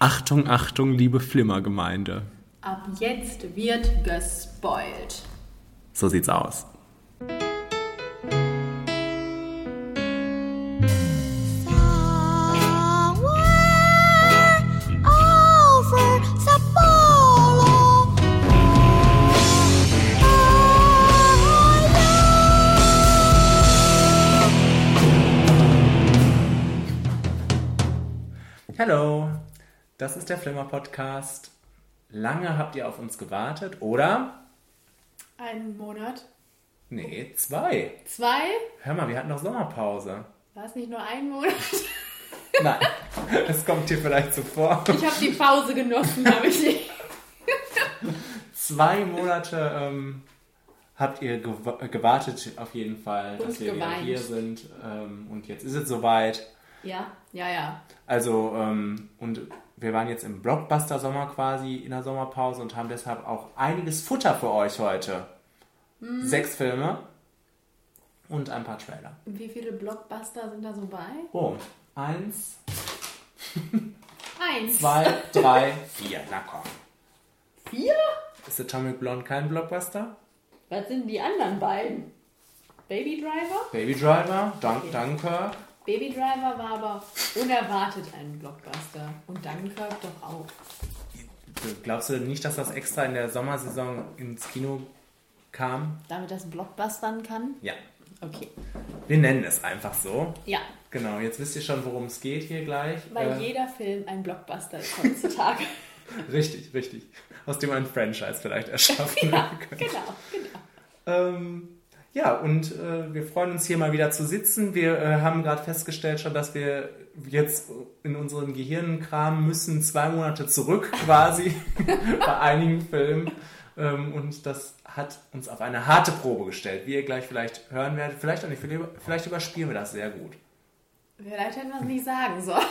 Achtung, Achtung, liebe Flimmergemeinde. Ab jetzt wird gespoilt. So sieht's aus. Das ist der Flimmer Podcast. Lange habt ihr auf uns gewartet, oder? Einen Monat? Nee, zwei. Zwei? Hör mal, wir hatten noch Sommerpause. War es nicht nur ein Monat? Nein, das kommt dir vielleicht so vor. Ich habe die Pause genossen, habe ich nicht. Zwei Monate ähm, habt ihr gew gewartet auf jeden Fall, dass Und wir wieder geweint. hier sind. Ähm, und jetzt ist es soweit. Ja, ja, ja. Also, ähm, und wir waren jetzt im Blockbuster-Sommer quasi in der Sommerpause und haben deshalb auch einiges Futter für euch heute. Mhm. Sechs Filme und ein paar Trailer. Wie viele Blockbuster sind da so bei? Oh, eins, Eins. zwei, drei, vier. Na komm. Vier? Ist Atomic Blonde kein Blockbuster? Was sind die anderen beiden? Baby Driver? Baby Driver, Dunk Dunkirk. Baby Driver war aber unerwartet ein Blockbuster. Und Dunkirk doch auch. Glaubst du nicht, dass das extra in der Sommersaison ins Kino kam? Damit das Blockbustern kann? Ja. Okay. Wir nennen es einfach so. Ja, Genau, jetzt wisst ihr schon, worum es geht hier gleich. weil Äh, jeder Film ein Blockbuster ist heutzutage. Richtig, richtig. Aus dem ein Franchise vielleicht erschaffen ja, werden könnte. genau, genau. Ähm, ja, und äh, wir freuen uns hier mal wieder zu sitzen. Wir äh, haben gerade festgestellt schon, dass wir jetzt in unseren Gehirnen kramen müssen, zwei Monate zurück quasi bei einigen Filmen. Ähm, und das hat uns auf eine harte Probe gestellt, wie ihr gleich vielleicht hören werdet. Vielleicht auch nicht, vielleicht überspielen wir das sehr gut. Vielleicht hätten wir es nicht sagen sollen.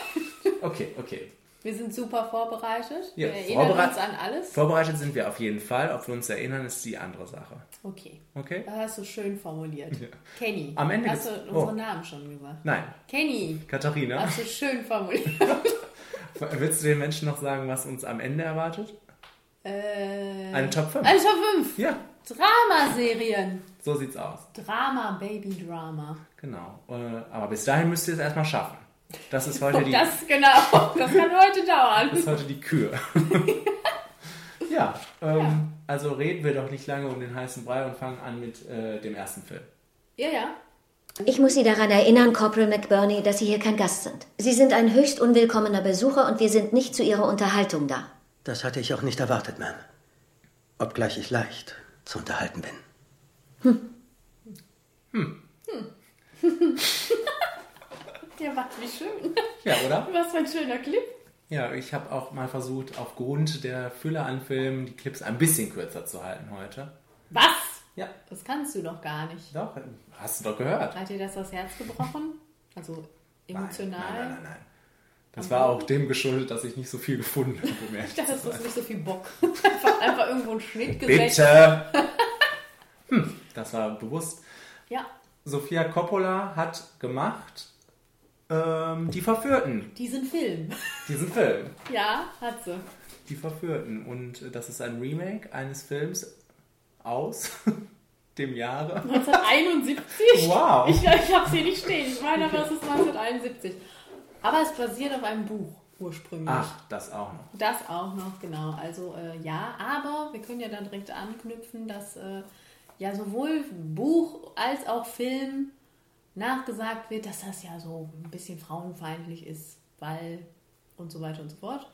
Okay, okay. Wir sind super vorbereitet. Ja, wir erinnern vorbereit- uns an alles. Vorbereitet sind wir auf jeden Fall. Ob wir uns erinnern, ist die andere Sache. Okay. Okay? Das hast du schön formuliert. Kenny. Am Ende hast du oh. Namen schon gesagt. Nein. Kenny. Katharina, Hast du schön formuliert. willst du den Menschen noch sagen, was uns am Ende erwartet? äh, Eine Top 5. eine Top 5. Ja, Dramaserien. so sieht's aus. Drama, Baby Drama. Genau. Äh, Aber bis dahin müsst ihr es erstmal schaffen. Das ist heute die, Das, genau. Das kann heute dauern. das ist heute die Kür. ja, ähm, also reden wir doch nicht lange um den heißen Brei und fangen an mit äh, dem ersten Film. Ja, ja. Ich muss Sie daran erinnern, Corporal McBurney, dass Sie hier kein Gast sind. Sie sind ein höchst unwillkommener Besucher und wir sind nicht zu Ihrer Unterhaltung da. Das hatte ich auch nicht erwartet, Ma'am. Obgleich ich leicht zu unterhalten bin. Ja, was, wie schön. Ja, oder? Was für ein schöner Clip. Ja, ich habe auch mal versucht, aufgrund der Fülle an Filmen die Clips ein bisschen kürzer zu halten heute. Was? Ja, Das kannst du doch gar nicht. doch, hast du doch gehört. Hat dir das das Herz gebrochen? Also emotional? Nein, nein, nein, nein. Das war auch dem geschuldet, dass ich nicht so viel gefunden habe. um Ich dachte, das ist nicht so viel Bock. Einfach, einfach irgendwo einen Schnitt gesetzt. Bitte! Hm, das war bewusst. Ja, Sofia Coppola hat gemacht ähm, Die Verführten, diesen Film. diesen Film. Ja, hat sie. Die Verführten. Und äh, das ist ein Remake eines Films aus dem Jahre. 1971? Wow. Ich, ich hab's hier nicht stehen. Ich meine aber, es ist 1971. Aber es basiert auf einem Buch ursprünglich. Ach, das auch noch. Das auch noch, genau. Also äh, ja, aber wir können ja dann direkt anknüpfen, dass äh, ja sowohl Buch als auch Film nachgesagt wird, dass das ja so ein bisschen frauenfeindlich ist, weil und so weiter und so fort.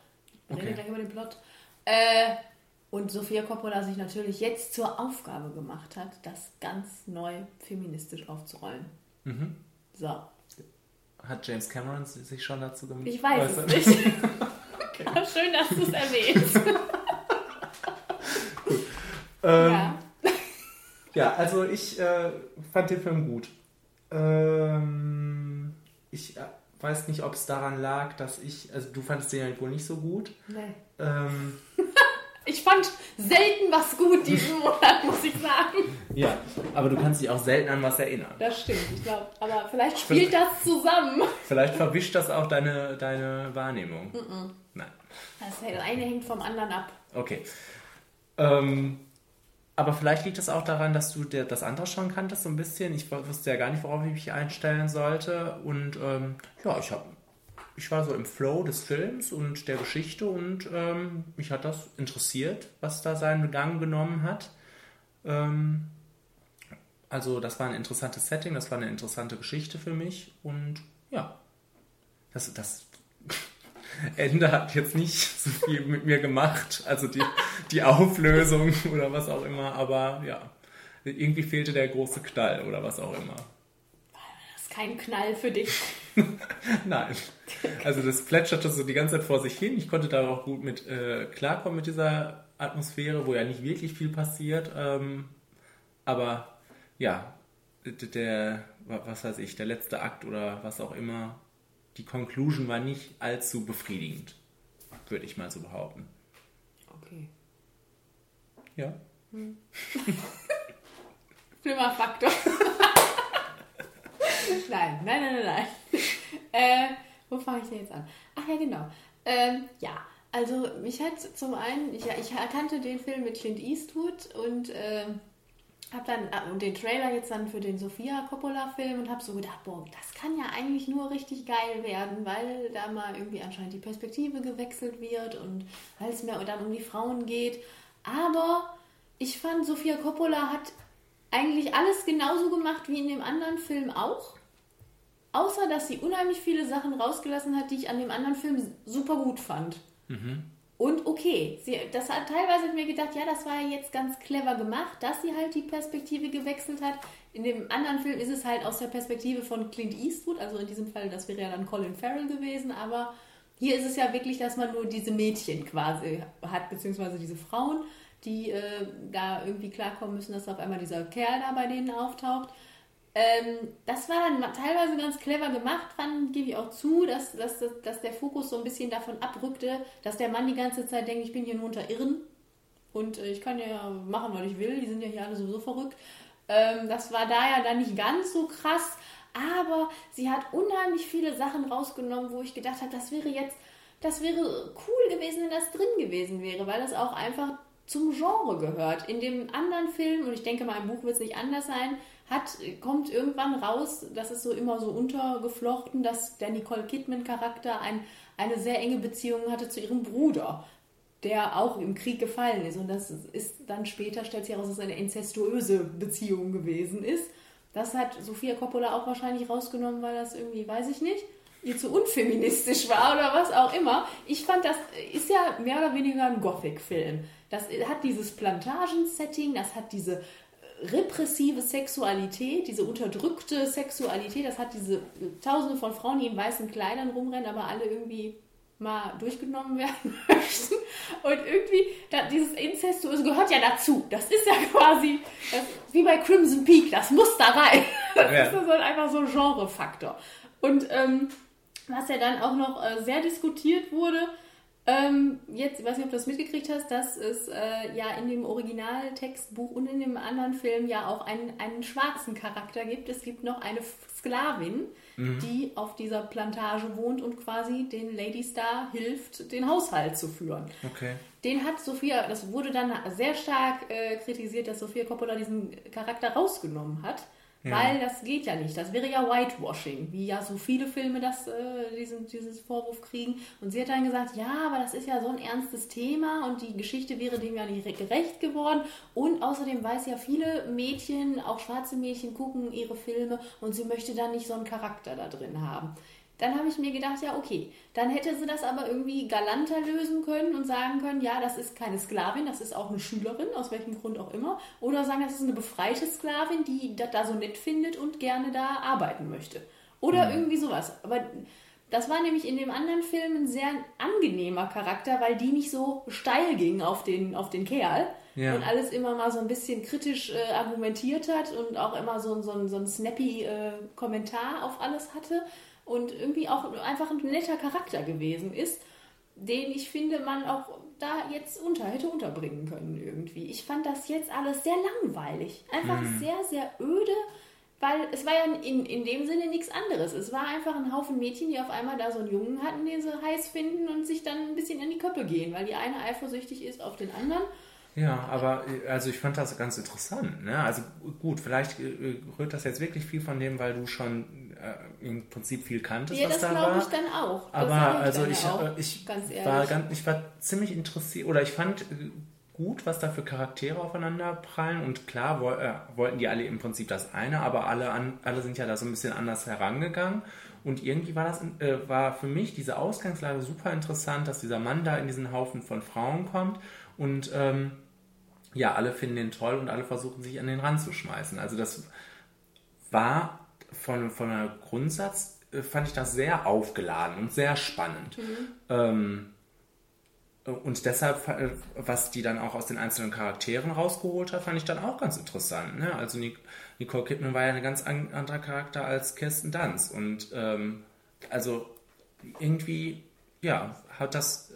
Wir Okay. reden gleich über den Plot. Äh, und Sophia Coppola sich natürlich jetzt zur Aufgabe gemacht hat, das ganz neu feministisch aufzurollen. Mhm. So, Hat James Cameron sich schon dazu gemacht? ich weiß es nicht. Schön, dass du es erwähnst. Ähm, ja. Ja, also ich äh, fand den Film gut. Ähm, ich äh, weiß nicht, ob es daran lag, dass ich, also du fandest den ja wohl nicht so gut. Nee. Ähm, Ich fand selten was gut diesen Monat, muss ich sagen. ja, aber du kannst dich auch selten an was erinnern. Das stimmt, ich glaube. Aber vielleicht spielt das zusammen. Vielleicht verwischt das auch deine, deine Wahrnehmung. Nein. Das eine hängt vom anderen ab. Okay. Ähm, aber vielleicht liegt es auch daran, dass du dir das andere schon kanntest, so ein bisschen. Ich wusste ja gar nicht, worauf ich mich einstellen sollte. Und ähm, ja, ich, hab, ich war so im Flow des Films und der Geschichte und ähm, mich hat das interessiert, was da seinen Gang genommen hat. Ähm, also, das war ein interessantes Setting, das war eine interessante Geschichte für mich und ja, das, das Ende hat jetzt nicht so viel mit mir gemacht. Also die, die Auflösung oder was auch immer. Aber ja, irgendwie fehlte der große Knall oder was auch immer. Das ist kein Knall für dich. Nein. Also das plätscherte so die ganze Zeit vor sich hin. Ich konnte da auch gut mit äh, klarkommen mit dieser Atmosphäre, wo ja nicht wirklich viel passiert. Ähm, aber ja, der, was weiß ich, der letzte Akt oder was auch immer die Conclusion war nicht allzu befriedigend, würde ich mal so behaupten. Okay. Ja. Hm. Faktor. nein, nein, nein, nein, nein. Äh, wo fange ich denn jetzt an? Ach ja, genau. Ähm, ja, also mich hat zum einen, ich, ich erkannte den Film mit Clint Eastwood und äh, habe dann äh, den Trailer jetzt dann für den Sofia Coppola-Film und habe so gedacht, boah, das kann ja eigentlich nur richtig geil werden, weil da mal irgendwie anscheinend die Perspektive gewechselt wird und weil es mehr dann um die Frauen geht. Aber ich fand, Sofia Coppola hat eigentlich alles genauso gemacht wie in dem anderen Film auch. Außer, dass sie unheimlich viele Sachen rausgelassen hat, die ich an dem anderen Film super gut fand. Mhm. Und okay, sie, das hat teilweise mir gedacht, ja, das war jetzt ganz clever gemacht, dass sie halt die Perspektive gewechselt hat. In dem anderen Film ist es halt aus der Perspektive von Clint Eastwood, also in diesem Fall, das wäre ja dann Colin Farrell gewesen, aber hier ist es ja wirklich, dass man nur diese Mädchen quasi hat, beziehungsweise diese Frauen, die äh, da irgendwie klarkommen müssen, dass auf einmal dieser Kerl da bei denen auftaucht. Ähm, das war dann teilweise ganz clever gemacht, fand, gebe ich auch zu, dass, dass, dass der Fokus so ein bisschen davon abrückte, dass der Mann die ganze Zeit denkt, ich bin hier nur unter Irren und äh, ich kann ja machen, was ich will, die sind ja hier alle sowieso verrückt. Ähm, das war da ja dann nicht ganz so krass, aber sie hat unheimlich viele Sachen rausgenommen, wo ich gedacht habe, das wäre jetzt, das wäre cool gewesen, wenn das drin gewesen wäre, weil das auch einfach zum Genre gehört. In dem anderen Film, und ich denke mal, im Buch wird es nicht anders sein, hat, kommt irgendwann raus, das ist so immer so untergeflochten, dass der Nicole Kidman-Charakter ein, eine sehr enge Beziehung hatte zu ihrem Bruder, der auch im Krieg gefallen ist. Und das ist dann später, stellt sich heraus, dass es eine inzestuöse Beziehung gewesen ist. Das hat Sophia Coppola auch wahrscheinlich rausgenommen, weil das irgendwie, weiß ich nicht, ihr zu unfeministisch war oder was auch immer. Ich fand, das ist ja mehr oder weniger ein Gothic-Film. Das hat dieses Plantagen-Setting, das hat diese repressive Sexualität, diese unterdrückte Sexualität, das hat diese Tausende von Frauen, die in weißen Kleidern rumrennen, aber alle irgendwie mal durchgenommen werden möchten. Und irgendwie, da, dieses Inzestuöse gehört ja dazu. Das ist ja quasi das, wie bei Crimson Peak, das muss da rein. Das ja. ist so einfach so ein Genrefaktor. Und ähm, was ja dann auch noch äh, sehr diskutiert wurde, ähm, jetzt, ich weiß nicht, ob du das mitgekriegt hast, dass es äh, ja in dem Originaltextbuch und in dem anderen Film ja auch einen, einen schwarzen Charakter gibt. Es gibt noch eine Sklavin, mhm. die auf dieser Plantage wohnt und quasi den Lady Star hilft, den Haushalt zu führen. Okay. Den hat Sophia, das wurde dann sehr stark äh, kritisiert, dass Sophia Coppola diesen Charakter rausgenommen hat. Ja. Weil das geht ja nicht. Das wäre ja Whitewashing, wie ja so viele Filme das, äh, diesen, dieses Vorwurf kriegen. Und sie hat dann gesagt, ja, aber das ist ja so ein ernstes Thema und die Geschichte wäre dem ja nicht gerecht geworden. Und außerdem weiß ja viele Mädchen, auch schwarze Mädchen, gucken ihre Filme und sie möchte dann nicht so einen Charakter da drin haben. Dann habe ich mir gedacht, ja, okay, dann hätte sie das aber irgendwie galanter lösen können und sagen können, ja, das ist keine Sklavin, das ist auch eine Schülerin, aus welchem Grund auch immer. Oder sagen, das ist eine befreite Sklavin, die das da so nett findet und gerne da arbeiten möchte. Oder mhm. irgendwie sowas. Aber das war nämlich in dem anderen Film ein sehr angenehmer Charakter, weil die nicht so steil ging auf den, auf den Kerl. Ja. Und alles immer mal so ein bisschen kritisch äh, argumentiert hat und auch immer so, so, so ein snappy äh, Kommentar auf alles hatte und irgendwie auch einfach ein netter Charakter gewesen ist, den ich finde, man auch da jetzt unter hätte unterbringen können irgendwie. Ich fand das jetzt alles sehr langweilig. Einfach mhm. sehr, sehr öde. weil es war ja in, in dem Sinne nichts anderes. Es war einfach ein Haufen Mädchen, die auf einmal da so einen Jungen hatten, den sie heiß finden und sich dann ein bisschen in die Köppe gehen, weil die eine eifersüchtig ist auf den anderen. Ja, aber also ich fand das ganz interessant. Ne? Also gut, vielleicht äh, rührt das jetzt wirklich viel von dem, weil du schon im Prinzip viel kanntest, ja, was da war. das glaube ich dann auch. Das aber ich also ich, auch, äh, ich ganz war ganz, ich war ziemlich interessiert oder ich fand äh, gut, was da für Charaktere aufeinander prallen und klar wo, äh, wollten die alle im Prinzip das eine, aber alle an, alle sind ja da so ein bisschen anders herangegangen und irgendwie war das äh, war für mich diese Ausgangslage super interessant, dass dieser Mann da in diesen Haufen von Frauen kommt und ähm, ja, alle finden den toll und alle versuchen sich an den Rand zu schmeißen. Also das war von, von einer Grundsatz, äh, fand ich das sehr aufgeladen und sehr spannend. Ähm, und deshalb, äh, was die dann auch aus den einzelnen Charakteren rausgeholt hat, fand ich dann auch ganz interessant. Ne? Also Nic- Nicole Kidman war ja ein ganz an- anderer Charakter als Kirsten Dunst. Und ähm, also irgendwie, ja, hat das,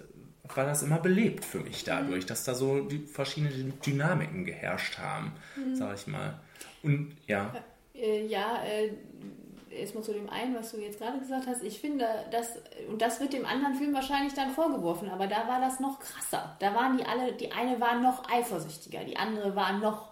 war das immer belebt für mich dadurch, dass da so die verschiedenen Dynamiken geherrscht haben, sag ich mal. Und ja, Äh, ja, äh, erstmal zu dem einen, was du jetzt gerade gesagt hast. Ich finde, das, und das wird dem anderen Film wahrscheinlich dann vorgeworfen, aber da war das noch krasser. Da waren die alle, die eine war noch eifersüchtiger, die andere war noch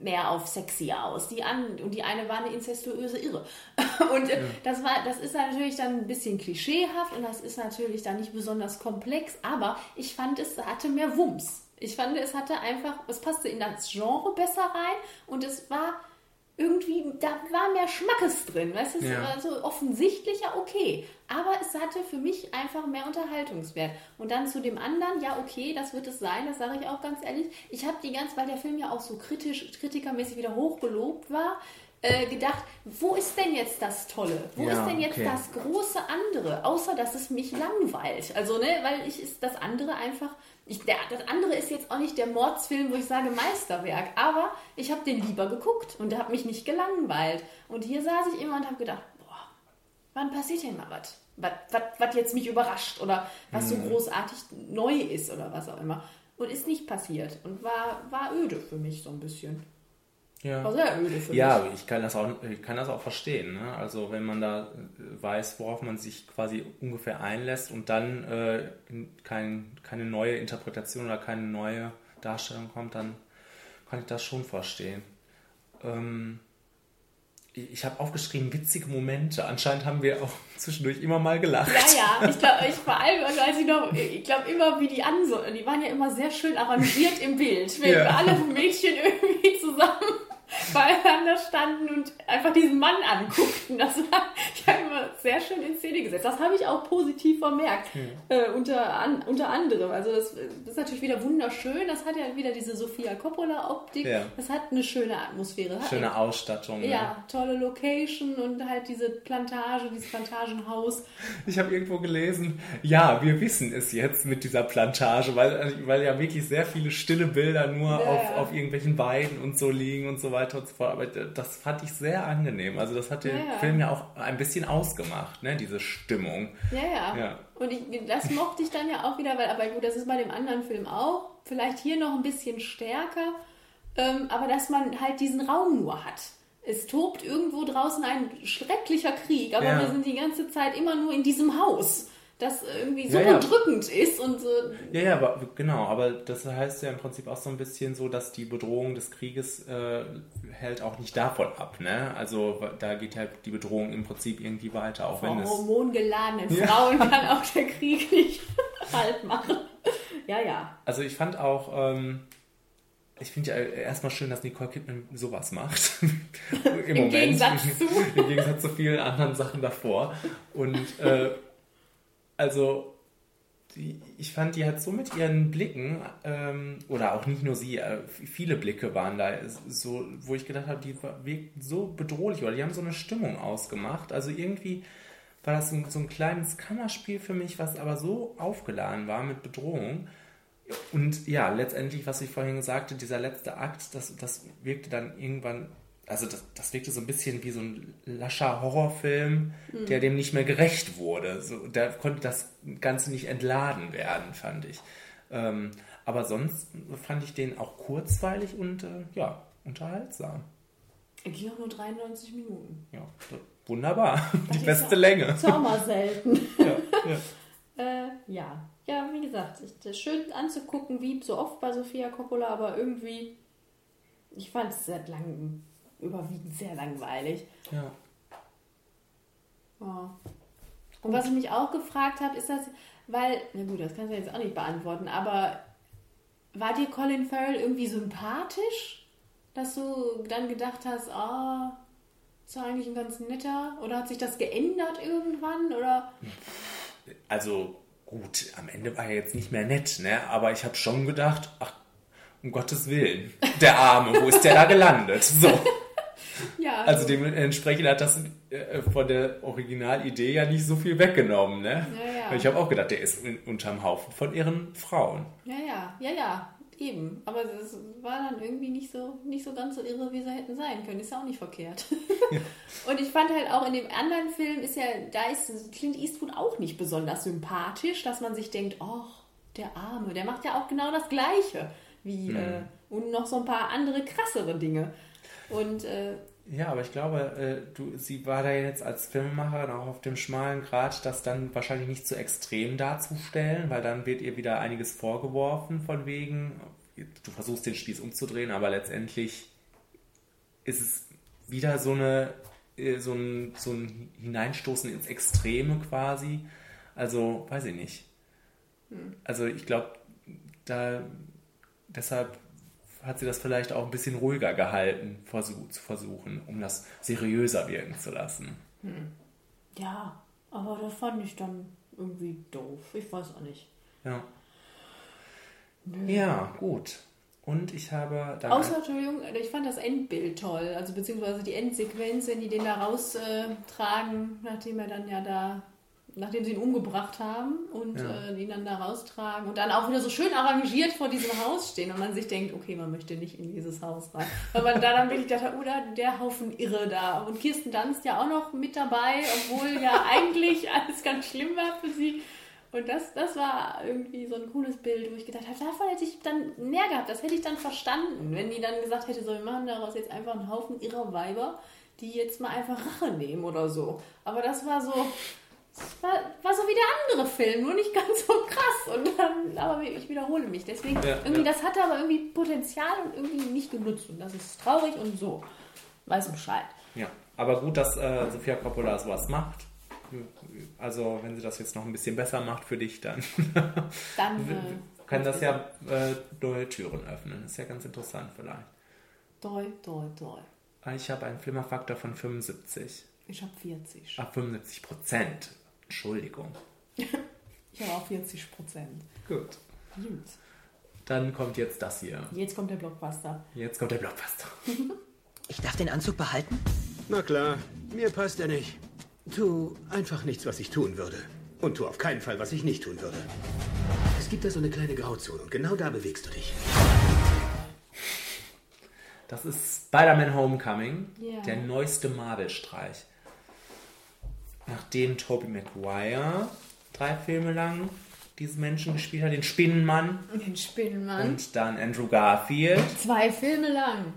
mehr auf sexier aus. Die an, und die eine war eine incestuöse Irre. Und äh, das war, das ist natürlich dann ein bisschen klischeehaft und das ist natürlich dann nicht besonders komplex, aber ich fand, es hatte mehr Wumms. Ich fand, es hatte einfach, es passte in das Genre besser rein und es war irgendwie, da war mehr Schmackes drin. Weißt du, es Ja. war so offensichtlicher, okay. Aber es hatte für mich einfach mehr Unterhaltungswert. Und dann zu dem anderen, ja, okay, das wird es sein, das sage ich auch ganz ehrlich. Ich habe die ganz, weil der Film ja auch so kritisch, kritikermäßig wieder hochgelobt war, äh, gedacht, wo ist denn jetzt das Tolle? Wo Ja, ist denn jetzt okay. das große andere? Außer, dass es mich langweilt. Also, ne, weil ich ist das andere einfach. Ich, der, das andere ist jetzt auch nicht der Mordsfilm, wo ich sage Meisterwerk, aber ich habe den lieber geguckt und der hat mich nicht gelangweilt. Und hier saß ich immer und habe gedacht, boah, wann passiert denn mal was? Was, was, was jetzt mich überrascht oder was so großartig neu ist oder was auch immer. Und ist nicht passiert und war, war öde für mich so ein bisschen. Ja. War sehr öde für Ja, mich. ich kann das auch, ich kann das auch verstehen. Ne? Also wenn man da äh, weiß, worauf man sich quasi ungefähr einlässt und dann äh, in kein, keine neue Interpretation oder keine neue Darstellung kommt, dann kann ich das schon verstehen. Ähm, ich ich habe aufgeschrieben, witzige Momente. Anscheinend haben wir auch zwischendurch immer mal gelacht. Ja, ja, ich glaube, ich vor allem, also als ich noch, ich glaube immer, wie die Anso, die waren ja immer sehr schön arrangiert im Bild, wenn Ja. alle Mädchen irgendwie zusammen beieinander standen und einfach diesen Mann anguckten. Das war, ich habe sehr schön in Szene gesetzt. Das habe ich auch positiv vermerkt, äh, unter, an, unter anderem. Also das, das ist natürlich wieder wunderschön. Das hat ja wieder diese Sofia Coppola-Optik. Ja. Das hat eine schöne Atmosphäre. Schöne Ausstattung. Ne? ja, tolle Location und halt diese Plantage, dieses Plantagenhaus. Ich habe irgendwo gelesen, ja, wir wissen es jetzt mit dieser Plantage, weil, weil ja wirklich sehr viele stille Bilder nur Ja, auf, ja. auf irgendwelchen Weiden und so liegen und so weiter und so fort. Aber das fand ich sehr angenehm. Also das hat den Ja, ja. Film ja auch ein bisschen ausgemacht, ne? diese Stimmung. Ja, ja. Ja. Und ich, das mochte ich dann ja auch wieder, weil, aber gut, das ist bei dem anderen Film auch. Vielleicht hier noch ein bisschen stärker. Ähm, aber dass man halt diesen Raum nur hat. Es tobt irgendwo draußen ein schrecklicher Krieg, aber Ja. wir sind die ganze Zeit immer nur in diesem Haus, das irgendwie so Ja, ja. bedrückend ist und so. Ja, ja, aber, genau, aber das heißt ja im Prinzip auch so ein bisschen so, dass die Bedrohung des Krieges äh, hält auch nicht davon ab. Ne? Also da geht ja die Bedrohung im Prinzip irgendwie weiter, auch wenn Vor es... hormongeladenen Ja. Frauen kann auch der Krieg nicht halt machen. Ja, ja. Also ich fand auch, ähm, ich finde ja erstmal schön, dass Nicole Kidman sowas macht. Im, Gegensatz zu. Im Gegensatz zu vielen anderen Sachen davor. Und äh, also die, ich fand, die hat so mit ihren Blicken, ähm, oder auch nicht nur sie, äh, viele Blicke waren da, so, wo ich gedacht habe, die wirkten so bedrohlich oder die haben so eine Stimmung ausgemacht. Also irgendwie war das so, ein- so ein kleines Kammerspiel für mich, was aber so aufgeladen war mit Bedrohung. Und ja, letztendlich, was ich vorhin sagte, dieser letzte Akt, das, das wirkte dann irgendwann, also das, das wirkte so ein bisschen wie so ein lascher Horrorfilm, der dem nicht mehr gerecht wurde. So, da konnte das Ganze nicht entladen werden, fand ich. Ähm, aber sonst fand ich den auch kurzweilig und äh, ja, unterhaltsam. Er ging auch nur 93 Minuten. Ja, wunderbar. Die ist beste ja- Länge. Ist auch mal selten. Ja, ja. Äh, ja. Ja, wie gesagt, es ist schön anzugucken, wie so oft bei Sofia Coppola, aber irgendwie, ich fand es seit langem überwiegend sehr langweilig. ja. Ja. Und was ich mich auch gefragt habe, ist das, weil, na gut, das kannst du jetzt auch nicht beantworten, aber war dir Colin Farrell irgendwie sympathisch, dass du dann gedacht hast, ah, ist ja eigentlich ein ganz netter, oder hat sich das geändert irgendwann, oder? Also gut, am Ende war er jetzt nicht mehr nett, ne? Aber ich habe schon gedacht, ach, um Gottes Willen, der Arme, wo ist der da gelandet? So. Ja, Also dementsprechend hat das äh, von der Originalidee ja nicht so viel weggenommen, ne? Ja, ja. Ich habe auch gedacht, der ist unterm Haufen von ihren Frauen. ja, ja, ja, ja, eben. Aber es war dann irgendwie nicht so, nicht so ganz so irre, wie sie hätten sein können. Ist ja auch nicht verkehrt. Und ich fand halt auch in dem anderen Film ist ja, da ist Clint Eastwood auch nicht besonders sympathisch, dass man sich denkt, ach, der Arme, der macht ja auch genau das Gleiche wie äh, und noch so ein paar andere krassere Dinge. Und äh, Ja, aber ich glaube, äh, du, sie war da jetzt als Filmemacherin auch auf dem schmalen Grat, das dann wahrscheinlich nicht zu extrem darzustellen, weil dann wird ihr wieder einiges vorgeworfen von wegen, du versuchst den Spieß umzudrehen, aber letztendlich ist es wieder so eine äh, so ein, so ein Hineinstoßen ins Extreme quasi. Also, weiß ich nicht. Also ich glaube, da deshalb hat sie das vielleicht auch ein bisschen ruhiger gehalten, versuch, zu versuchen, um das seriöser wirken zu lassen. ja, aber das fand ich dann irgendwie doof. Ich weiß auch nicht. Ja. Ja, gut. Und ich habe dann. Außer, Entschuldigung, ich fand das Endbild toll, also beziehungsweise die Endsequenz, wenn die den da raustragen, äh, nachdem er dann ja da, nachdem sie ihn umgebracht haben und Ja. äh, ihn dann da raustragen und dann auch wieder so schön arrangiert vor diesem Haus stehen und man sich denkt, okay, man möchte nicht in dieses Haus rein. Weil man da dann wirklich dachte, oder der Haufen Irre da. Und Kirsten Dunst ja auch noch mit dabei, obwohl ja eigentlich alles ganz schlimm war für sie. Und das, das war irgendwie so ein cooles Bild, wo ich gedacht habe, davon hätte ich dann mehr gehabt, das hätte ich dann verstanden, wenn die dann gesagt hätte, so, wir machen daraus jetzt einfach einen Haufen irrer Weiber, die jetzt mal einfach Rache nehmen oder so. Aber das war so, war, war so wie der andere Film, nur nicht ganz so krass. Und dann, aber ich wiederhole mich. Deswegen, Ja, irgendwie, ja. das hatte aber irgendwie Potenzial und irgendwie nicht genutzt. Und das ist traurig und so. Weiß Bescheid. Ja, aber gut, dass äh, Sophia Coppola sowas macht. Also, wenn sie das jetzt noch ein bisschen besser macht für dich, dann Dann äh, kann das ja äh, neue Türen öffnen. Ist ja ganz interessant vielleicht. Doi, doi, doi. Ich habe einen Flimmerfaktor von 75. Ich habe 40. Ach, 75 Prozent. Entschuldigung. Ich habe auch 40 Prozent. Gut. Gut. Dann kommt jetzt das hier. Jetzt kommt der Blockbuster. Jetzt kommt der Blockbuster. Ich darf den Anzug behalten? Na klar, mir passt er nicht. Tu einfach nichts, was ich tun würde. Und tu auf keinen Fall, was ich nicht tun würde. Es gibt da so eine kleine Grauzone und genau da bewegst du dich. Das ist Spider-Man Homecoming, Ja. der neueste Marvel-Streich. Nachdem Tobey Maguire drei Filme lang diesen Menschen gespielt hat, den Spinnenmann Den Spinnenmann. und dann Andrew Garfield, Zwei Filme lang.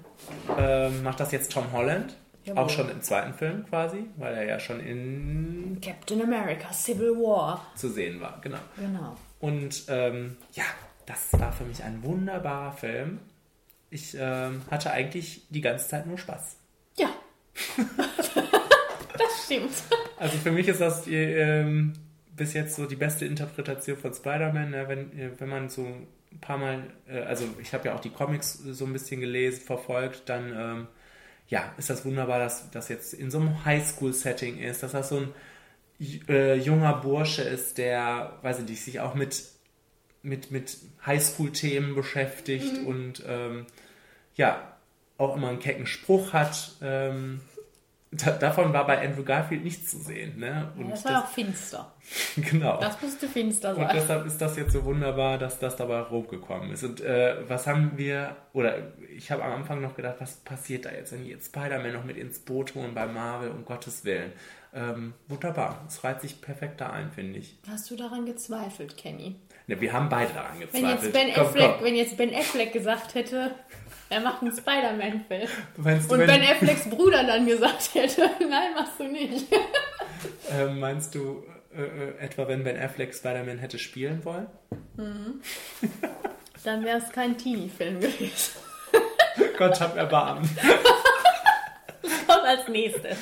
ähm, macht das jetzt Tom Holland. Jawohl. Auch schon im zweiten Film quasi, weil er ja schon in Captain America Civil War. zu sehen war. Genau. Genau. Und ähm, ja, das war für mich ein wunderbarer Film. Ich ähm, hatte eigentlich die ganze Zeit nur Spaß. Ja. stimmt. Also für mich ist das die, ähm, bis jetzt so die beste Interpretation von Spider-Man, ne? wenn, äh, wenn man so ein paar Mal, äh, also ich habe ja auch die Comics so ein bisschen gelesen, verfolgt, dann ähm, ja, ist das wunderbar, dass das jetzt in so einem Highschool-Setting ist, dass das so ein äh, junger Bursche ist, der, weiß ich nicht, sich auch mit, mit, mit Highschool-Themen beschäftigt und ähm, ja, auch immer einen kecken Spruch hat. Ähm, da, davon war bei Andrew Garfield nichts zu sehen. Ne? Und Das war auch finster. genau. Das musste finster Und sein. deshalb ist das jetzt so wunderbar, dass das dabei rumgekommen ist. Und äh, was haben wir, oder ich habe am Anfang noch gedacht, was passiert da jetzt, wenn die jetzt Spider-Man noch mit ins Boot holen bei Marvel, um Gottes Willen. Ähm, wunderbar, es reiht sich perfekt da ein, finde ich. Hast du daran gezweifelt, Kenny? Ne, wir haben beide daran Wenn gezweifelt. jetzt, ben Komm, Affleck, komm. wenn jetzt Ben Affleck gesagt hätte, Er macht einen Spider-Man-Film. Und wenn- Ben Afflecks Bruder dann gesagt hätte, nein, machst du nicht. Ähm, meinst du äh, äh, etwa, wenn Ben Affleck Spider-Man hätte spielen wollen? Dann wäre es kein Teenie-Film gewesen. Gott hab Erbarmen. Kommt als nächstes.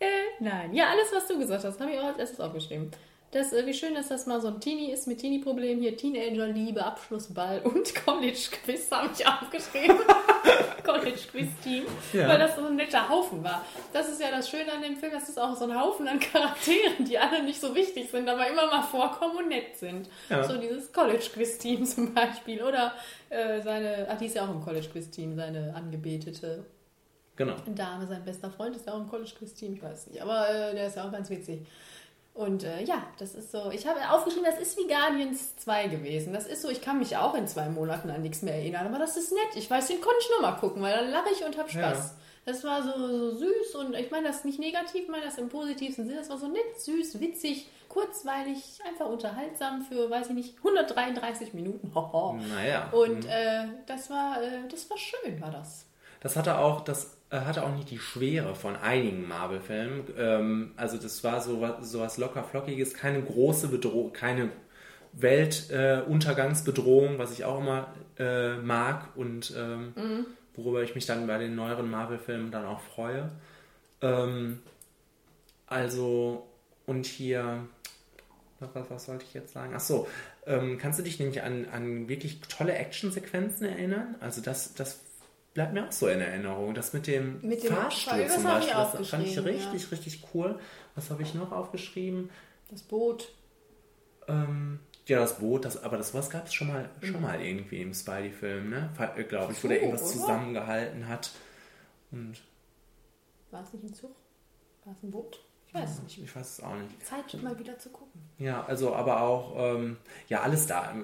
Äh, nein. Ja, alles, was du gesagt hast, habe ich auch als erstes aufgeschrieben. Das, äh, wie schön, dass das mal so ein Teenie ist mit Teenie-Problemen. Hier Teenager-Liebe, Abschlussball und College-Quiz habe ich aufgeschrieben. College-Quiz-Team. Ja. Weil das so ein netter Haufen war. Das ist ja das Schöne an dem Film, das ist auch so ein Haufen an Charakteren, die alle nicht so wichtig sind, aber immer mal vorkommen und nett sind. Ja. So dieses College-Quiz-Team zum Beispiel. Oder äh, seine, ach, die ist ja auch im College-Quiz-Team, seine angebetete Genau. Dame, sein bester Freund ist ja auch im College-Quiz-Team, ich weiß nicht, aber äh, der ist ja auch ganz witzig. Und äh, ja, das ist so, ich habe aufgeschrieben, das ist wie Guardians 2 gewesen. Das ist so, ich kann mich auch in zwei Monaten an nichts mehr erinnern, aber das ist nett. Ich weiß, den konnte ich nochmal gucken, weil dann lache ich und habe Spaß. Ja. Das war so, so süß und ich meine das nicht negativ, ich meine das im positivsten Sinne. Das war so nett, süß, witzig, kurzweilig, einfach unterhaltsam für, weiß ich nicht, 133 Minuten. Naja. Und äh, das war, äh, das war schön, war das. Das hatte auch, das hatte auch nicht die Schwere von einigen Marvel-Filmen. Ähm, also das war so was, so was locker flockiges, keine große Bedrohung, keine Weltuntergangsbedrohung, was ich auch immer äh, mag und ähm, worüber ich mich dann bei den neueren Marvel-Filmen dann auch freue. Ähm, also und hier was, was, was sollte ich jetzt sagen? Ach so, ähm, kannst du dich nämlich an, an wirklich tolle Actionsequenzen erinnern? Also das, das bleibt mir auch so in Erinnerung. Das mit dem, Mit dem Fahrstuhl Fahrstuhl, das zum Beispiel, das fand ich richtig, richtig cool. Was habe ich noch aufgeschrieben? Das Boot. Ähm, ja, das Boot, das, aber das was gab es schon mal, schon mal irgendwie im Spidey-Film, ne? Glaube ich, wo der irgendwas oder? zusammengehalten hat. Und War es nicht ein Zug? War es ein Boot? Ich weiß es nicht. ich weiß es auch nicht. Zeit, mal wieder zu gucken. Ja, also aber auch, ähm, ja, alles da.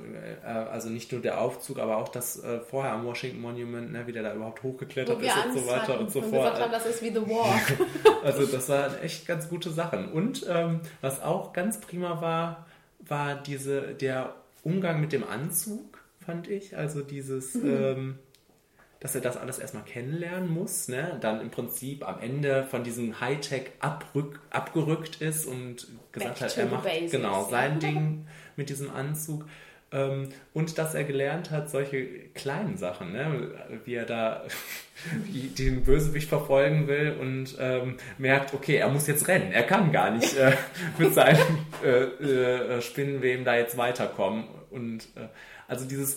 Äh, also nicht nur der Aufzug, aber auch das äh, vorher am Washington Monument, ne, wie der da überhaupt hochgeklettert ist und so weiter und so fort. gesagt haben, das ist wie The Walk. Also das waren echt ganz gute Sachen. Und ähm, was auch ganz prima war, war diese, der Umgang mit dem Anzug, fand ich. Also dieses, ähm, dass er das alles erstmal kennenlernen muss, ne? dann im Prinzip am Ende von diesem Hightech abrück, abgerückt ist und gesagt Back hat, er macht basics, genau sein Ding mit diesem Anzug. Ähm, und dass er gelernt hat, solche kleinen Sachen, ne? wie er da den Bösewicht verfolgen will und ähm, merkt, okay, er muss jetzt rennen, er kann gar nicht äh, mit seinem äh, äh, Spinnenweben da jetzt weiterkommen. Und äh, also dieses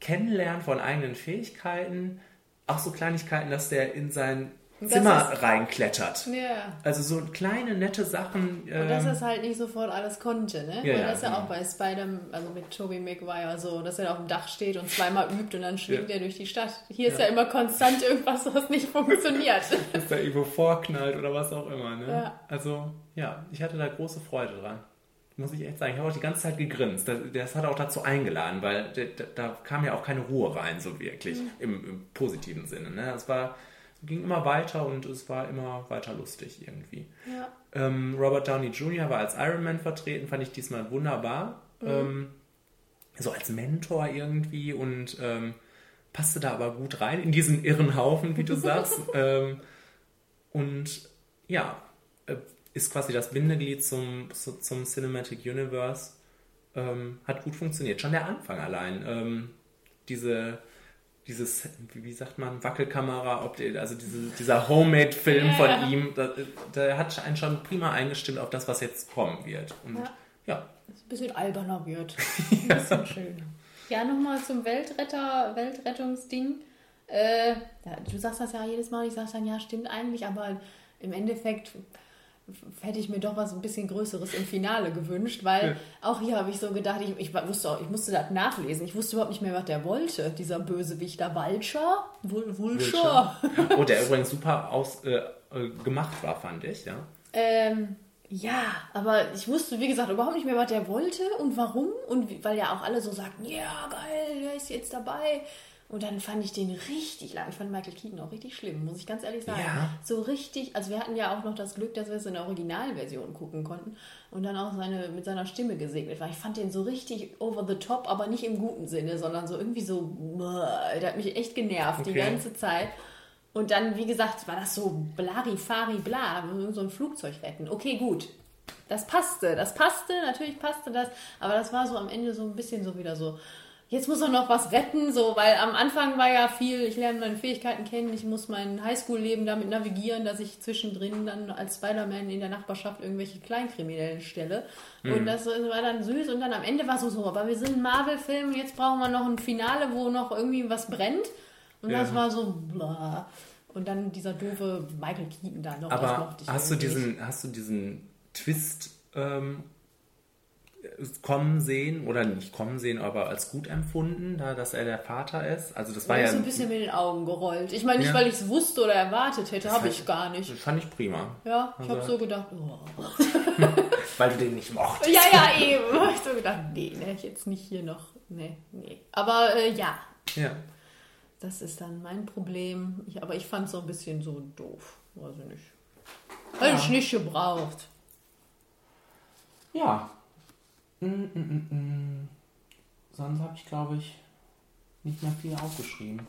Kennenlernen von eigenen Fähigkeiten, auch so Kleinigkeiten, dass der in sein Zimmer ist- reinklettert. ja. Also so kleine, nette Sachen. Und dass er ähm, es halt nicht sofort alles konnte, ne? Ja, Weil ja, das ist ja genau. auch bei Spider, also mit Tobey Maguire so, dass er da auf dem Dach steht und zweimal übt und dann schwingt Ja. er durch die Stadt. Hier ist ja immer konstant irgendwas, was nicht funktioniert. dass der irgendwo vorknallt oder was auch immer. Ne? Ja. Also, ja, ich hatte da große Freude dran. Muss ich echt sagen. Ich habe auch die ganze Zeit gegrinst. Das, das hat auch dazu eingeladen, weil da, da, kam ja auch keine Ruhe rein, so wirklich, Mhm. im, im positiven Sinne. Ne? Es war, ging immer weiter und es war immer weiter lustig irgendwie. ja. Ähm, Robert Downey Jr. war als Iron Man vertreten, fand ich diesmal wunderbar. Ähm, so als Mentor irgendwie und ähm, passte da aber gut rein in diesen irren Haufen, wie du sagst. ähm, und ja, äh, ist quasi das Bindeglied zum, zu- zum Cinematic Universe. Ähm, hat gut funktioniert. Schon der Anfang allein. Ähm, diese, dieses, wie, sagt man, Wackelkamera, also diese, dieser Homemade-Film Ja. von ihm, da hat einen schon prima eingestimmt auf das, was jetzt kommen wird. Und Ja. ja, ein bisschen alberner wird. Ein bisschen schön. Ja, nochmal zum Weltretter, Weltrettungsding. Äh, ja, du sagst das ja jedes Mal, ich sag dann, ja, stimmt eigentlich, aber im Endeffekt hätte ich mir doch was ein bisschen Größeres im Finale gewünscht, weil auch hier habe ich so gedacht, ich, ich wusste auch, ich musste das nachlesen. Ich wusste überhaupt nicht mehr, was der wollte, dieser Bösewicht da. Vulture? Vul Vulture? Oh, der übrigens super aus, äh, äh, gemacht war, fand ich, ja. Ähm, ja, aber ich wusste, wie gesagt, überhaupt nicht mehr, was der wollte und warum. Und wie, weil ja auch alle so sagten, ja, geil, der ist jetzt dabei. Und dann fand ich den richtig lang. Ich fand Michael Keaton auch richtig schlimm, muss ich ganz ehrlich sagen. Ja. So richtig, also wir hatten ja auch noch das Glück, dass wir es in der Originalversion gucken konnten und dann auch seine, mit seiner Stimme gesegnet war. Ich fand den so richtig over the top, aber nicht im guten Sinne, sondern so irgendwie so, der hat mich echt genervt die Okay. ganze Zeit. Und dann, wie gesagt, war das so blarifari bla, wir müssen so ein Flugzeug retten. Okay, gut. Das passte, das passte, natürlich passte das, aber das war so am Ende so ein bisschen so wieder so, jetzt muss er noch was retten, so, weil am Anfang war ja viel, ich lerne meine Fähigkeiten kennen, ich muss mein Highschool-Leben damit navigieren, dass ich zwischendrin dann als Spider-Man in der Nachbarschaft irgendwelche Kleinkriminellen stelle. Und das war dann süß und dann am Ende war es so, so, aber wir sind ein Marvel-Film, jetzt brauchen wir noch ein Finale, wo noch irgendwie was brennt. Und das Ja. war so, bla. Und dann dieser doofe Michael Keaton da noch. das Aber hast du diesen, hast du diesen Twist ähm, kommen sehen oder nicht kommen sehen, aber als gut empfunden, da dass er der Vater ist? Also das war ja ist so ein bisschen mit den Augen gerollt. Ich meine, nicht, Ja. weil ich es wusste oder erwartet hätte, habe ich gar nicht. fand ich prima. Ja, ich habe Also- so gedacht, oh. Weil du den nicht mochtest. ja, ja, eben. Hab ich so gedacht, nee, ne, jetzt nicht hier noch. Nee, nee. Aber äh, ja, Ja. das ist dann mein Problem. Ich, aber ich fand es so ein bisschen so doof. Weiß ich nicht. Hätte ich nicht gebraucht. Ja. Mm, mm, mm, mm. Sonst habe ich, glaube ich, nicht mehr viel aufgeschrieben.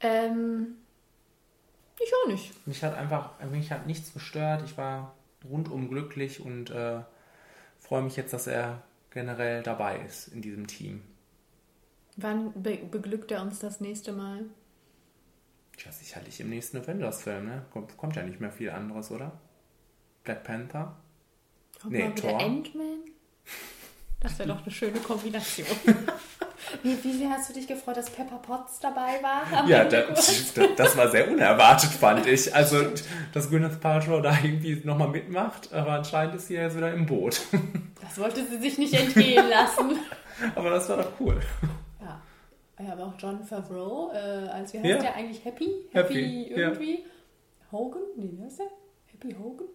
Ähm, ich auch nicht. Mich hat einfach, mich hat nichts gestört. Ich war rundum glücklich und äh, freue mich jetzt, dass er generell dabei ist in diesem Team. Wann be beglückt er uns das nächste Mal? Tja, sicherlich im nächsten Avengers-Film, ne? Kommt, kommt ja nicht mehr viel anderes, oder? Black Panther? Kommt Nee, mal wieder Thor. Ant-Man? Das wäre doch eine schöne Kombination. wie, wie sehr hast du dich gefreut, dass Pepper Potts dabei war? Ja, das, das war sehr unerwartet, fand ich. Also, dass Gwyneth Paltrow da irgendwie nochmal mitmacht, aber anscheinend ist sie ja jetzt wieder im Boot. Das wollte sie sich nicht entgehen lassen. Aber das war doch cool. Ja. Ja, aber auch John Favreau, äh, als wie heißt Ja. der eigentlich? Happy? Happy, Happy, ja. irgendwie? Hogan? Nee, wie heißt der? Happy Hogan?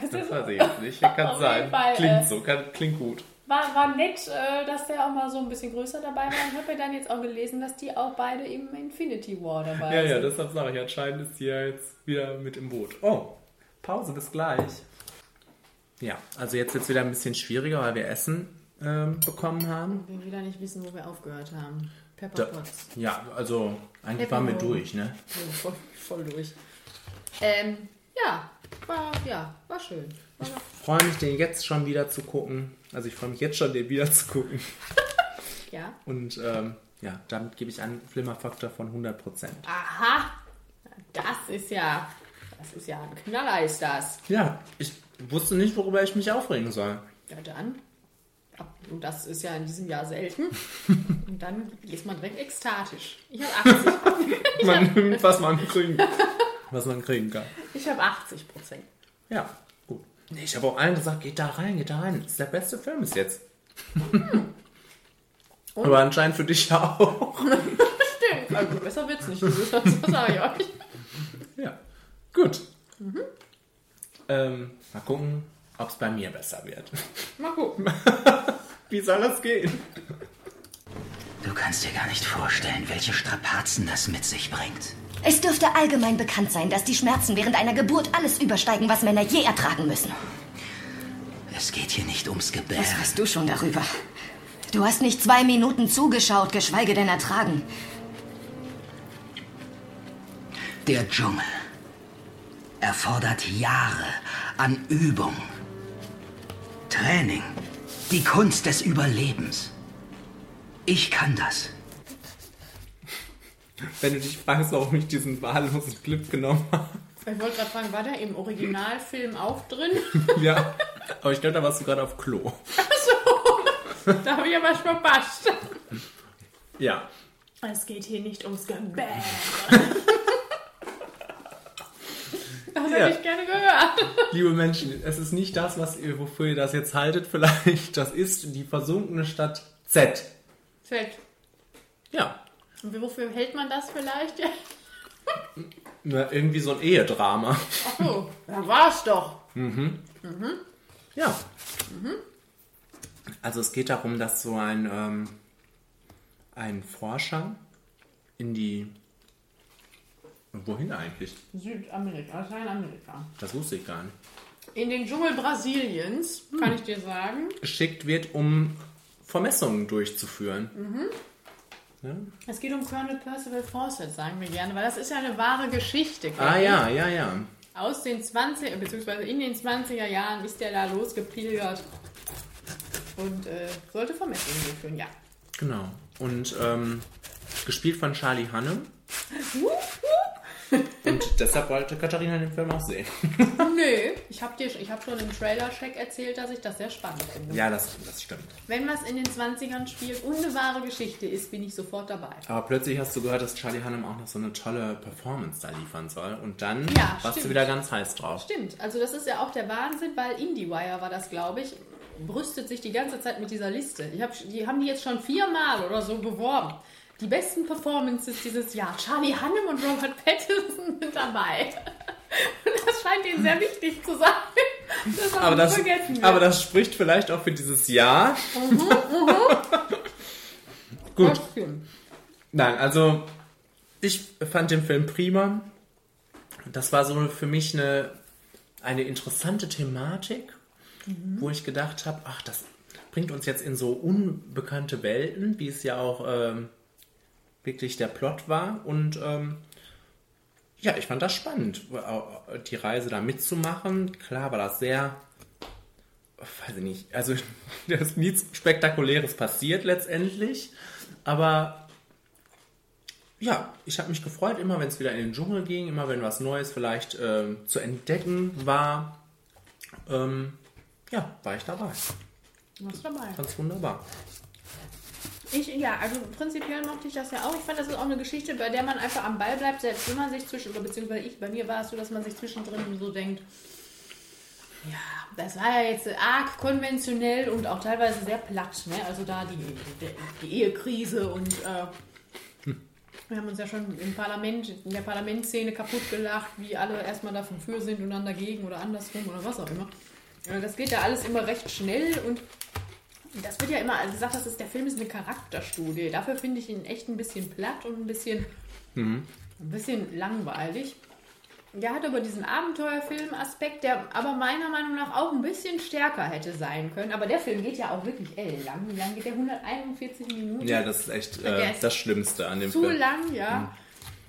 Heißt der Das weiß ich jetzt nicht. Kann Auf sein. jeden Fall, klingt äh, so, kann, klingt gut. War, war nett, äh, dass der auch mal so ein bisschen größer dabei war. Ich habe ja dann jetzt auch gelesen, dass die auch beide im Infinity War dabei Ja, ja, sind. deshalb sage ich, anscheinend ist sie ja jetzt wieder mit im Boot. Oh, Pause, bis gleich. Ja, also jetzt wird es wieder ein bisschen schwieriger, weil wir Essen ähm, bekommen haben. Wir wieder nicht wissen, wo wir aufgehört haben. Pepper Da, Potts. ja, also eigentlich Happy waren wir durch, ne? Oh, voll, voll durch. Ähm, ja, war, ja, war schön. War Ich freue mich, den jetzt schon wieder zu gucken. Also ich freue mich jetzt schon, den wieder zu gucken. ja. Und ähm, ja, damit gebe ich einen Flimmerfaktor von 100%. Aha, das ist ja, das ist ja ein Knaller, ist das. Ja, ich wusste nicht, worüber ich mich aufregen soll. Ja, dann. Und das ist ja in diesem Jahr selten. Und dann ist man direkt ekstatisch. Ich habe 80. Man nimmt, was man kriegen, was man kriegen kann. Ich habe 80 Prozent. Ja, gut. Nee, ich habe auch allen gesagt, geht da rein, geht da rein. Das ist der beste Film bis jetzt. Aber anscheinend für dich ja auch. Stimmt. Also besser wird's nicht. Das sage ich euch. Ja, gut. Ähm, mal gucken, ob es bei mir besser wird. Mal gucken. Wie soll das gehen? Du kannst dir gar nicht vorstellen, welche Strapazen das mit sich bringt. Es dürfte allgemein bekannt sein, dass die Schmerzen während einer Geburt alles übersteigen, was Männer je ertragen müssen. Es geht hier nicht ums Gebären. Was weißt du schon darüber? Du hast nicht zwei Minuten zugeschaut, geschweige denn ertragen. Der Dschungel erfordert Jahre an Übung, Training, die Kunst des Überlebens. Ich kann das. Wenn du dich fragst, warum ich diesen wahllosen Clip genommen habe. Ich wollte gerade fragen, war der im Originalfilm auch drin? Ja, aber ich glaube, da warst du gerade auf Klo. Da habe ich aber verpasst. Ja. Es geht hier nicht ums Gebären. Das Ja. hätte ich gerne gehört. Liebe Menschen, es ist nicht das, was ihr, wofür ihr das jetzt haltet, vielleicht. Das ist die versunkene Stadt Z. Fett. Ja. Und wofür hält man das vielleicht? Na, irgendwie so ein Ehedrama. Ach so, dann war's doch. Ja. Also es geht darum, dass so ein, ähm, ein Forscher in die. Wohin eigentlich? Südamerika, Lateinamerika. Das wusste ich gar nicht. In den Dschungel Brasiliens, kann ich dir sagen. Geschickt wird, um Vermessungen durchzuführen. Es geht um Colonel Percival Fawcett, sagen wir gerne, weil das ist ja eine wahre Geschichte. Ah ja, ja, ja. Aus den 20er, beziehungsweise in den 20er Jahren ist der da losgepilgert und äh, sollte Vermessungen durchführen, ja. Genau. Und ähm, gespielt von Charlie Hannem. Und deshalb wollte Katharina den Film auch sehen. Nö, ich habe dir, ich habe schon im Trailer-Check erzählt, dass ich das sehr spannend finde. Ja, das, das stimmt. Wenn was in den 20ern spielt und eine wahre Geschichte ist, bin ich sofort dabei. Aber plötzlich hast du gehört, dass Charlie Hannem auch noch so eine tolle Performance da liefern soll. Und dann Ja, warst du stimmt. wieder ganz heiß drauf. Stimmt, also das ist ja auch der Wahnsinn, weil IndieWire war das, glaube ich, brüstet sich die ganze Zeit mit dieser Liste. Ich hab, die haben die jetzt schon viermal oder so beworben. Die besten Performances dieses Jahr. Charlie Hannem und Robert Pattinson sind dabei. Und das scheint ihnen sehr wichtig zu sein. Das Aber das, aber das spricht vielleicht auch für dieses Jahr. Gut. Das stimmt. Nein, also ich fand den Film prima. Das war so für mich eine, eine interessante Thematik, wo ich gedacht habe, ach, das bringt uns jetzt in so unbekannte Welten, wie es ja auch ähm, wirklich der Plot war. Und ähm, ja, ich fand das spannend, äh, die Reise da mitzumachen. Klar war das sehr, weiß ich nicht, also da ist nichts Spektakuläres passiert letztendlich, aber ja, ich habe mich gefreut, immer wenn es wieder in den Dschungel ging, immer wenn was Neues vielleicht ähm, zu entdecken war. Ähm, ja, war ich dabei. Was dabei? Ganz wunderbar. Ich, ja, also prinzipiell mochte ich das ja auch. Ich fand, das ist auch eine Geschichte, bei der man einfach am Ball bleibt, selbst wenn man sich zwischen, oder beziehungsweise ich, bei mir war es so, dass man sich zwischendrin so denkt, ja, das war ja jetzt arg konventionell und auch teilweise sehr platt, ne? Also da die, die, die Ehekrise und äh, wir haben uns ja schon im Parlament, in der Parlamentsszene kaputt gelacht, wie alle erstmal davon für sind und dann dagegen oder andersrum oder was auch immer. Äh, Das geht ja alles immer recht schnell und das wird ja immer also gesagt, das der Film ist eine Charakterstudie. Dafür finde ich ihn echt ein bisschen platt und ein bisschen, ein bisschen langweilig. Der hat aber diesen Abenteuerfilm-Aspekt, der aber meiner Meinung nach auch ein bisschen stärker hätte sein können. Aber der Film geht ja auch wirklich ellenlang. Wie lang geht der? 141 Minuten? Ja, das ist echt äh, ist das Schlimmste an dem zu Film. lang, ja.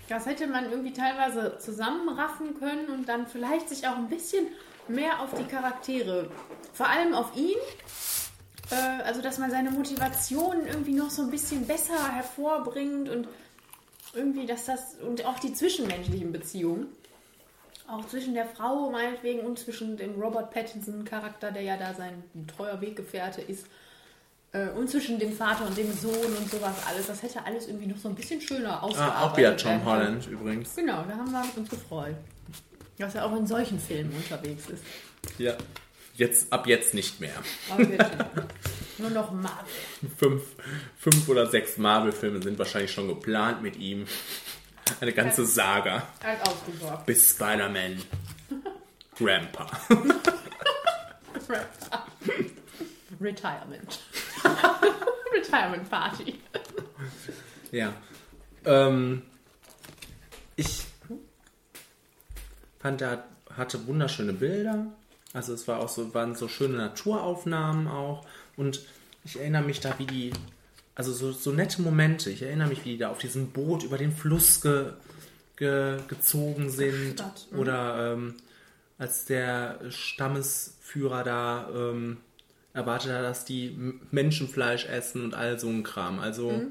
Das hätte man irgendwie teilweise zusammenraffen können und dann vielleicht sich auch ein bisschen mehr auf die Charaktere, vor allem auf ihn, äh, also dass man seine Motivation irgendwie noch so ein bisschen besser hervorbringt und irgendwie, dass das und auch die zwischenmenschlichen Beziehungen, auch zwischen der Frau meinetwegen und zwischen dem Robert Pattinson Charakter, der ja da sein treuer Weggefährte ist, äh, und zwischen dem Vater und dem Sohn und sowas alles. Das hätte alles irgendwie noch so ein bisschen schöner ausgearbeitet. Ah, auch wieder Tom. Holland übrigens. Genau, da haben wir uns gefreut. Dass er auch in solchen Filmen unterwegs ist. Ja. Jetzt, ab jetzt nicht mehr. Aber jetzt nicht. Nur noch Marvel. Fünf, fünf oder sechs Marvel-Filme sind wahrscheinlich schon geplant mit ihm. Eine ganze Saga. Alt ausgesorgt. Bis Spider-Man. Grandpa. Retirement. Retirement Party. Ja. Ähm, ich fand, er hatte wunderschöne Bilder. Also es war auch so, waren so schöne Naturaufnahmen auch. Und ich erinnere mich da, wie die, also so, so nette Momente. Ich erinnere mich, wie die da auf diesem Boot über den Fluss ge, ge, gezogen sind. Stadt, mhm. Oder ähm, als der Stammesführer da ähm, erwartet hat, dass die Menschenfleisch essen und all so ein Kram. Also Mhm.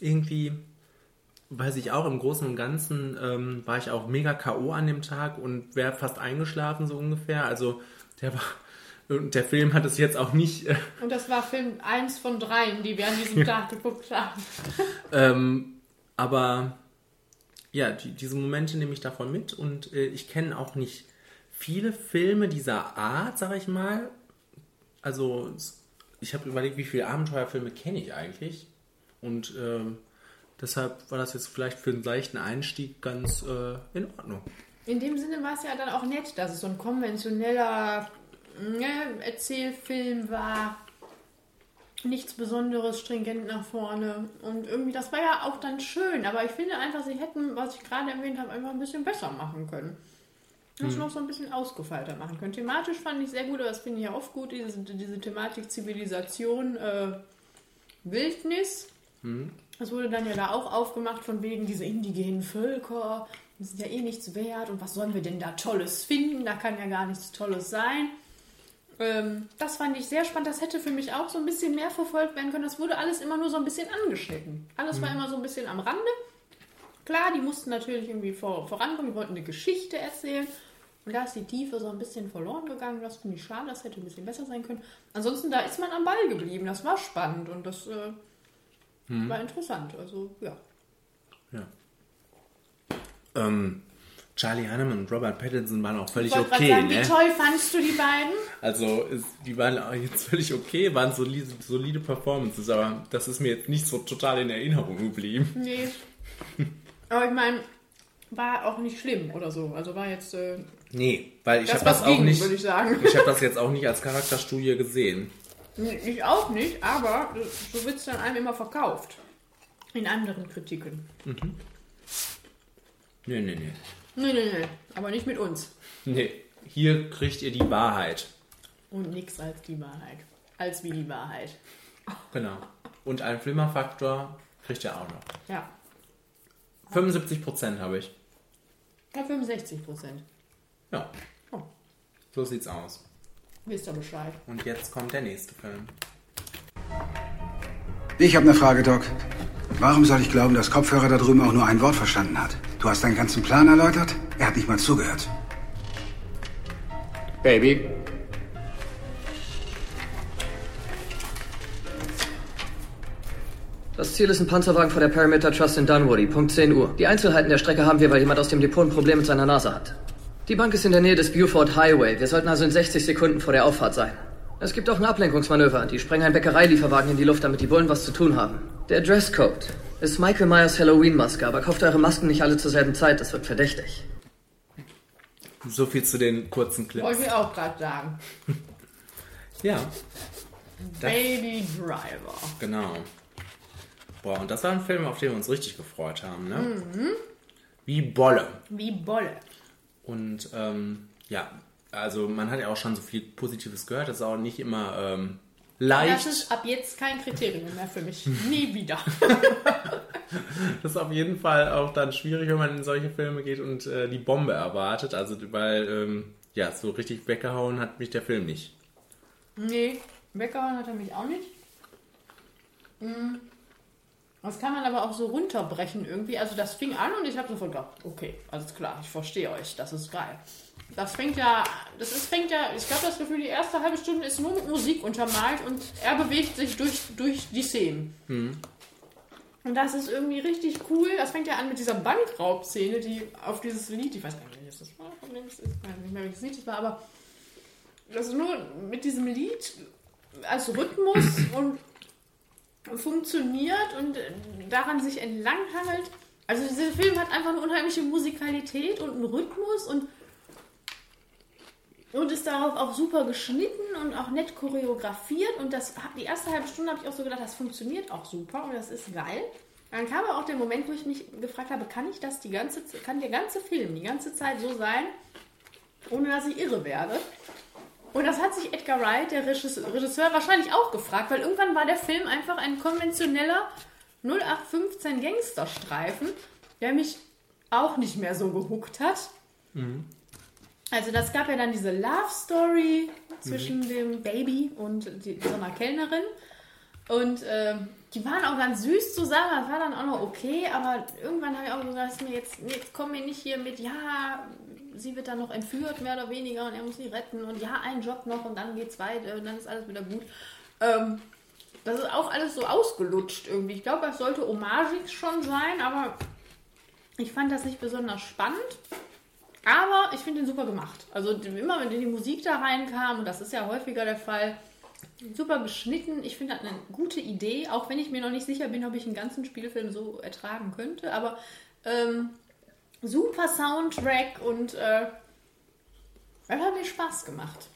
irgendwie weiß ich auch, im Großen und Ganzen ähm, war ich auch mega K.O. an dem Tag und wäre fast eingeschlafen, so ungefähr. Also der war. Und der Film hat es jetzt auch nicht. Äh, Und das war Film 1 von 3, die wir an diesem Tag geguckt haben. ähm, aber ja, die, diese Momente nehme ich davon mit und äh, ich kenne auch nicht viele Filme dieser Art, sag ich mal. Also ich habe überlegt, wie viele Abenteuerfilme kenne ich eigentlich und ähm, deshalb war das jetzt vielleicht für einen leichten Einstieg ganz äh, in Ordnung. In dem Sinne war es ja dann auch nett, dass es so ein konventioneller ne, Erzählfilm war. nichts Besonderes, stringent nach vorne. Und irgendwie, das war ja auch dann schön. Aber ich finde einfach, sie hätten, was ich gerade erwähnt habe, einfach ein bisschen besser machen können. Das noch so ein bisschen ausgefeilter machen können. Thematisch fand ich sehr gut, aber das finde ich ja oft gut, diese, diese Thematik Zivilisation, äh, Wildnis. Das wurde dann ja da auch aufgemacht von wegen diese indigenen Völker, die sind ja eh nichts wert und was sollen wir denn da Tolles finden? Da kann ja gar nichts Tolles sein. Ähm, das fand ich sehr spannend. Das hätte für mich auch so ein bisschen mehr verfolgt werden können. Das wurde alles immer nur so ein bisschen angeschnitten. Alles war immer so ein bisschen am Rande. Klar, die mussten natürlich irgendwie vor, vorankommen, die wollten eine Geschichte erzählen. Und da ist die Tiefe so ein bisschen verloren gegangen. Das finde ich schade, das hätte ein bisschen besser sein können. Ansonsten, da ist man am Ball geblieben. Das war spannend und das äh, war interessant. Also, ja. Ja. Ähm, Charlie Hanneman und Robert Pattinson waren auch völlig Ich okay, sagen, ne? wie toll fandst du die beiden? Also, ist, die waren auch jetzt völlig okay, waren solide, solide Performances, aber das ist mir jetzt nicht so total in Erinnerung geblieben. Nee. Aber ich meine, war auch nicht schlimm oder so. Also war jetzt äh, Nee, weil ich das, habe das auch ging, nicht. ich. Ich habe das jetzt auch nicht als Charakterstudie gesehen. Nee, Ich auch nicht, aber so wird es dann einem immer verkauft. In anderen Kritiken. Nee, nee, nee. Nee, nee, nee. Aber nicht mit uns. Nee, hier kriegt ihr die Wahrheit. Und nichts als die Wahrheit. Als wie die Wahrheit. Genau. Und einen Flimmerfaktor kriegt ihr auch noch. Ja. 75% habe ich. Ja, 65 Prozent. Ja. Oh. So sieht's aus. Wisst ihr Bescheid. Und jetzt kommt der nächste Film. Ich habe eine Frage, Doc. Warum soll ich glauben, dass Kopfhörer da drüben auch nur ein Wort verstanden hat? Du hast deinen ganzen Plan erläutert? Er hat nicht mal zugehört. Baby. Das Ziel ist ein Panzerwagen vor der Parameter Trust in Dunwoody, Punkt 10 Uhr. Die Einzelheiten der Strecke haben wir, weil jemand aus dem Depot ein Problem mit seiner Nase hat. Die Bank ist in der Nähe des Buford Highway. Wir sollten also in 60 Sekunden vor der Auffahrt sein. Es gibt auch ein Ablenkungsmanöver. Die sprengen einen Bäckereilieferwagen in die Luft, damit die Bullen was zu tun haben. Der Dresscode ist Michael Myers Halloween-Maske, aber kauft eure Masken nicht alle zur selben Zeit. Das wird verdächtig. So viel zu den kurzen Clips. Wollte ich auch gerade sagen. Ja, Das- Baby Driver. genau. Boah, und das war ein Film, auf den wir uns richtig gefreut haben, ne? Wie Bolle. Wie Bolle. Und ähm, ja, also man hat ja auch schon so viel Positives gehört. Das ist auch nicht immer ähm, leicht. Das ist ab jetzt kein Kriterium mehr für mich. Nie wieder. Das ist auf jeden Fall auch dann schwierig, wenn man in solche Filme geht und äh, die Bombe erwartet. Also, weil, ähm, ja, so richtig weggehauen hat mich der Film nicht. Nee, weggehauen hat er mich auch nicht. Mm. Das kann man aber auch so runterbrechen irgendwie. Also das fing an und ich habe sofort gedacht, okay, alles klar, ich verstehe euch, das ist geil. Das fängt ja, das ist, fängt ja, ich glaube das Gefühl, die erste halbe Stunde ist nur mit Musik untermalt und er bewegt sich durch, durch die Szenen. Und das ist irgendwie richtig cool. Das fängt ja an mit dieser Bankraubszene, die auf dieses Lied, ich weiß gar nicht, welches das war, von dem es ist, ich weiß nicht mehr, welches Lied das war, aber das ist nur mit diesem Lied als Rhythmus und funktioniert und daran sich entlanghangelt. Also dieser Film hat einfach eine unheimliche Musikalität und einen Rhythmus und und ist darauf auch super geschnitten und auch nett choreografiert und das die erste halbe Stunde habe ich auch so gedacht, das funktioniert auch super und das ist geil. Dann kam aber auch der Moment, wo ich mich gefragt habe, kann ich das die ganze kann der ganze Film die ganze Zeit so sein, ohne dass ich irre werde? Und das hat sich Edgar Wright, der Regisseur, wahrscheinlich auch gefragt, weil irgendwann war der Film einfach ein konventioneller 0815 Gangsterstreifen, der mich auch nicht mehr so gehuckt hat. Also das gab ja dann diese Love Story zwischen dem Baby und die, so einer Kellnerin. Und ähm, die waren auch ganz süß zusammen, das war dann auch noch okay, aber irgendwann habe ich auch gesagt, mir jetzt, jetzt komm mir nicht hier mit, ja, sie wird dann noch entführt, mehr oder weniger, und er muss sie retten und ja, ein Job noch und dann geht's weiter und dann ist alles wieder gut. Ähm, das ist auch alles so ausgelutscht irgendwie. Ich glaube, das sollte homagig schon sein, aber ich fand das nicht besonders spannend. Aber ich finde ihn super gemacht. Also immer, wenn die Musik da reinkam, und das ist ja häufiger der Fall, super geschnitten. Ich finde das eine gute Idee, auch wenn ich mir noch nicht sicher bin, ob ich einen ganzen Spielfilm so ertragen könnte. Aber ähm, super Soundtrack und äh, das hat mir Spaß gemacht.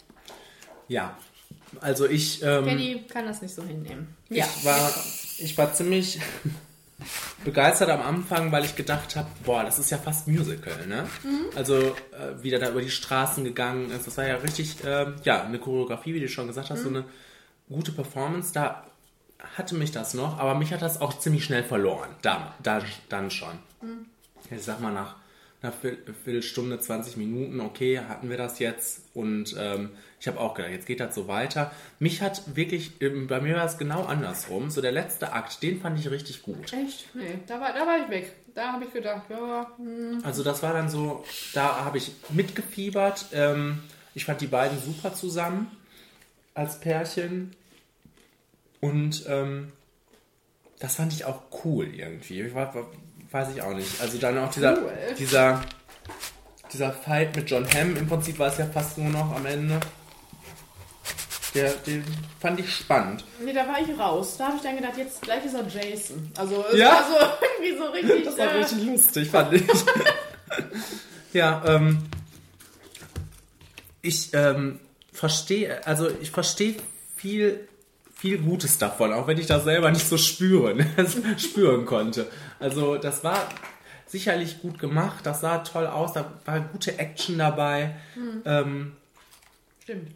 Ja, also ich, ähm, Kenny kann das nicht so hinnehmen. ich, war, ich war ziemlich begeistert am Anfang, weil ich gedacht habe, boah, das ist ja fast Musical, ne? Also äh, wie der da über die Straßen gegangen ist, das war ja richtig, ähm, ja, eine Choreografie, wie du schon gesagt hast, so eine gute Performance. Da hatte mich das noch, aber mich hat das auch ziemlich schnell verloren, da, da dann schon. Ich sag mal nach einer Viertel- Viertelstunde, 20 Minuten, okay, hatten wir das jetzt und ähm, ich habe auch gedacht, jetzt geht das so weiter. Mich hat wirklich, ähm, bei mir war es genau andersrum, so der letzte Akt, den fand ich richtig gut. Echt? Nee, da war, da war ich weg. Da habe ich gedacht, ja, hm. Also das war dann so, da habe ich mitgefiebert. Ähm, ich fand die beiden super zusammen als Pärchen. Und ähm, das fand ich auch cool irgendwie. Ich war, war, weiß ich auch nicht. Also dann auch dieser, Cool. dieser, dieser Fight mit John Hamm. Im Prinzip war es ja fast nur noch am Ende. Der, den fand ich spannend. nee, da war ich raus. Da habe ich dann gedacht, jetzt gleich ist er Jason. Also, es Ja? war so irgendwie so richtig. Das war äh, richtig lustig, fand ich. ja, ähm, ich ähm, verstehe, also ich verstehe viel, viel Gutes davon, auch wenn ich das selber nicht so spüren, spüren konnte. Also das war sicherlich gut gemacht, das sah toll aus, da war gute Action dabei. Ähm, Stimmt.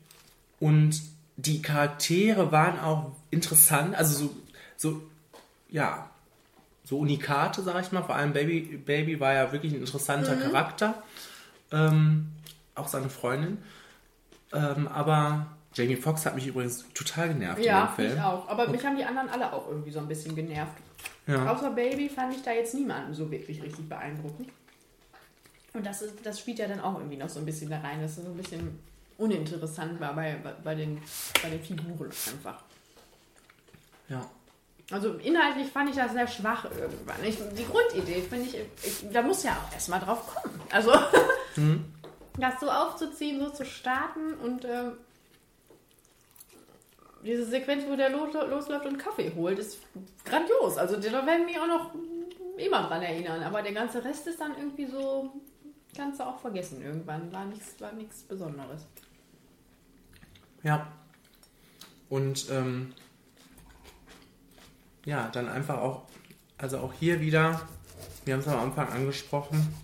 und die Charaktere waren auch interessant, also so, so ja, so Unikate, sag ich mal. Vor allem Baby, Baby war ja wirklich ein interessanter Charakter. Ähm, auch seine Freundin. Ähm, aber Jamie Foxx hat mich übrigens total genervt Ja, in dem Film. ich auch. Aber mich haben die anderen alle auch irgendwie so ein bisschen genervt. Ja. Außer Baby fand ich da jetzt niemanden so wirklich richtig beeindruckend. Und das, ist, das spielt ja dann auch irgendwie noch so ein bisschen da rein, dass es so ein bisschen uninteressant war bei, bei, den, bei den Figuren einfach. ja. Also inhaltlich fand ich das sehr schwach irgendwann. Ich, die Grundidee finde ich, ich, da muss ja auch erstmal drauf kommen. Also das so aufzuziehen, so zu starten und ähm, diese Sequenz, wo der los, losläuft und Kaffee holt, ist grandios. Also da werden mich auch noch immer dran erinnern. Aber der ganze Rest ist dann irgendwie so, kannst du auch vergessen irgendwann. War nichts, war nichts Besonderes. Ja. Und ähm, ja, dann einfach auch, also auch hier wieder, wir haben es am Anfang angesprochen,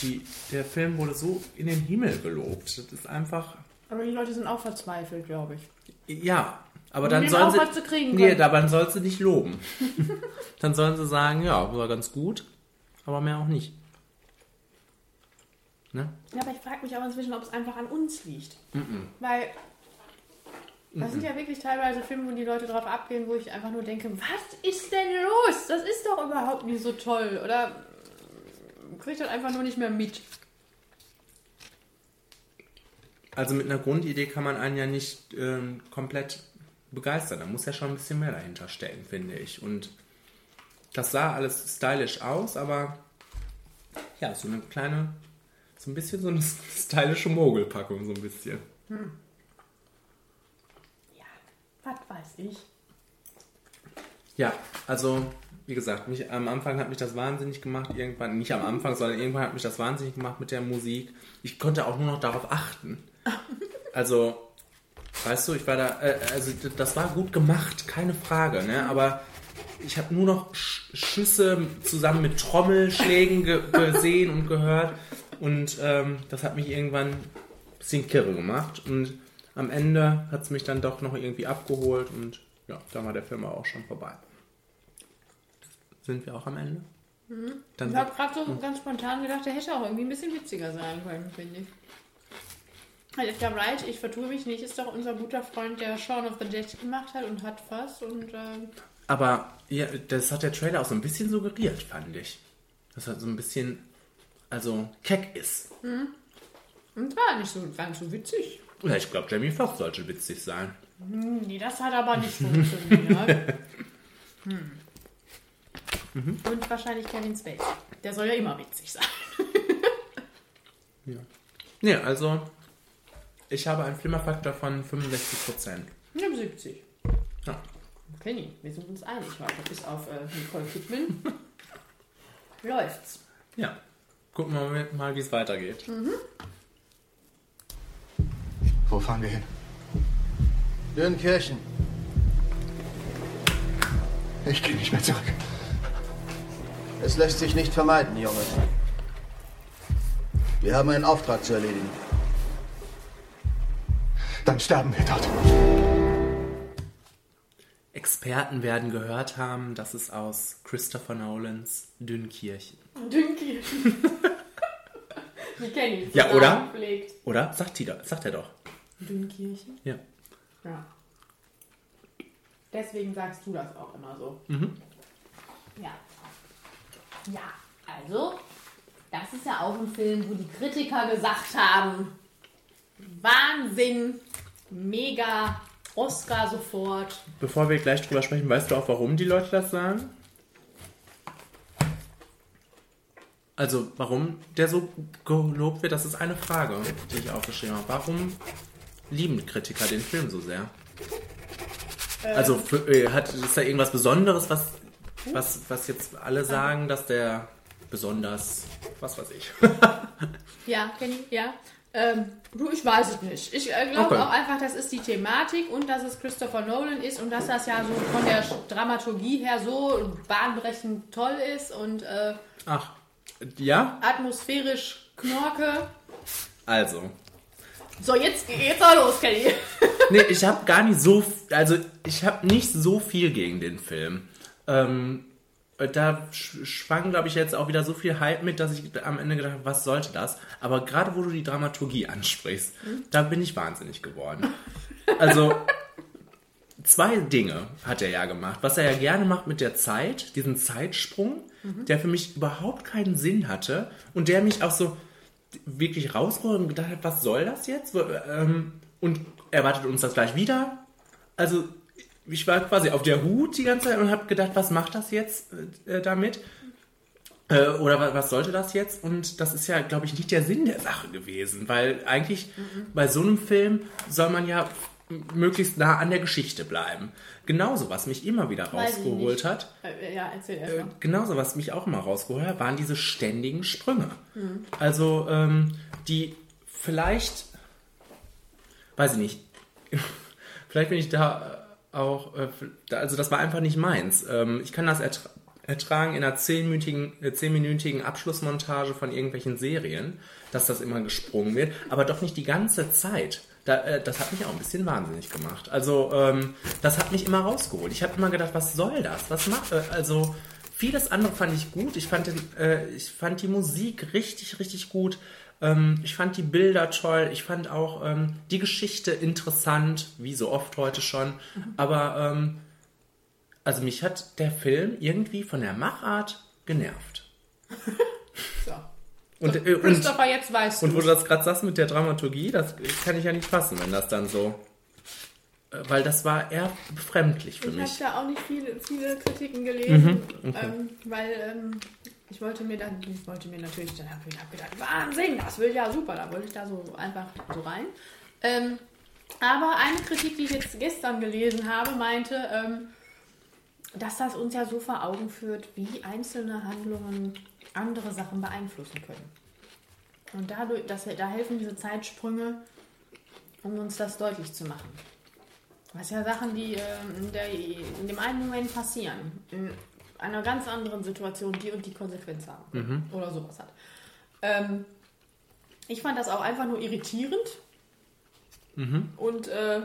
die, der Film wurde so in den Himmel gelobt. Das ist einfach, Aber die Leute sind auch verzweifelt, glaube ich. ja, aber Um dann sollen sie, zu kriegen nee, dann sollen sie nicht loben. dann sollen sie sagen, ja, war ganz gut, aber mehr auch nicht. Ne? Ja, aber ich frage mich auch inzwischen, ob es einfach an uns liegt. Weil das sind ja wirklich teilweise Filme, wo die Leute drauf abgehen, wo ich einfach nur denke, was ist denn los? Das ist doch überhaupt nicht so toll. Oder kriege ich das einfach nur nicht mehr mit. Also mit einer Grundidee kann man einen ja nicht ähm, komplett begeistern. Da muss ja schon ein bisschen mehr dahinter stecken, finde ich. Und das sah alles stylisch aus, aber ja, so eine kleine, so ein bisschen so eine stylische Mogelpackung, so ein bisschen. Ja, was weiß ich. Ja, also wie gesagt, mich, am Anfang hat mich das wahnsinnig gemacht, irgendwann, nicht am Anfang, sondern irgendwann hat mich das wahnsinnig gemacht mit der Musik. Ich konnte auch nur noch darauf achten. Also, weißt du, ich war da, äh, also das war gut gemacht, keine Frage, ne? Aber ich habe nur noch Sch Schüsse zusammen mit Trommelschlägen ge gesehen und gehört. Und ähm, das hat mich irgendwann ein bisschen kirre gemacht. Und am Ende hat es mich dann doch noch irgendwie abgeholt und ja, dann war der Film auch schon vorbei. Sind wir auch am Ende? Dann Ich habe gerade so ganz spontan gedacht, der hätte auch irgendwie ein bisschen witziger sein können, finde ich. Also Edgar Wright, ich vertue mich nicht, ist doch unser guter Freund, der Shaun of the Dead gemacht hat und hat fast und ähm, Aber ja, das hat der Trailer auch so ein bisschen suggeriert, fand ich. Dass er so ein bisschen, also keck ist. und war nicht so ganz so witzig. Ja, ich glaube, Jamie Foxx sollte witzig sein. Nee, das hat aber nicht funktioniert. hm. Und wahrscheinlich Kevin Spacey. Der soll ja immer witzig sein. Nee, also ich habe einen Flimmerfaktor von 65%. Ich habe 70. Ja. Penny, wir sind uns einig heute, bis auf äh, Nicole Kidman. Läuft's. Ja. Gucken wir mal, wie es weitergeht. Wo fahren wir hin? Dünnkirchen. Ich gehe nicht mehr zurück. Es lässt sich nicht vermeiden, Junge. Wir haben einen Auftrag zu erledigen. Dann sterben wir dort. Experten werden gehört haben, das ist aus Christopher Nolans Dünnkirchen. Dünnkirchen. Wir kennen ihn. Ja, oder? Gepflegt. Oder? Sagt, die, doch- sagt er doch. Dünnkirchen? Ja. Ja. Deswegen sagst du das auch immer so. Mhm. Ja. Ja, also, das ist ja auch ein Film, wo die Kritiker gesagt haben, Wahnsinn, mega, Oscar sofort. Bevor wir gleich drüber sprechen, weißt du auch, warum die Leute das sagen? Also, warum der so gelobt wird, das ist eine Frage, die ich aufgeschrieben habe. Warum lieben Kritiker den Film so sehr? Also, für, äh, hat, ist da irgendwas Besonderes, was, was, was jetzt alle sagen, dass der besonders, was weiß ich. Ja, Kenny, ja. Ähm, du, ich weiß es nicht. Ich äh, glaube Okay. auch einfach, das ist die Thematik und dass es Christopher Nolan ist und dass das ja so von der Dramaturgie her so bahnbrechend toll ist und äh, Ach, ja? atmosphärisch Knorke. Also. So, jetzt geht's auch los, Kenny. Nee, ich habe gar nicht so, also ich habe nicht so viel gegen den Film. Ähm, da sch- schwang, glaube ich, jetzt auch wieder so viel Hype mit, dass ich am Ende gedacht habe, was sollte das? Aber gerade wo du die Dramaturgie ansprichst, da bin ich wahnsinnig geworden. Also, zwei Dinge hat er ja gemacht. Was er ja gerne macht mit der Zeit, diesen Zeitsprung, der für mich überhaupt keinen Sinn hatte und der mich auch so wirklich rausgeholt und gedacht hat, was soll das jetzt? Ähm, Und erwartet uns das gleich wieder. Also ich war quasi auf der Hut die ganze Zeit und habe gedacht, was macht das jetzt äh, damit? Äh, oder wa- was sollte das jetzt? Und das ist ja, glaube ich, nicht der Sinn der Sache gewesen, weil eigentlich bei so einem Film soll man ja möglichst nah an der Geschichte bleiben. Genauso, was mich immer wieder rausgeholt hat, Äh, ja, erzähl erst mal. genauso, was mich auch immer rausgeholt hat, waren diese ständigen Sprünge. Mhm. Also, ähm, die vielleicht, weiß ich nicht, vielleicht bin ich da auch, äh, also das war einfach nicht meins. Ähm, ich kann das ertra ertragen in einer zehnminütigen, äh, zehnminütigen Abschlussmontage von irgendwelchen Serien, dass das immer gesprungen wird, aber doch nicht die ganze Zeit. Da, äh, das hat mich auch ein bisschen wahnsinnig gemacht. Also, ähm, das hat mich immer rausgeholt. Ich habe immer gedacht, was soll das? Was macht, äh, also, vieles andere fand ich gut. Ich fand, den, äh, ich fand die Musik richtig, richtig gut. Ähm, ich fand die Bilder toll. Ich fand auch ähm, die Geschichte interessant, wie so oft heute schon. Aber, ähm, also mich hat der Film irgendwie von der Machart genervt. So. Und, äh, und, Christopher, jetzt weißt und du. wo du das gerade sagst mit der Dramaturgie, das kann ich ja nicht fassen, wenn das dann so. äh, Weil das war eher befremdlich für Ich habe mich. ja auch nicht viele, viele Kritiken gelesen, Mhm, okay. ähm, weil ähm, ich wollte mir dann, ich wollte mir natürlich, dann habe ich hab gedacht, Wahnsinn, das will ja super, da wollte ich da so einfach so rein. Ähm, aber eine Kritik, die ich jetzt gestern gelesen habe, meinte, ähm, dass das uns ja so vor Augen führt, wie einzelne Handlungen andere Sachen beeinflussen können. Und dadurch, dass, da helfen diese Zeitsprünge, um uns das deutlich zu machen. Was ja Sachen, die ähm, in, der, in dem einen Moment passieren, in einer ganz anderen Situation, die und die Konsequenz haben. Mhm. Oder sowas hat. Ähm, ich fand das auch einfach nur irritierend Mhm. und äh,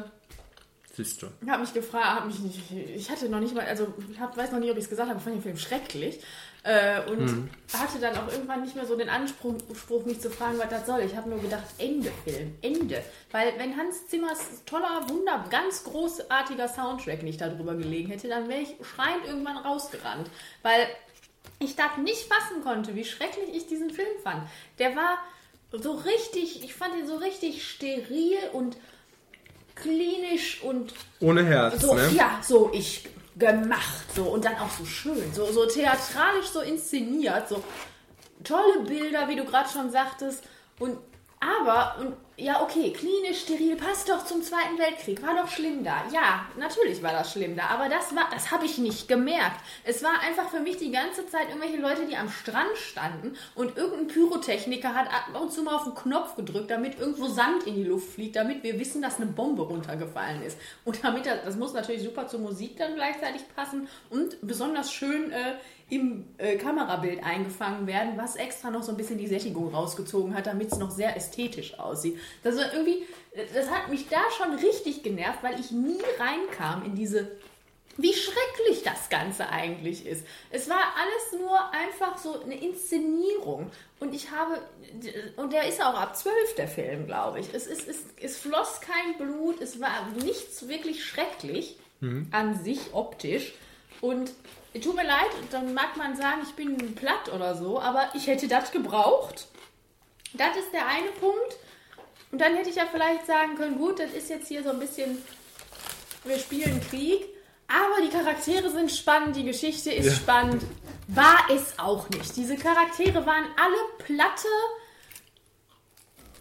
Siehst du. habe mich gefragt, hab mich ich hatte noch nicht mal, also ich hab, weiß noch nicht, ob ich es gesagt habe, ich fand den Film schrecklich. Äh, und Mhm. hatte dann auch irgendwann nicht mehr so den Anspruch, Spruch, mich zu fragen, was das soll. Ich habe nur gedacht, Ende Film, Ende. Weil wenn Hans Zimmers toller, wunder, ganz großartiger Soundtrack nicht darüber gelegen hätte, dann wäre ich schreiend irgendwann rausgerannt. Weil ich das nicht fassen konnte, wie schrecklich ich diesen Film fand. Der war so richtig, ich fand ihn so richtig steril und klinisch und Ohne Herz, so, ne? ja, so ich gemacht, so. Und dann auch so schön, so, so theatralisch so inszeniert, so tolle Bilder, wie du gerade schon sagtest, und aber und ja, okay, klinisch steril, passt doch zum Zweiten Weltkrieg, war doch schlimm da. Ja, natürlich war das schlimm da, aber das war, das habe ich nicht gemerkt. Es war einfach für mich die ganze Zeit irgendwelche Leute, die am Strand standen und irgendein Pyrotechniker hat ab und zu mal auf den Knopf gedrückt, damit irgendwo Sand in die Luft fliegt, damit wir wissen, dass eine Bombe runtergefallen ist. Und damit das, das muss natürlich super zur Musik dann gleichzeitig passen und besonders schön äh, im äh, Kamerabild eingefangen werden, was extra noch so ein bisschen die Sättigung rausgezogen hat, damit es noch sehr ästhetisch aussieht. Das war irgendwie, das hat mich da schon richtig genervt, weil ich nie reinkam in diese, wie schrecklich das Ganze eigentlich ist. Es war alles nur einfach so eine Inszenierung. Und ich habe, und der ist auch ab 12 der Film, glaube ich. Es, ist, es, es floss kein Blut, es war nichts wirklich schrecklich Mhm. an sich optisch. Und tut mir leid, dann mag man sagen, ich bin platt oder so, aber ich hätte das gebraucht. Das ist der eine Punkt. Und dann hätte ich ja vielleicht sagen können, gut, das ist jetzt hier so ein bisschen, wir spielen Krieg, aber die Charaktere sind spannend, die Geschichte ist Ja. spannend. War es auch nicht. Diese Charaktere waren alle platte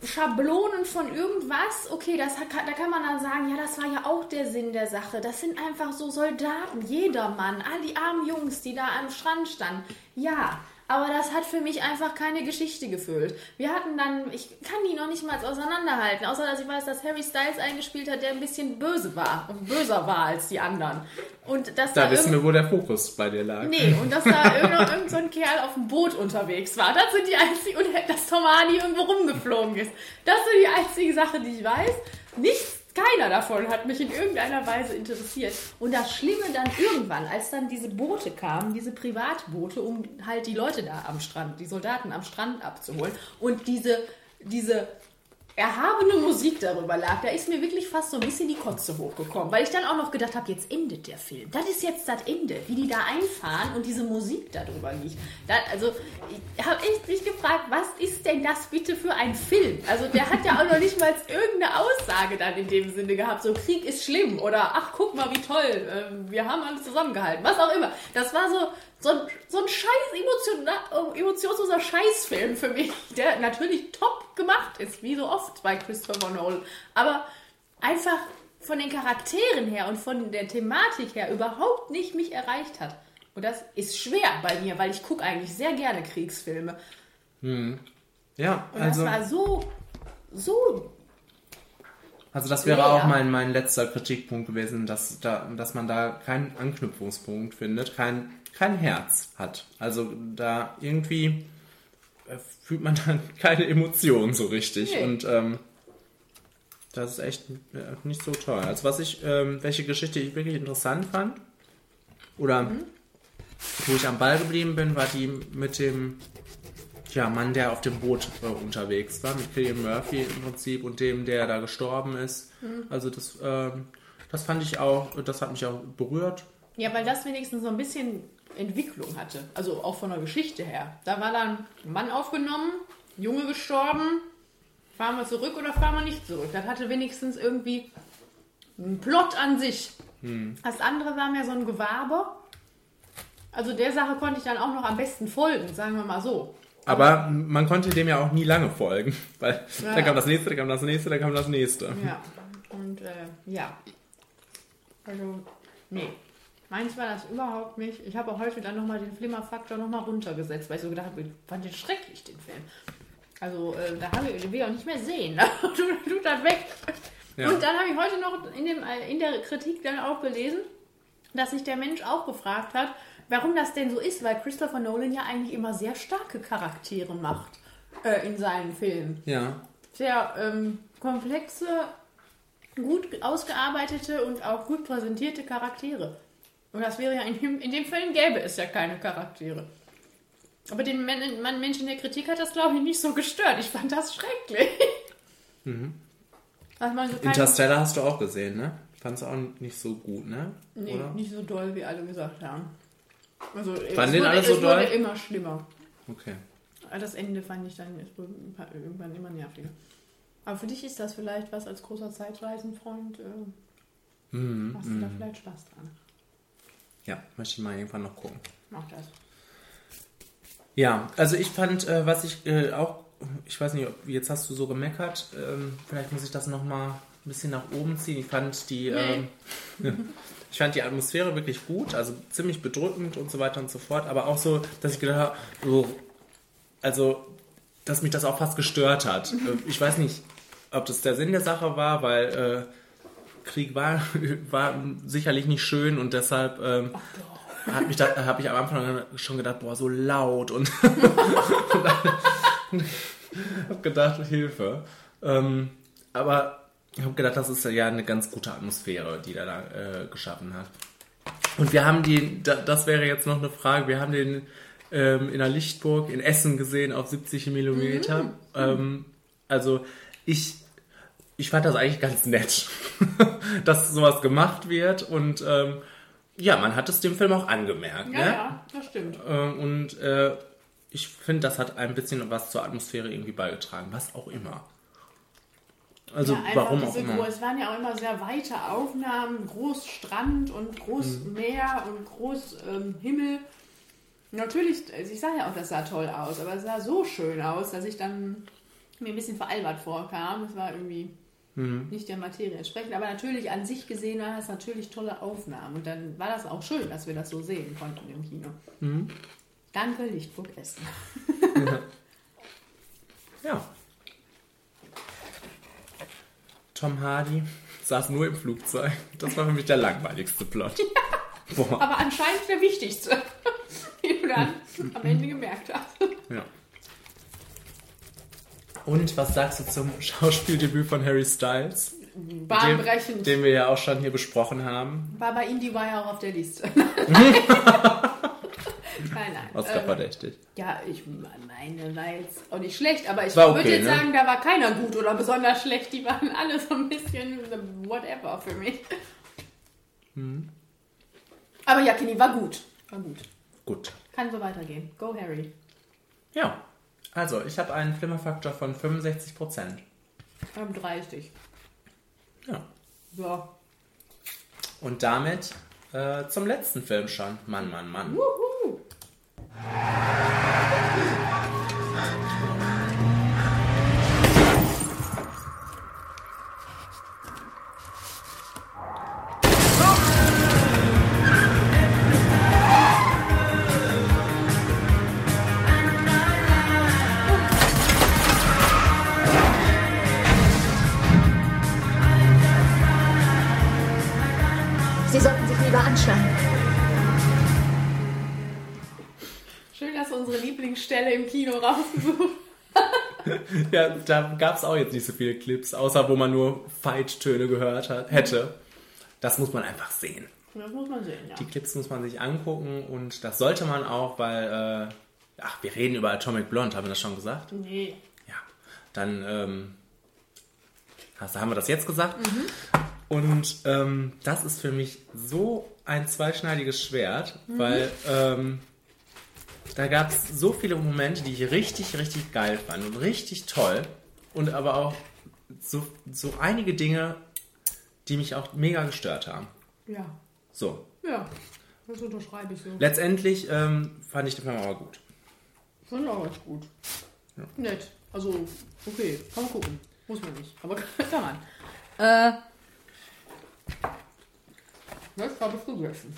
Schablonen von irgendwas, okay, das da kann man dann sagen, ja, das war ja auch der Sinn der Sache. Das sind einfach so Soldaten, jedermann, all die armen Jungs, die da am Strand standen. Ja, aber das hat für mich einfach keine Geschichte gefüllt. Wir hatten dann, ich kann die noch nicht mal auseinanderhalten, außer dass ich weiß, dass Harry Styles eingespielt hat, der ein bisschen böse war und böser war als die anderen. Und dass Da da, wissen wir, wo der Fokus bei dir lag. Nee, und dass da irgend, irgend so ein Kerl auf dem Boot unterwegs war. Das sind die einzigen, und dass Tom Hardy irgendwo rumgeflogen ist. Das sind die einzige Sache, die ich weiß. Nichts, keiner davon hat mich in irgendeiner Weise interessiert. Und das Schlimme dann irgendwann, als dann diese Boote kamen, diese Privatboote, um halt die Leute da am Strand, die Soldaten am Strand abzuholen und diese, diese erhabene Musik darüber lag, da ist mir wirklich fast so ein bisschen die Kotze hochgekommen, weil ich dann auch noch gedacht habe, jetzt endet der Film. Das ist jetzt das Ende, wie die da einfahren und diese Musik darüber liegt. Da, also ich habe echt mich gefragt, was ist denn das bitte für ein Film? Also der hat ja auch noch nicht mal irgendeine Aussage dann in dem Sinne gehabt, so Krieg ist schlimm oder ach guck mal wie toll, ähm, wir haben alles zusammengehalten, was auch immer. Das war so so ein, so ein scheiß emotiona- emotionsloser Scheißfilm für mich, der natürlich top gemacht ist, wie so oft bei Christopher Nolan. Aber einfach von den Charakteren her und von der Thematik her überhaupt nicht mich erreicht hat. Und das ist schwer bei mir, weil ich gucke eigentlich sehr gerne Kriegsfilme. Hm. Ja, Und also, das war so, so also das wäre leer. auch mein, mein letzter Kritikpunkt gewesen, dass, da, dass man da keinen Anknüpfungspunkt findet, kein, kein Herz hat. Also da irgendwie äh, fühlt man dann keine Emotionen so richtig. Nee. Und ähm, das ist echt äh, nicht so toll. Also was ich, ähm, welche Geschichte ich wirklich interessant fand, oder Mhm. wo ich am Ball geblieben bin, war die mit dem ja, Mann, der auf dem Boot äh, unterwegs war, mit Killian Murphy im Prinzip und dem, der da gestorben ist. Mhm. Also das, ähm, das fand ich auch, das hat mich auch berührt. Ja, weil das wenigstens so ein bisschen Entwicklung hatte. Also auch von der Geschichte her. Da war dann ein Mann aufgenommen, Junge gestorben. Fahren wir zurück oder fahren wir nicht zurück? Das hatte wenigstens irgendwie einen Plot an sich. Hm. Das andere war mehr so ein Gewabe. Also der Sache konnte ich dann auch noch am besten folgen, sagen wir mal so. Aber man konnte dem ja auch nie lange folgen, weil Ja, da kam das nächste, da kam das nächste, da kam das nächste. Ja. Und äh, ja. Also, nee. Meins war das überhaupt nicht. Ich habe auch heute dann nochmal den Flimmerfaktor nochmal runtergesetzt, weil ich so gedacht habe, ich fand den schrecklich, den Film. Also, äh, da habe ich, den will ich auch nicht mehr sehen. du, du das weg. Ja. Und dann habe ich heute noch in, dem, äh, in der Kritik dann auch gelesen, dass sich der Mensch auch gefragt hat, warum das denn so ist, weil Christopher Nolan ja eigentlich immer sehr starke Charaktere macht äh, in seinen Filmen Ja. sehr ähm, komplexe, gut ausgearbeitete und auch gut präsentierte Charaktere. Und das wäre ja in dem, in dem Film gäbe es ja keine Charaktere. Aber den Men Man Menschen in der Kritik hat das, glaube ich, nicht so gestört. Ich fand das schrecklich. Mhm. Dass man so Interstellar hast du auch gesehen, ne? Fand's auch nicht so gut, ne? Nee, Oder? nicht so doll, wie alle gesagt haben. Also, es Fanden den wurde, alle so doll? immer schlimmer. Okay. Das Ende fand ich dann irgendwann immer nerviger. Aber für dich ist das vielleicht was als großer Zeitreisenfreund. Äh, Mhm, hast du da mhm. vielleicht Spaß dran? Ja, möchte ich mal irgendwann noch gucken. Mach das. Ja, also ich fand, äh, was ich äh, auch ich weiß nicht, ob, jetzt hast du so gemeckert, ähm, vielleicht muss ich das nochmal ein bisschen nach oben ziehen. Ich fand die, ähm, ich fand die Atmosphäre wirklich gut, also ziemlich bedrückend und so weiter und so fort, aber auch so, dass ich gedacht habe, so, also, dass mich das auch fast gestört hat. Äh, Ich weiß nicht, ob das der Sinn der Sache war, weil äh, Krieg war, war sicherlich nicht schön und deshalb ähm, hat mich da, habe ich am Anfang schon gedacht, boah, so laut und habe gedacht, Hilfe. Ähm, aber ich habe gedacht, das ist ja eine ganz gute Atmosphäre, die er da äh, geschaffen hat. Und wir haben die, da, das wäre jetzt noch eine Frage, wir haben den ähm, in der Lichtburg in Essen gesehen auf 70 Millimeter. Ähm, also ich, ich fand das eigentlich ganz nett, dass sowas gemacht wird und ähm, ja, man hat es dem Film auch angemerkt. Ja, ne? ja, das stimmt. Ähm, und äh, ich finde, das hat ein bisschen was zur Atmosphäre irgendwie beigetragen, was auch immer. Also ja, einfach warum auch diese immer. Gro- Es waren ja auch immer sehr weite Aufnahmen, groß Strand und groß Mhm. Meer und groß ähm, Himmel. Natürlich, also ich sage ja auch, das sah toll aus, aber es sah so schön aus, dass ich dann mir ein bisschen veralbert vorkam. Es war irgendwie Mhm. nicht der Materie entsprechend, aber natürlich an sich gesehen war es natürlich tolle Aufnahmen und dann war das auch schön, dass wir das so sehen konnten im Kino. Mhm. Danke, Lichtburg Essen. Ja. Tom Hardy saß nur im Flugzeug. Das war für mich der langweiligste Plot. Boah. Aber anscheinend der wichtigste, wie du dann am Ende gemerkt hast. Ja. Und was sagst du zum Schauspieldebüt von Harry Styles? Bahnbrechend. Den, den wir ja auch schon hier besprochen haben. War bei IndieWire auch auf der Liste. nein, nein. Oscar Ähm, verdächtig. ja, ich meine, war jetzt auch nicht schlecht, aber ich War würde okay, jetzt ne? sagen, da war keiner gut oder besonders schlecht. Die waren alle so ein bisschen whatever für mich. Hm. Aber ja, Kenny war gut. War gut. Gut. Kann so weitergehen. Go, Harry. Ja. Also, ich habe einen Flimmerfaktor von 65%. Ähm, 30. Ja. Ja. Und damit äh, zum letzten Film schon. Mann, Mann, Mann. Wuhu. Sie Ja, da gab es auch jetzt nicht so viele Clips, außer wo man nur Fight-Töne gehört hat, hätte. Das muss man einfach sehen. Das muss man sehen, ja. Die Clips muss man sich angucken und das sollte man auch, weil, äh, ach, wir reden über Atomic Blonde, haben wir das schon gesagt? Nee. Dann ähm, hast, haben wir das jetzt gesagt. Mhm. Und ähm, das ist für mich so ein zweischneidiges Schwert, Mhm. weil ähm, da gab es so viele Momente, die ich richtig, richtig geil fand und richtig toll. Und aber auch so, so einige Dinge, die mich auch mega gestört haben. Ja. So, Ja. Das unterschreibe ich so. letztendlich ähm, fand ich den Film aber gut. Fand auch ganz gut. Nett. Also, okay, kann man gucken. Muss man nicht. Aber kann man. Äh. Jetzt habe ich gegessen.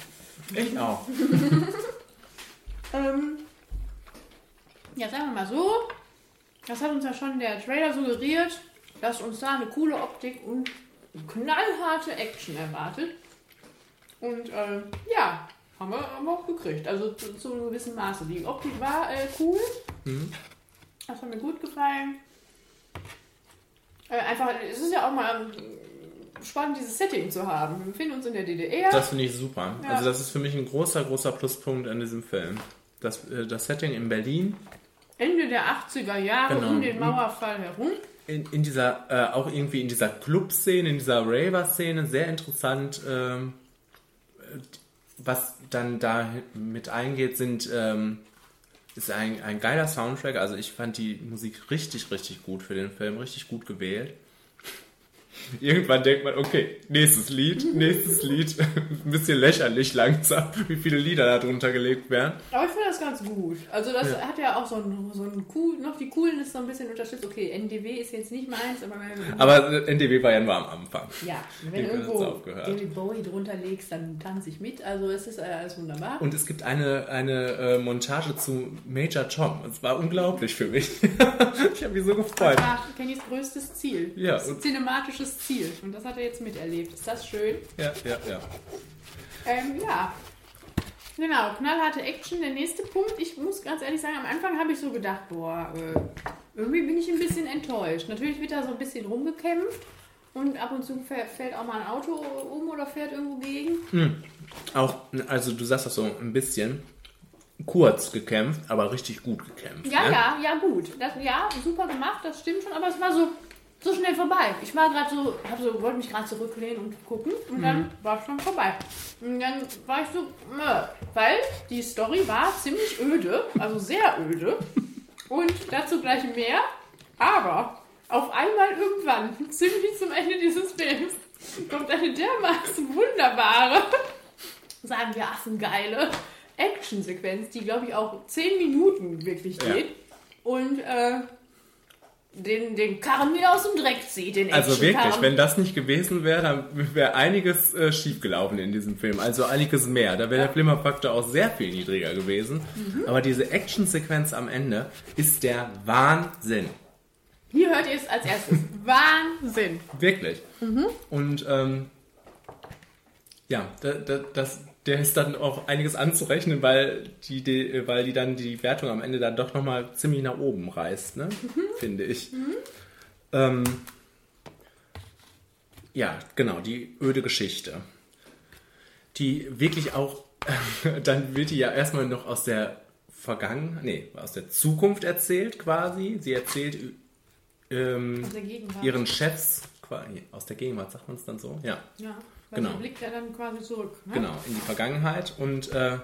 Ich auch. ähm, ja, sagen wir mal so. Das hat uns ja schon der Trailer suggeriert, dass uns da eine coole Optik und knallharte Action erwartet. Und äh, ja, haben wir, haben wir auch gekriegt. Also zu, zu einem gewissen Maße. Die Optik war äh, cool. Mhm. Das hat mir gut gefallen. Äh, einfach, es ist ja auch mal ähm, spannend, dieses Setting zu haben. Wir befinden uns in der DDR. Das finde ich super. Ja. Also das ist für mich ein großer, großer Pluspunkt an diesem Film. Das, äh, das Setting in Berlin, Ende der 80er Jahre Genau. um den Mauerfall herum. in, in dieser, äh, auch irgendwie in dieser Club-Szene, in dieser Raver-Szene, sehr interessant. Ähm, äh, was dann da mit eingeht, sind, ähm, ist ein, ein geiler Soundtrack. Also ich fand die Musik richtig, richtig gut für den Film, richtig gut gewählt. Irgendwann denkt man, okay, nächstes Lied, nächstes Lied. Ein bisschen lächerlich langsam, wie viele Lieder da drunter gelegt werden. Aber ich finde das ganz gut. Also das Ja. hat ja auch so ein, so ein cool, noch die Coolness so ein bisschen unterstützt. Okay, NDW ist jetzt nicht meins, aber wenn, Aber NDW war ja nur am Anfang. ja, wenn hat's irgendwo. David Bowie drunter legst, dann tanze ich mit. Also es ist äh, alles wunderbar. Und es gibt eine, eine äh, Montage zu Major Tom. Es war unglaublich für mich. ich habe mich so gefreut. Das war Kennys größtes Ziel. Ja, Das cinematisches Ziel. Und das hat er jetzt miterlebt. Ist das schön? Ja, ja, ja. Ähm, ja. Genau, knallharte Action. Der nächste Punkt, ich muss ganz ehrlich sagen, am Anfang habe ich so gedacht, boah, äh, irgendwie bin ich ein bisschen enttäuscht. Natürlich wird da so ein bisschen rumgekämpft und ab und zu fäll- fällt auch mal ein Auto um oder fährt irgendwo gegen. Hm. Auch, also du sagst das so ein bisschen kurz gekämpft, aber richtig gut gekämpft. Ja, ne? ja, ja, gut. Das, ja, super gemacht, das stimmt schon, aber es war so, so schnell vorbei. Ich war gerade so, hab so, wollte mich gerade zurücklehnen und gucken und dann Mhm. war es schon vorbei. Und dann war ich so, meh, weil die Story war ziemlich öde, also sehr öde. Und dazu gleich mehr, aber auf einmal irgendwann, ziemlich zum Ende dieses Films, kommt eine dermaßen wunderbare, sagen wir affengeile Actionsequenz, die glaube ich auch 10 Minuten wirklich Ja. geht. Und äh, den, den Karren wieder aus dem Dreck zieht, den Also wirklich, wenn das nicht gewesen wäre, dann wäre einiges äh, schiefgelaufen in diesem Film. Also einiges mehr. Da wäre der Flimmerfaktor auch sehr viel niedriger gewesen. Mhm. Aber diese Actionsequenz am Ende ist der Wahnsinn. Hier hört ihr es als erstes. Wahnsinn. Wirklich. Mhm. Und ähm, ja, da, da, das, der ist dann auch einiges anzurechnen, weil die, die, weil die dann die Wertung am Ende dann doch nochmal ziemlich nach oben reißt, ne? finde ich. Ähm, ja, genau, die öde Geschichte. Die wirklich auch, dann wird die ja erstmal noch aus der Vergangenheit, nee, aus der Zukunft erzählt quasi. Sie erzählt ähm, ihren Chefs, aus der Gegenwart, sagt man es dann so? Ja. Ja, weil Genau. blickt ja dann quasi zurück. Ne? Genau, in die Vergangenheit. Und äh,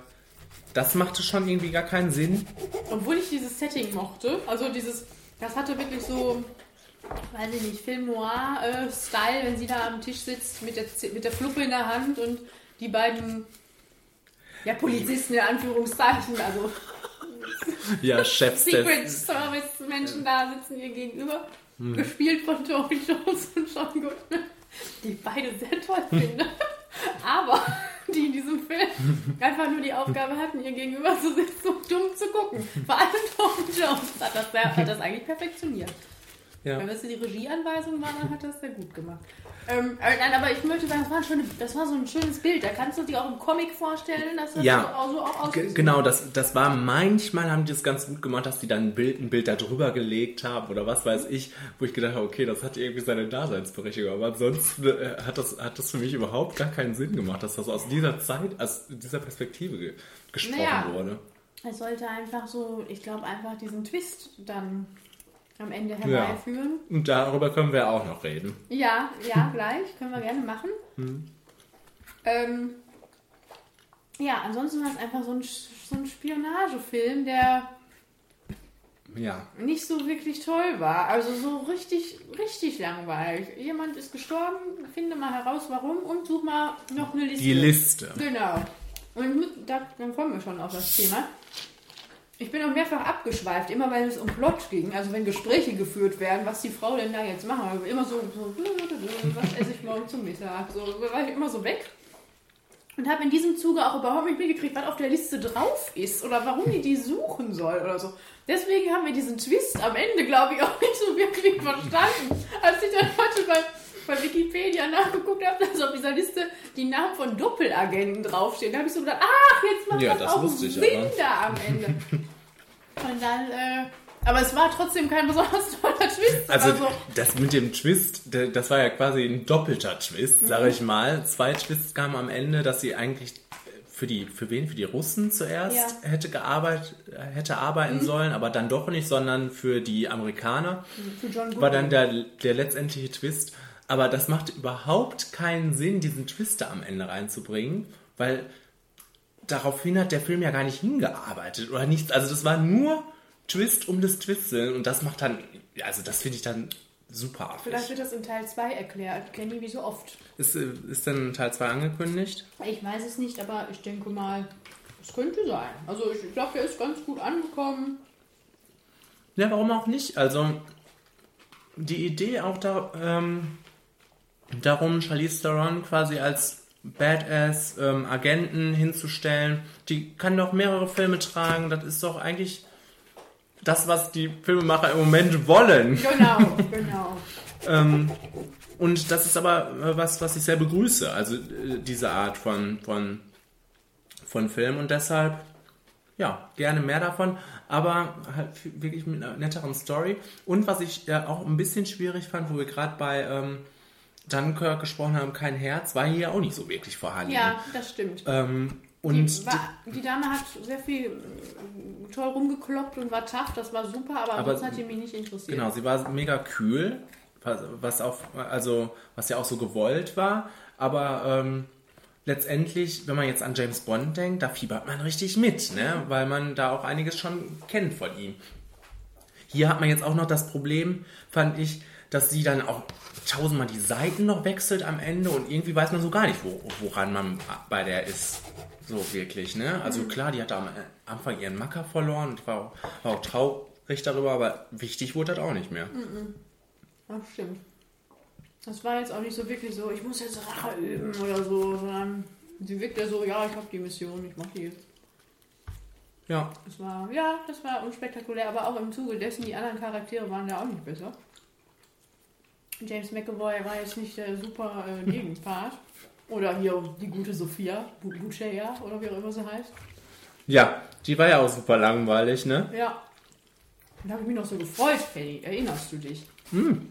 das machte schon irgendwie gar keinen Sinn. Obwohl ich dieses Setting mochte, also dieses, das hatte wirklich so, weiß ich nicht, Film Noir-Style, wenn sie da am Tisch sitzt mit der, mit der Fluppe in der Hand und die beiden, ja, Polizisten in Anführungszeichen, also Ja, Chefs Secret Service Menschen da sitzen ihr gegenüber, Hm. gespielt von Tony Jones und John Goodman, die ich beide sehr toll finde, aber die in diesem Film einfach nur die Aufgabe hatten, ihr gegenüber zu sitzen und dumm zu gucken. Vor allem Tony Jones hat das, sehr, hat das eigentlich perfektioniert. Ja. Wenn das die Regieanweisung war, dann hat er das sehr gut gemacht. Ähm, äh, nein, aber ich möchte sagen, das war, schöne, das war so ein schönes Bild. Da kannst du dir auch im Comic vorstellen, dass das Ja. so, auch so auch G- aussieht. Genau, das, das war manchmal haben die das ganz gut gemacht, dass die dann ein Bild, ein Bild da drüber gelegt haben oder was weiß ich, wo ich gedacht habe, okay, das hat irgendwie seine Daseinsberechtigung. Aber ansonsten äh, hat das, hat das für mich überhaupt gar keinen Sinn gemacht, dass das aus dieser Zeit, aus dieser Perspektive ge gesprochen Naja. wurde. Es sollte einfach so, ich glaube, einfach diesen Twist dann am Ende Ja. herbeiführen. Und darüber können wir auch noch reden. Ja, ja, gleich. Können wir gerne machen. Hm. Ähm, ja, ansonsten war es einfach so ein, so ein Spionagefilm, der Ja. nicht so wirklich toll war. Also so richtig, richtig langweilig. Jemand ist gestorben, finde mal heraus, warum und such mal noch eine Liste. Die Liste. Genau. Und da, dann kommen wir schon auf das Thema. Ich bin auch mehrfach abgeschweift, immer weil es um Plot ging, also wenn Gespräche geführt werden, was die Frau denn da jetzt machen. Also immer so, so was esse ich morgen zum Mittag? So war ich immer so weg. Und habe in diesem Zuge auch überhaupt nicht mitgekriegt, was auf der Liste drauf ist oder warum die die suchen soll oder so. Deswegen haben wir diesen Twist am Ende, glaube ich, auch nicht so wirklich verstanden. Als ich dann heute bei, bei Wikipedia nachgeguckt habe, dass auf dieser Liste die Namen von Doppelagenten draufstehen, da habe ich so gedacht, ach, jetzt macht Ja, das, auch Sinn aber. da am Ende. Und dann, äh, aber es war trotzdem kein besonders toller Twist. Also oder so. das mit dem Twist, das war ja quasi ein doppelter Twist, sage ich mal. Zwei Twists kamen am Ende, dass sie eigentlich für die, für wen? Für die Russen zuerst Ja. hätte gearbeitet, hätte arbeiten Mhm. sollen, aber dann doch nicht, sondern für die Amerikaner. Für John War Goodman. dann der, der letztendliche Twist. Aber das macht überhaupt keinen Sinn, diesen Twist da am Ende reinzubringen, weil daraufhin hat der Film ja gar nicht hingearbeitet oder nichts. Also das war nur Twist um des Twisteln und das macht dann, also das finde ich dann super affig. Vielleicht wird das in Teil 2 erklärt. Kenny wie so oft. Ist, äh, ist denn Teil 2 angekündigt? Ich weiß es nicht, aber ich denke mal, es könnte sein. Also ich glaube, der ist ganz gut angekommen. Ja, warum auch nicht? Also, die Idee auch da, ähm, darum, Charlize Theron quasi als Badass ähm, Agenten hinzustellen, die kann doch mehrere Filme tragen. Das ist doch eigentlich das, was die Filmemacher im Moment wollen. Genau, genau. ähm, und das ist aber äh, was, was ich sehr begrüße, also äh, diese Art von, von, von Film und deshalb, ja, gerne mehr davon, aber halt wirklich mit einer netteren Story. Und was ich ja auch ein bisschen schwierig fand, wo wir gerade bei ähm, Dunkirk gesprochen haben, kein Herz, war hier auch nicht so wirklich vorhanden. Ja, das stimmt. Ähm, und die, war, die, Dame hat sehr viel äh, toll rumgekloppt und war tough, das war super, aber, Aber- sonst hat die mich nicht interessiert. Genau, sie war mega kühl, was, was auch, also was ja auch so gewollt war. Aber ähm, letztendlich, wenn man jetzt an James Bond denkt, da fiebert man richtig mit, ne? weil man da auch einiges schon kennt von ihm. Hier hat man jetzt auch noch das Problem, fand ich, dass sie dann auch tausendmal die Seiten noch wechselt am Ende und irgendwie weiß man so gar nicht, wo, woran man bei der ist. So wirklich, ne? Also Mhm. klar, die hat am Anfang ihren Macker verloren und war, war auch traurig darüber, aber wichtig wurde das auch nicht mehr. Mhm. Das stimmt. Das war jetzt auch nicht so wirklich so, ich muss jetzt Rache üben oder so, sondern sie wirkte so, ja, ich habe die Mission, ich mache die jetzt. Ja. Das war, ja, das war unspektakulär, aber auch im Zuge dessen, die anderen Charaktere waren ja auch nicht besser. James McAvoy war jetzt nicht der super äh, Gegenpart. Oder hier die gute Sophia, Bu- Buchea oder wie auch immer sie heißt. Ja, die war ja auch super langweilig, ne? Ja. Da habe ich mich noch so gefreut, Penny. Erinnerst du dich? Hm.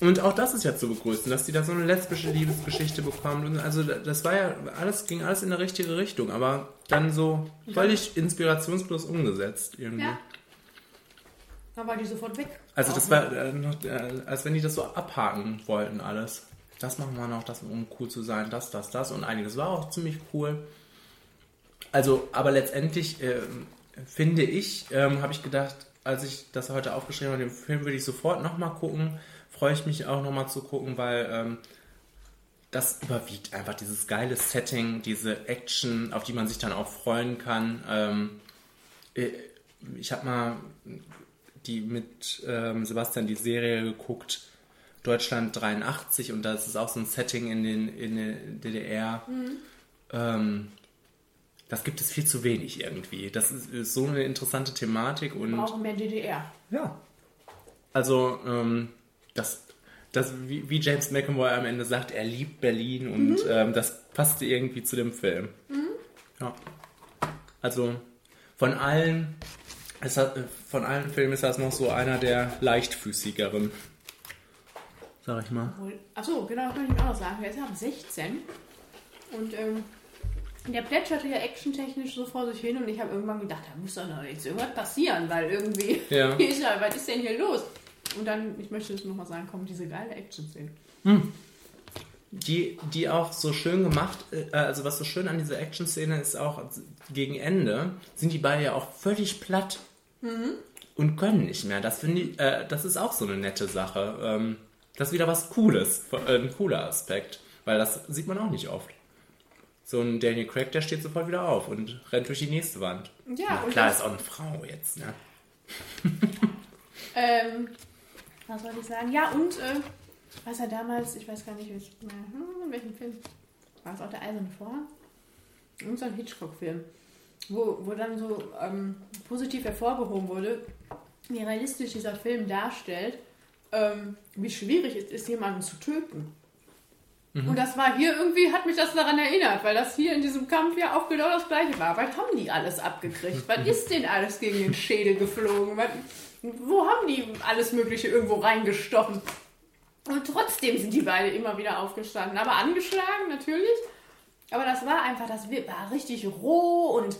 Und auch das ist ja zu begrüßen, dass die da so eine lesbische Liebesgeschichte bekommt. Und also das war ja, alles ging alles in der richtige Richtung, aber dann so völlig inspirationslos umgesetzt irgendwie. Ja. Da war die sofort weg. Also das war, äh, noch, äh, als wenn die das so abhaken wollten alles. Das machen wir noch, das um cool zu sein, das, das, das und einiges war auch ziemlich cool. Also, aber letztendlich ähm, finde ich, ähm, habe ich gedacht, als ich das heute aufgeschrieben habe, den Film würde ich sofort nochmal gucken. Freue ich mich auch nochmal zu gucken, weil ähm, das überwiegt einfach dieses geile Setting, diese Action, auf die man sich dann auch freuen kann. Ähm, äh, ich habe mal die mit ähm, Sebastian die Serie geguckt, Deutschland 83, und das ist auch so ein Setting in, den, in der DDR. Mhm. Ähm, das gibt es viel zu wenig irgendwie. Das ist, ist so eine interessante Thematik Wir und brauchen mehr DDR. ja. Also, ähm, das, das, wie, wie James McAvoy am Ende sagt, er liebt Berlin und Mhm. ähm, das passte irgendwie zu dem Film. Mhm. Ja. Also, von allen, es hat, von allen Filmen ist das noch so einer der leichtfüßigeren. Sag ich mal. Achso, genau, das kann ich auch noch sagen. Er ist ja ab 16. Und ähm, der plätscherte ja actiontechnisch so vor sich hin und ich habe irgendwann gedacht, da muss doch noch jetzt irgendwas passieren, weil irgendwie, Ja. ist ja, was ist denn hier los? Und dann, ich möchte es nochmal sagen, kommt diese geile Action-Szene. Hm. Die, die auch so schön gemacht, äh, also was so schön an dieser Action-Szene ist auch gegen Ende, sind die beide ja auch völlig platt Mhm. und können nicht mehr. Das finde ich, äh, das ist auch so eine nette Sache. Ähm, das ist wieder was Cooles, äh, ein cooler Aspekt, weil das sieht man auch nicht oft. So ein Daniel Craig, der steht sofort wieder auf und rennt durch die nächste Wand. Ja, Na klar, ist auch eine Frau jetzt, ne? Ähm, was soll ich sagen? Ja, und, äh, was er damals, ich weiß gar nicht, welch, äh, hm, in welchem Film, war es auch der Eiserne Vorhang? Irgend so ein Hitchcock-Film, wo, wo dann so ähm, positiv hervorgehoben wurde, wie realistisch dieser Film darstellt, ähm, wie schwierig es ist, jemanden zu töten. Mhm. Und das war hier irgendwie, hat mich das daran erinnert, weil das hier in diesem Kampf ja auch genau das gleiche war. Was haben die alles abgekriegt? Was ist denn alles gegen den Schädel geflogen? Was, wo haben die alles Mögliche irgendwo reingestochen? Und trotzdem sind die beide immer wieder aufgestanden. Aber angeschlagen natürlich. Aber das war einfach, das war richtig roh und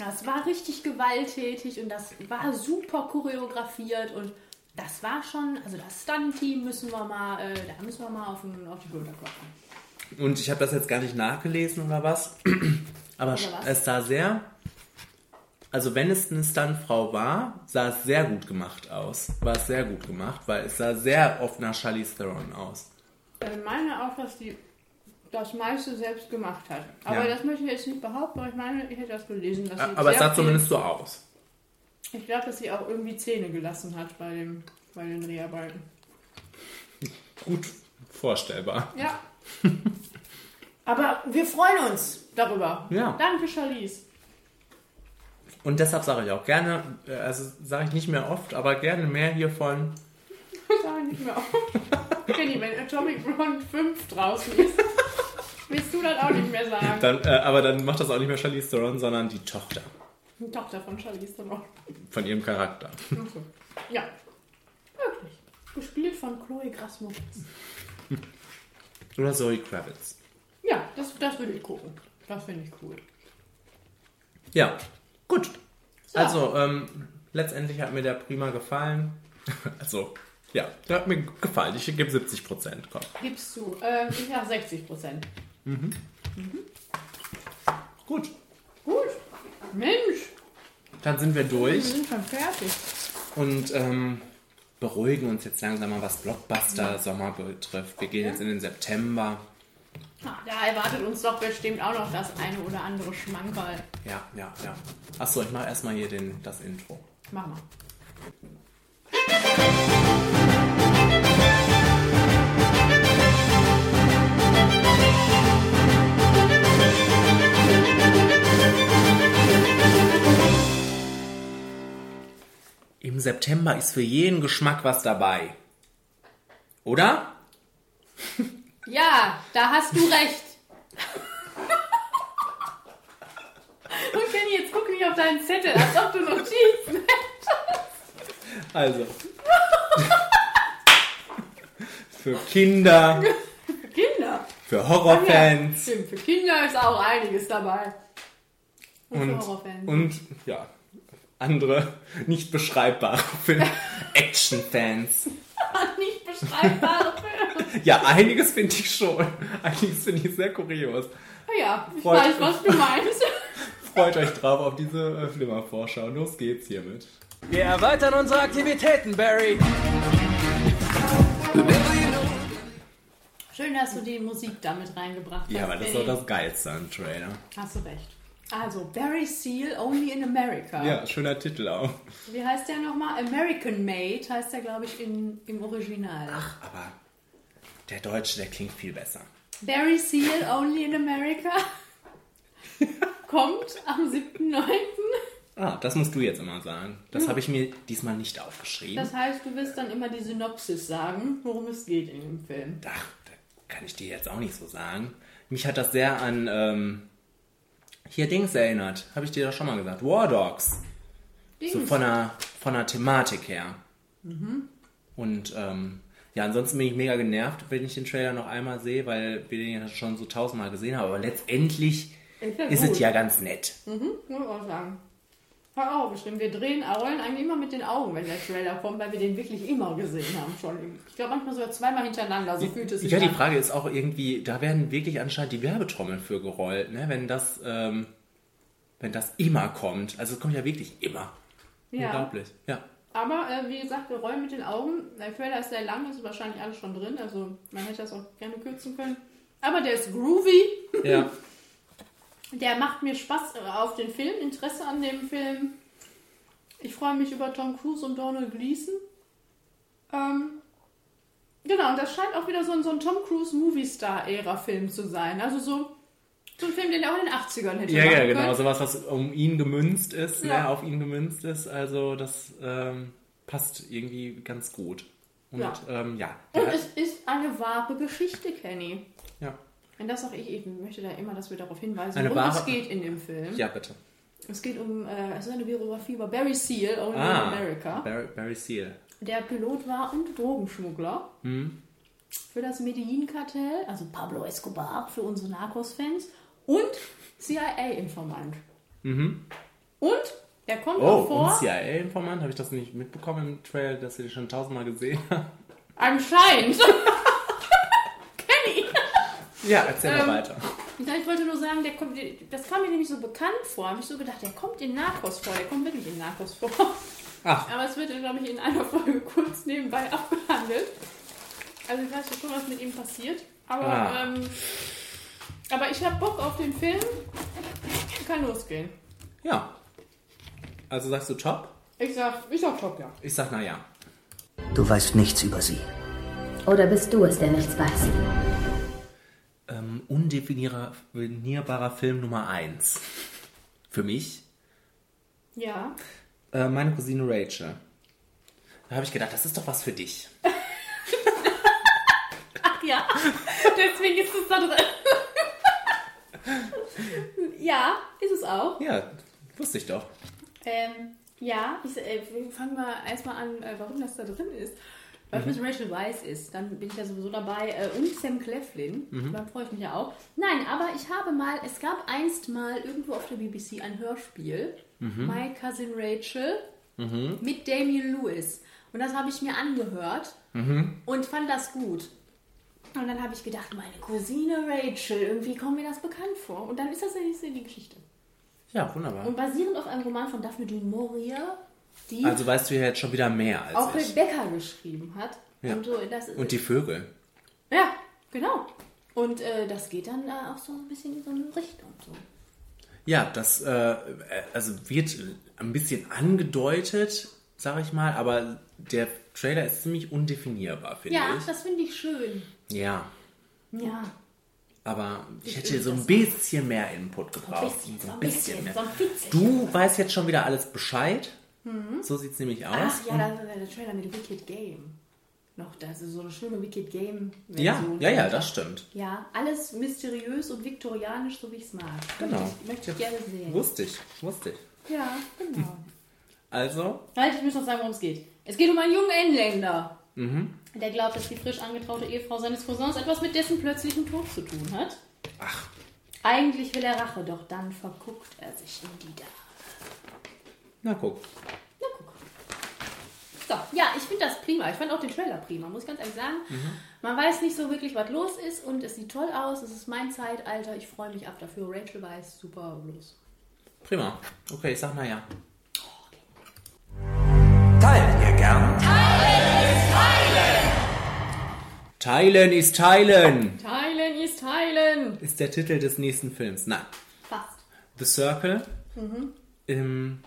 das war richtig gewalttätig und das war super choreografiert und das war schon, also das Stunt-Team müssen wir mal, äh, da müssen wir mal auf, den, auf die Schulter klopfen. Und ich habe das jetzt gar nicht nachgelesen oder was, aber Oder was? es sah sehr also wenn es eine Stuntfrau war, sah es sehr gut gemacht aus. War es sehr gut gemacht, weil es sah sehr oft nach Charlize Theron aus. Ich meine auch, dass die das meiste selbst gemacht hat. Aber Ja. das möchte ich jetzt nicht behaupten, aber ich meine, ich hätte das gelesen. Dass sie Aber es sah zumindest so aus. Ich glaube, dass sie auch irgendwie Zähne gelassen hat bei, dem, bei den Dreharbeiten. Gut vorstellbar. Ja. Aber wir freuen uns darüber. Ja. Danke, Charlize. Und deshalb sage ich auch gerne, äh, also sage ich nicht mehr oft, aber gerne mehr hiervon. Sag ich nicht mehr auf. Kenny, wenn Atomic Blonde 5 draußen ist, willst du das auch nicht mehr sagen. Dann, äh, aber dann macht das auch nicht mehr Charlize Theron, sondern die Tochter Die Tochter von Charlize Theron. von ihrem Charakter. Okay. Ja. Wirklich. Gespielt von Chloe Grace Moretz. Oder Zoe Kravitz. Ja, das, das würde ich gucken. Das finde ich cool. Ja, gut. So. Also, ähm, letztendlich hat mir der prima gefallen. Also, ja, der hat mir gefallen. Ich gebe 70 Prozent. Komm. Gibst du. Ähm, ich sag 60 Prozent. Gut. Gut. Mensch, Dann sind wir wir durch sind schon fertig. und ähm, beruhigen uns jetzt langsam mal, was Blockbuster-Sommer betrifft. Wir gehen jetzt in den September. Da erwartet uns doch bestimmt auch noch das eine oder andere Schmankerl. Ja, ja, ja. Achso, ich mache erstmal hier den, das Intro. Mach mal. Im September ist für jeden Geschmack was dabei. Oder? Ja, da hast du recht. Und Kenny, jetzt guck nicht auf deinen Zettel, als ob du Notizen Also. für Kinder, Für Kinder. für Ja, Horrorfans stimmt, für Kinder ist auch einiges dabei. Und, für und, Horrorfans. und ja, andere nicht beschreibbare Filme. Actionfans. Nicht beschreibbare Filme. Ja, einiges finde ich schon. Einiges finde ich sehr kurios. Ah ja, ich Freut- weiß, was du meinst. Freut euch drauf auf diese äh, Flimmervorschau. Los geht's hiermit. Wir erweitern unsere Aktivitäten, Barry. Schön, dass du die Musik damit reingebracht hast. Ja, aber das ist doch das Geilste am Trailer. Hast du recht. Also, Barry Seal, Only in America. Ja, schöner Titel auch. Wie heißt der nochmal? American Made heißt der, glaube ich, in, im Original. Aber der Deutsche, der klingt viel besser. Barry Seal, Only in America. Kommt am 7.9. Ah, das musst du jetzt immer sagen. Das habe ich mir diesmal nicht aufgeschrieben. Das heißt, du wirst dann immer die Synopsis sagen, worum es geht in dem Film. Ach, da kann ich dir jetzt auch nicht so sagen. Mich hat das sehr an ähm, hier Dings erinnert. Habe ich dir doch schon mal gesagt. War Dogs. So Dings. von der, von der Thematik her. Und ähm, ja, ansonsten bin ich mega genervt, wenn ich den Trailer noch einmal sehe, weil wir den ja schon so tausendmal gesehen haben. Aber letztendlich Ist ist es ja ganz nett. Mhm, muss ich auch sagen. Hör auf, bestimmt. Wir drehen, rollen eigentlich immer mit den Augen, wenn der Trailer kommt, weil wir den wirklich immer gesehen haben schon. Ich glaube manchmal sogar zweimal hintereinander, so fühlt es sich Ja, die. Frage ist auch irgendwie, da werden wirklich anscheinend die Werbetrommeln für gerollt, ne? wenn das, ähm, wenn das immer kommt. Also es kommt ja wirklich immer. Ja. Unglaublich. Ja. Aber äh, wie gesagt, wir rollen mit den Augen. Der Trailer ist sehr lang, ist wahrscheinlich alles schon drin. Also man hätte das auch gerne kürzen können. Aber der ist groovy. Ja. Der macht mir Spaß äh, auf den Film, Interesse an dem Film. Ich freue mich über Tom Cruise und Donald Gleason. Ähm, genau, und das scheint auch wieder so ein, so ein Tom Cruise Movie-Star-Ära-Film zu sein. Also so, so ein Film, den er auch in den 80ern hätte Ja, machen ja, genau. können. Sowas, was um ihn gemünzt ist, Ja. ne? auf ihn gemünzt ist. Also das ähm, passt irgendwie ganz gut. Und Ja. ähm, ja. Und es ist eine wahre Geschichte, Kenny. Und das sage ich eben, möchte da immer, dass wir darauf hinweisen, Eine worum es geht in dem Film. ja, bitte. Es geht um, äh, es ist eine Biografie über Barry Seal, Only in Ah, America. Barry, Barry Seal. Der Pilot war und Drogenschmuggler Hm. für das Medellin-Kartell, also Pablo Escobar für unsere Narcos-Fans und CIA-Informant. Mhm. Und er kommt Oh, auch vor, CIA-Informant? Habe ich das nicht mitbekommen im Trail, dass ihr den schon tausendmal gesehen habt? anscheinend. Ja, erzähl Ähm, mal weiter. Ich wollte nur sagen, der kommt, das kam mir nämlich so bekannt vor. Habe ich so gedacht, der kommt in Narcos vor. Der kommt wirklich in Narcos vor. Ach. Aber es wird, glaube ich, in einer Folge kurz nebenbei abgehandelt. Also ich weiß schon, was mit ihm passiert. Aber, Ah. ähm, aber ich habe Bock auf den Film. Kann losgehen. Ja. Also sagst du top? Ich sag, ich sag top, ja. Ich sag naja. Du weißt nichts über sie. Oder bist du es, der nichts weiß? Ähm, undefinierbarer Film Nummer 1. Für mich. Ja. Äh, meine Cousine Rachel. Da habe ich gedacht, das ist doch was für dich. Ach ja, deswegen ist es da drin. ja, ist es auch. Ja, wusste ich doch. Ähm, ja, ich, äh, wir fangen mal erstmal an, äh, warum das da drin ist. Weil es mit Rachel Weisz ist, dann bin ich ja sowieso dabei. Äh, und Sam Cleflin, Mhm. da freue ich mich ja auch. Nein, aber ich habe mal, es gab einst mal irgendwo auf der BBC ein Hörspiel, Mhm. My Cousin Rachel, Mhm. mit Damien Lewis. Und das habe ich mir angehört Mhm. und fand das gut. Und dann habe ich gedacht, meine Cousine Rachel, irgendwie kommt mir das bekannt vor. Und dann ist das ja nicht so die Geschichte. Ja, wunderbar. Und basierend auf einem Roman von Daphne du Maurier, die Also weißt du ja jetzt schon wieder mehr als auch ich. Rebecca geschrieben hat. Ja. Und, so, Und die Vögel. Ja, genau. Und äh, das geht dann äh, auch so ein bisschen in so eine Richtung. So. Ja, das äh, also wird ein bisschen angedeutet, sag ich mal, aber der Trailer ist ziemlich undefinierbar, finde Ja, ich. das finde ich schön. Ja, Ja. aber ich Ich hätte so ein bisschen mehr Input gebraucht. bisschen, so ein bisschen mehr. so ein bisschen. Du weißt jetzt schon wieder alles Bescheid. Mhm. So sieht es nämlich aus. Ach ja, das ist der Trailer mit Wicked Game. Noch, das ist so eine schöne Wicked Game. ja, ja, ja, das stimmt. Ja, alles mysteriös und viktorianisch, so wie ich es mag. Genau. Möchte ich, möchte ich gerne sehen. Wusste ich, wusste ich. Ja, genau. Also, Halt, ich muss noch sagen, worum es geht. Es geht um einen jungen Engländer, mhm. der glaubt, dass die frisch angetraute Ehefrau seines Cousins etwas mit dessen plötzlichen Tod zu tun hat. Ach. Eigentlich will er Rache, doch dann verguckt er sich in die Dame. Na guck. So, ja, ich finde das prima. Ich fand auch den Trailer prima, muss ich ganz ehrlich sagen. Mhm. Man weiß nicht so wirklich, was los ist und es sieht toll aus. Es ist mein Zeitalter. Ich freue mich ab dafür. Rachel weiß super los. Prima. Okay, ich sag naja. Teilen ihr gern? Teilen ist Teilen, Teilen ist Teilen. ist der Titel des nächsten Films. Nein. Fast. The Circle. Mhm. Ähm,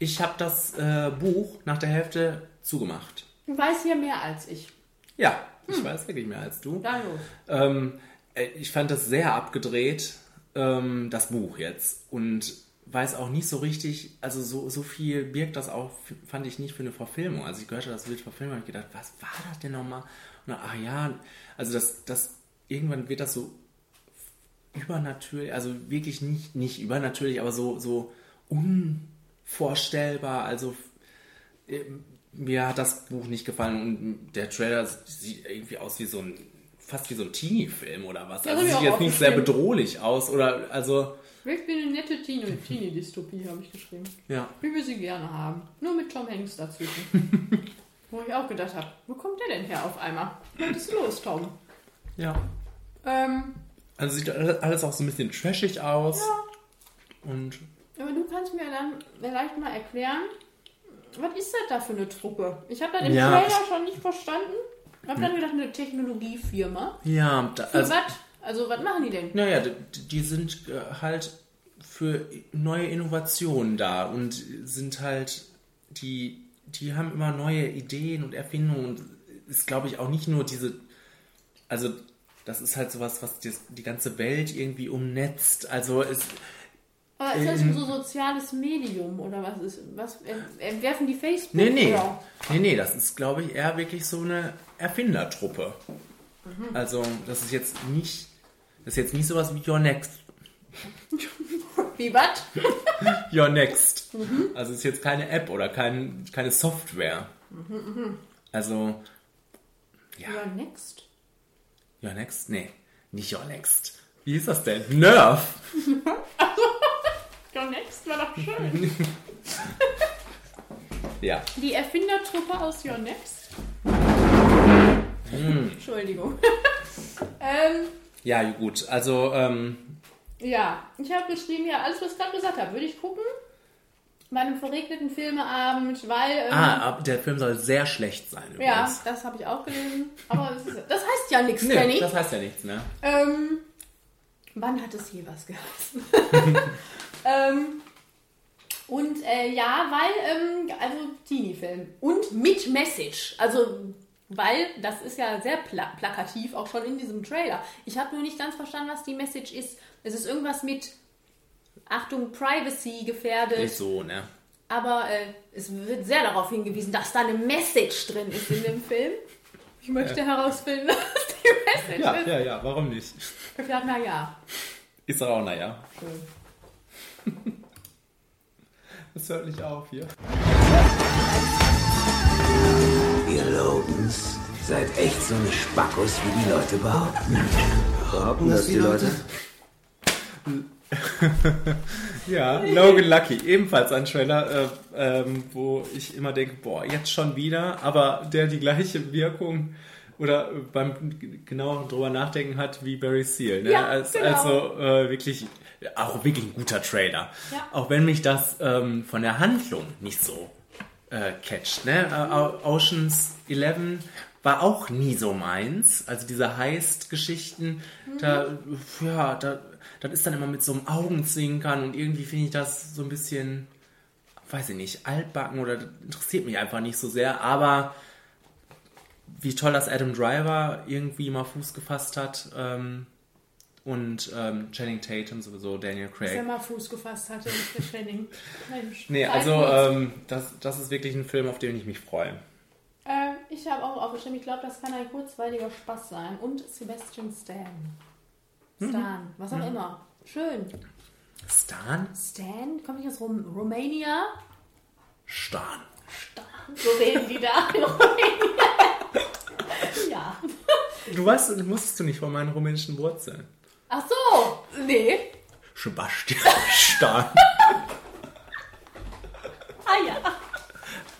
ich habe das äh, Buch nach der Hälfte zugemacht. Du weißt hier mehr als ich. Ja, ich Hm. weiß wirklich mehr als du. Dann los. Ähm, äh, ich fand das sehr abgedreht, ähm, das Buch jetzt. Und weiß auch nicht so richtig, also so, so viel birgt das auch, fand ich nicht für eine Verfilmung. Also ich gehört habe, das wird verfilmt, habe ich gedacht, was war das denn nochmal? Und dann, ach ja, also das, das, irgendwann wird das so übernatürlich, also wirklich nicht, nicht übernatürlich, aber so, so unvorstellbar. Also äh, mir hat das Buch nicht gefallen und der Trailer sieht irgendwie aus wie so ein, fast wie so ein Teenie-Film oder was. Ja, Also sieht jetzt nicht sehr bedrohlich aus oder, also, Ich bin eine nette Teenie- Teenie-Dystopie, habe ich geschrieben. ja. Wie wir sie gerne haben. Nur mit Tom Hanks dazwischen. Wo ich auch gedacht habe, wo kommt der denn her auf einmal? Was ist los, Tom? Ja. Ähm, Also sieht alles auch so ein bisschen trashig aus. Und aber du kannst mir dann vielleicht mal erklären, was ist das da für eine Truppe? Ich habe das im Ja. Trailer schon nicht verstanden. Ich habe dann gedacht, eine Technologiefirma. ja, da, Für also, was? Also, was machen die denn? naja, die, die sind äh, halt für neue Innovationen da und sind halt, die, die haben immer neue Ideen und Erfindungen und ist, glaube ich, auch nicht nur diese, also das ist halt sowas, was die, die ganze Welt irgendwie umnetzt. Also es, Aber ist das Ähm, so soziales Medium oder was ist? Was äh, entwerfen die Facebook? Nee, nee. Oder? Nee, nee, das ist, glaube ich, eher wirklich so eine Erfindertruppe. Mhm. Also, das ist jetzt nicht, das ist jetzt nicht sowas wie Your Next. Wie was? Your Next. Mhm. Also, es ist jetzt keine App oder kein, keine Software. Mhm, mhm. Also, Ja. next. Your Next? Nee, nicht Your Next. Wie ist das denn? Nerf. Your next war doch schön. Ja. Die Erfindertruppe aus Your Next. Hm. Entschuldigung. ähm, Ja, gut. Also, ähm, Ja, ich habe geschrieben, ja, alles, was ich gerade gesagt habe, würde ich gucken. Bei einem verregneten Filmeabend, weil. Ähm, ah, der Film soll sehr schlecht sein ja, übrigens. das habe ich auch gelesen. Aber das, ist, das heißt ja nichts, Nee, Kenny. das heißt ja nichts, ne? Ähm, wann hat es je was geheißen? ähm, und äh, ja, weil, ähm, also Teenie-Film. Und mit Message. Also, weil das ist ja sehr pla plakativ, auch schon in diesem Trailer. Ich habe nur nicht ganz verstanden, was die Message ist. Es ist irgendwas mit Achtung, Privacy gefährdet. Nicht so, ne? Aber äh, es wird sehr darauf hingewiesen, dass da eine Message drin ist in dem Film. Ich möchte Ja. herausfinden, was die Message Ja, ist. ja, ja, warum nicht? Ich dachte, na ja. Ist doch auch, naja. Schön. Das hört nicht auf hier. Ihr Logans seid echt so eine Spackos, wie die Leute behaupten. Behaupten das die Leute? Ja, Logan Lucky, ebenfalls ein Trailer, äh, ähm, wo ich immer denke, boah, jetzt schon wieder, aber der die gleiche Wirkung oder beim genau drüber nachdenken hat wie Barry Seal. Ne? Ja, Als, genau. Also äh, wirklich, auch wirklich ein guter Trailer. Ja. Auch wenn mich das ähm, von der Handlung nicht so äh, catcht. Ne? Äh, Oceans 11 war auch nie so meins. Also diese Heist-Geschichten, da, ja, da, das ist dann immer mit so einem Augenzwinkern und irgendwie finde ich das so ein bisschen, weiß ich nicht, altbacken oder interessiert mich einfach nicht so sehr. Aber wie toll, dass Adam Driver irgendwie mal Fuß gefasst hat ähm, und ähm, Channing Tatum sowieso, Daniel Dass Craig. er mal Fuß gefasst hatte mit Channing. Mensch. Nee, also ähm, das, das ist wirklich ein Film, auf den ich mich freue. Äh, ich habe auch aufgeschrieben, ich glaube, das kann ein kurzweiliger Spaß sein. Und Sebastian Stan. Stan, was auch Mhm. immer. Schön. Stan? Stan, kommt nicht aus Rum Romania? Stan. So reden die da in Rumänien. ja. Du weißt, du musstest du nicht von meinen rumänischen Wurzeln. Ach so, nee. Sebastian Stan. Ah ja,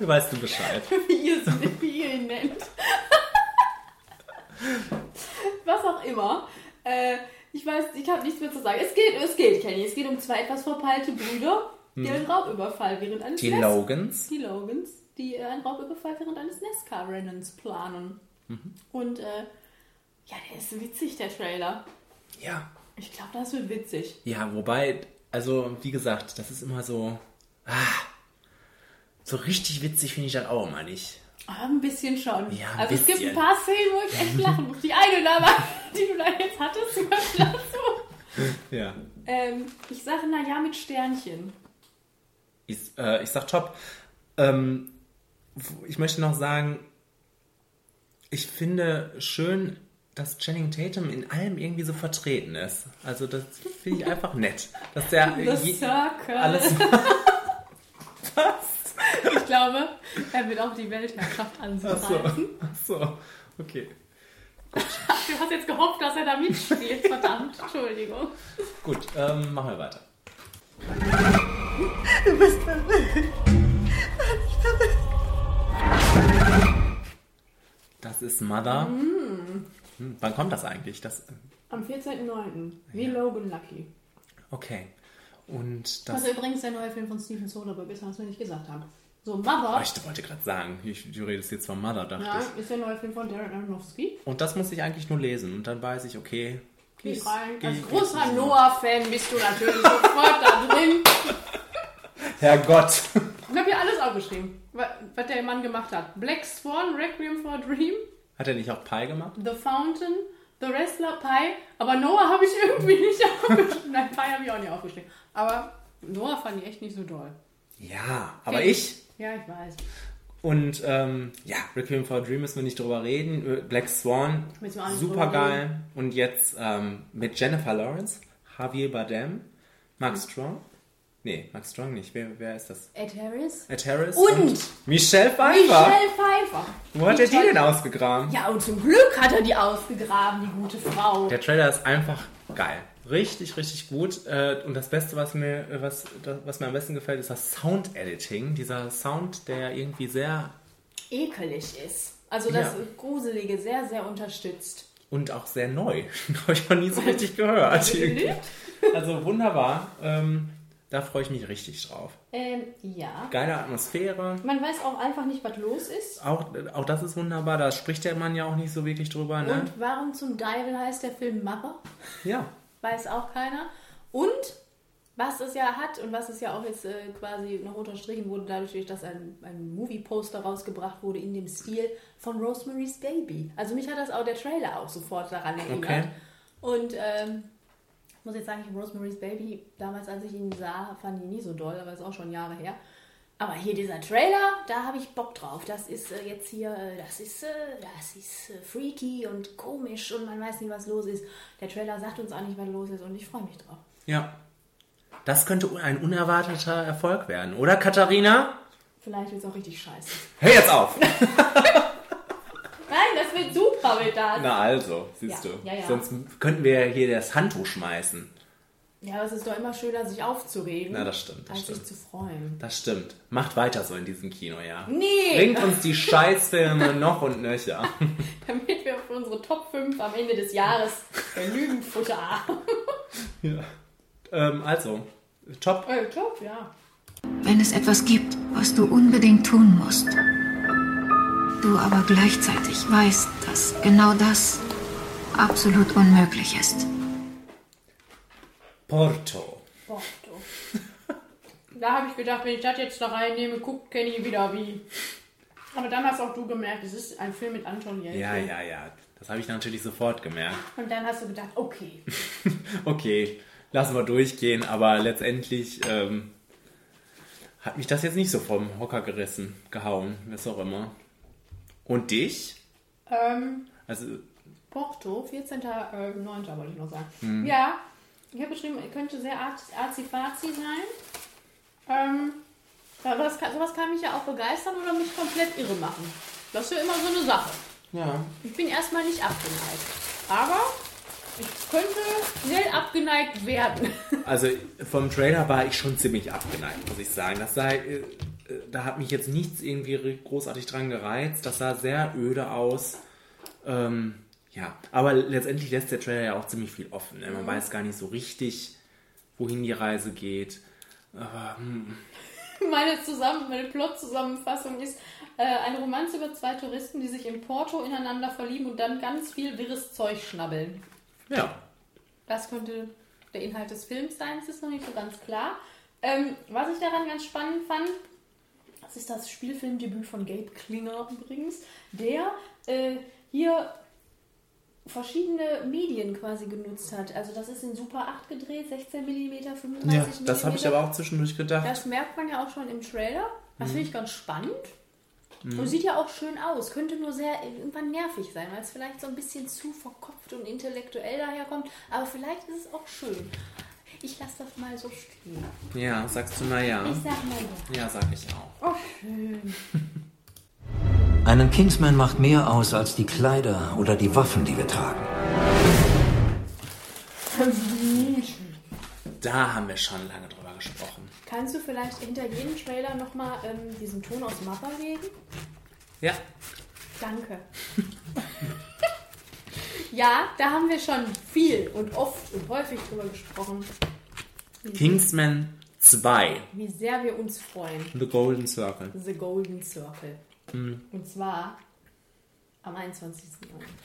Weißt du Bescheid. wie ihr, es- wie ihr ihn nennt. Was auch immer. Äh, ich weiß, ich habe nichts mehr zu sagen. Es geht, es geht, Kenny. Es geht um zwei etwas verpeilte Brüder, die Hm. einen Raubüberfall während eines Die Nes- Logans. Die Logans, die äh, einen Raubüberfall während eines NASCAR-Rennens planen. Mhm. Und äh, ja, der ist witzig, der Trailer. Ja. Ich glaube, das wird witzig. Ja, wobei, also wie gesagt, das ist immer so. Ah, so richtig witzig finde ich das auch immer nicht. Ah, ein bisschen schon. Ja, ein also es gibt bisschen. ein paar Szenen, wo ich echt lachen muss. Die eine da war, die du da jetzt hattest, dazu. Ja. Ähm, ich sage, na ja, mit Sternchen. Ich, äh, ich sag top. Ähm, ich möchte noch sagen, ich finde schön, dass Channing Tatum in allem irgendwie so vertreten ist. Also das finde ich einfach nett. Dass der The Circle. alles. Ich glaube, er wird auch die Weltherrschaft an sich Ach so. Ach so. Okay. Du hast jetzt gehofft, dass er da mitspielt. Verdammt, Entschuldigung. Gut, ähm, machen wir weiter. Du bist verrückt. Das ist Mother. Mm. Hm, wann kommt das eigentlich? Das, Am 14.09. Wie Logan Lucky. okay. Und das. Was übrigens der neue Film von Steven Soderbergh ist, was wir nicht gesagt haben. So, Mother. Oh, ich wollte gerade sagen, ich, du redest jetzt von Mother, dachte ja, ich. ist der neue Film von Darren Aronofsky. Und das muss ich eigentlich nur lesen. Und dann weiß ich, okay. Geh rein. geh- Als großer. Noah-Fan bist du natürlich sofort da drin. Herrgott. Ich habe hier alles aufgeschrieben, wa- was der Mann gemacht hat. Black Swan, Requiem for a Dream, Hat er nicht auch Pie gemacht? The Fountain, The Wrestler, Pie. Aber Noah habe ich irgendwie nicht aufgeschrieben. Nein, Pie habe ich auch nicht aufgeschrieben. Aber Noah fand ich echt nicht so doll. Ja, aber Kenn ich. Ja, ich weiß. Und ähm, ja, Requiem for a Dream müssen wir nicht drüber reden. Äh, Black Swan, super geil. Und jetzt ähm, mit Jennifer Lawrence, Javier Bardem, Mark Strong. Nee, Mark Strong nicht. Wer, wer ist das? Ed Harris. Ed Harris Und Michelle Pfeiffer. Michelle Pfeiffer. Wo hat er die denn ausgegraben? Ja, und zum Glück hat er die ausgegraben, die gute Frau. Der Trailer ist einfach geil. Richtig, richtig gut. Äh, Und das Beste, was mir, was, was mir am besten gefällt, ist das Sound-Editing. Dieser Sound, der irgendwie sehr Ekelig ist. Also das Ja. Gruselige sehr, sehr unterstützt. und auch sehr neu. Habe ich noch nie so richtig gehört. Also wunderbar. Ähm, da freue ich mich richtig drauf. Ähm, ja. Geile Atmosphäre. Man weiß auch einfach nicht, was los ist. Auch, auch das ist wunderbar. Da spricht der Mann ja auch nicht so wirklich drüber. Ne? Und warum zum Teufel heißt der Film Mother? Ja. Weiß auch keiner. Und was es ja hat und was es ja auch jetzt äh, quasi noch unterstrichen wurde, dadurch, dass ein, ein Movie-Poster rausgebracht wurde in dem Stil von Rosemary's Baby. Also mich hat das auch der Trailer auch sofort daran erinnert. Okay. Und ähm, muss jetzt sagen, ich habe Rosemary's Baby damals, als ich ihn sah, fand ich nie so doll, aber ist auch schon Jahre her. Aber hier dieser Trailer, da habe ich Bock drauf. Das ist äh, jetzt hier, äh, das ist, äh, das ist äh, freaky und komisch und man weiß nicht, was los ist. Der Trailer sagt uns auch nicht, was los ist und ich freue mich drauf. Ja. Das könnte ein unerwarteter Erfolg werden, oder Katharina? Vielleicht wird es auch richtig scheiße. Hör jetzt auf! Nein, das wird super, wird das. Na also, siehst Ja, du. ja, ja. Sonst könnten wir hier das Handtuch schmeißen. Ja, aber es ist doch immer schöner, sich aufzuregen, Na, das stimmt, das als sich stimmt. zu freuen. Das stimmt. Macht weiter so in diesem Kino, ja. Nee! Bringt uns die Scheißfilme noch und nöcher. Damit wir für unsere Top 5 am Ende des Jahres genügend Futter haben. ja. ähm, also, top. Äh, top, ja. Wenn es etwas gibt, was du unbedingt tun musst, du aber gleichzeitig weißt, dass genau das absolut unmöglich ist. Porto. Porto. da habe ich gedacht, wenn ich das jetzt da reinnehme, guckt Kenny wieder wie. Aber dann hast auch du gemerkt, es ist ein Film mit Anton Jelchin. Ja, ja, ja. Das habe ich natürlich sofort gemerkt. Und dann hast du gedacht, okay. Okay, lassen wir durchgehen, aber letztendlich ähm, hat mich das jetzt nicht so vom Hocker gerissen, gehauen, was auch immer. Und dich? Ähm, Also, Porto, 14.09. Äh, wollte ich noch sagen. Hm. Ja, ich habe geschrieben, könnte sehr arz- arzi-fazi sein. Ähm, aber das kann, sowas kann mich ja auch begeistern oder mich komplett irre machen. Das ist ja immer so eine Sache. ja. Ich bin erstmal nicht abgeneigt. Aber ich könnte schnell abgeneigt werden. Also vom Trailer war ich schon ziemlich abgeneigt, muss ich sagen. Das äh, äh, da hat mich jetzt nichts irgendwie großartig dran gereizt. Das sah sehr öde aus. Ähm, ja, aber letztendlich lässt der Trailer ja auch ziemlich viel offen. Ne? Man Mhm. weiß gar nicht so richtig, wohin die Reise geht. Aber, hm, Meine, Zusammen meine Plot-Zusammenfassung ist äh, eine Romanze über zwei Touristen, die sich in Porto ineinander verlieben und dann ganz viel wirres Zeug schnabbeln. ja. Das könnte der Inhalt des Films sein, das ist noch nicht so ganz klar. Ähm, was ich daran ganz spannend fand, das ist das Spielfilmdebüt von Gabe Klinger übrigens, der äh, hier verschiedene Medien quasi genutzt hat. Also das ist in Super 8 gedreht, 16 mm, 35 Ja, mm. das habe ich aber auch zwischendurch gedacht. Das merkt man ja auch schon im Trailer. Das Mhm. finde ich ganz spannend. Mhm. Und sieht ja auch schön aus. Könnte nur sehr irgendwann nervig sein, weil es vielleicht so ein bisschen zu verkopft und intellektuell daherkommt. Aber vielleicht ist es auch schön. Ich lasse das mal so stehen. Ja, sagst du na ja. Ich sag mal ja. Ja, sag ich auch. Oh, schön. Einen Kingsman macht mehr aus als die Kleider oder die Waffen, die wir tragen. Da haben wir schon lange drüber gesprochen. Kannst du vielleicht hinter jedem Trailer nochmal ähm, diesen Ton aus Mappa legen? Ja. Danke. ja, da haben wir schon viel und oft und häufig drüber gesprochen. Kingsman 2. Wie sehr wir uns freuen. The Golden Circle. The Golden Circle. Mhm. Und zwar am 21.09.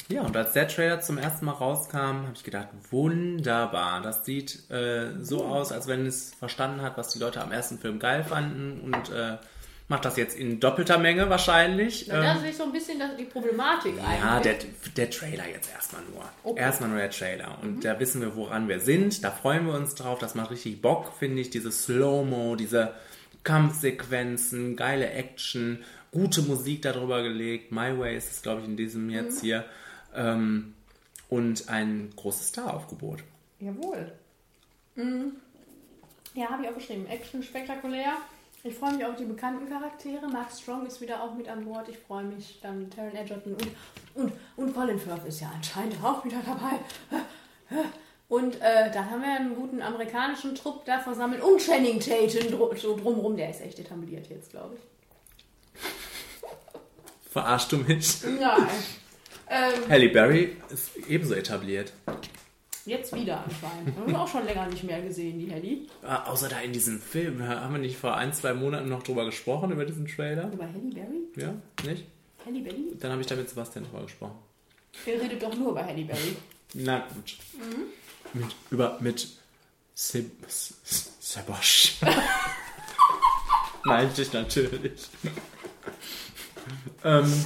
Ja, und als der Trailer zum ersten Mal rauskam, habe ich gedacht, wunderbar. Das sieht äh, so aus, als wenn es verstanden hat, was die Leute am ersten Film geil fanden und äh, macht das jetzt in doppelter Menge wahrscheinlich. Na, da Ähm, sehe ich so ein bisschen das, die Problematik ja, der, eigentlich. der Trailer jetzt erstmal nur. Okay. Erstmal nur der Trailer. Und Mhm. da wissen wir, woran wir sind. Da freuen wir uns drauf. Das macht richtig Bock, finde ich. Diese Slow-Mo, diese Kampfsequenzen, geile Action, gute Musik darüber gelegt. My Way ist es, glaube ich, in diesem jetzt Mhm. hier. Ähm, und ein großes Staraufgebot. Jawohl. Mhm. Ja, habe ich auch geschrieben. Action spektakulär. Ich freue mich auf die bekannten Charaktere. Mark Strong ist wieder auch mit an Bord. Ich freue mich. Dann Taron Egerton und, und, und Colin Firth ist ja anscheinend auch wieder dabei. Und äh, dann haben wir einen guten amerikanischen Trupp da versammelt. Und Channing Tatum so drumrum. Der ist echt etabliert jetzt, glaube ich. Verarschst du mich? Nein. Ähm, Halle Berry ist ebenso etabliert. Jetzt wieder anscheinend. Haben wir auch schon länger nicht mehr gesehen, die Helly. Ah, außer da in diesem Film. Haben wir nicht vor ein, zwei Monaten noch drüber gesprochen, über diesen Trailer? Über Halle Berry? Ja, nicht? Halle Berry? Dann habe ich da mit Sebastian drüber gesprochen. Ihr redet doch nur über Halle Berry. Na gut. Mhm. Mit, über, mit Seb Sebosch. Meinte ich natürlich. ähm,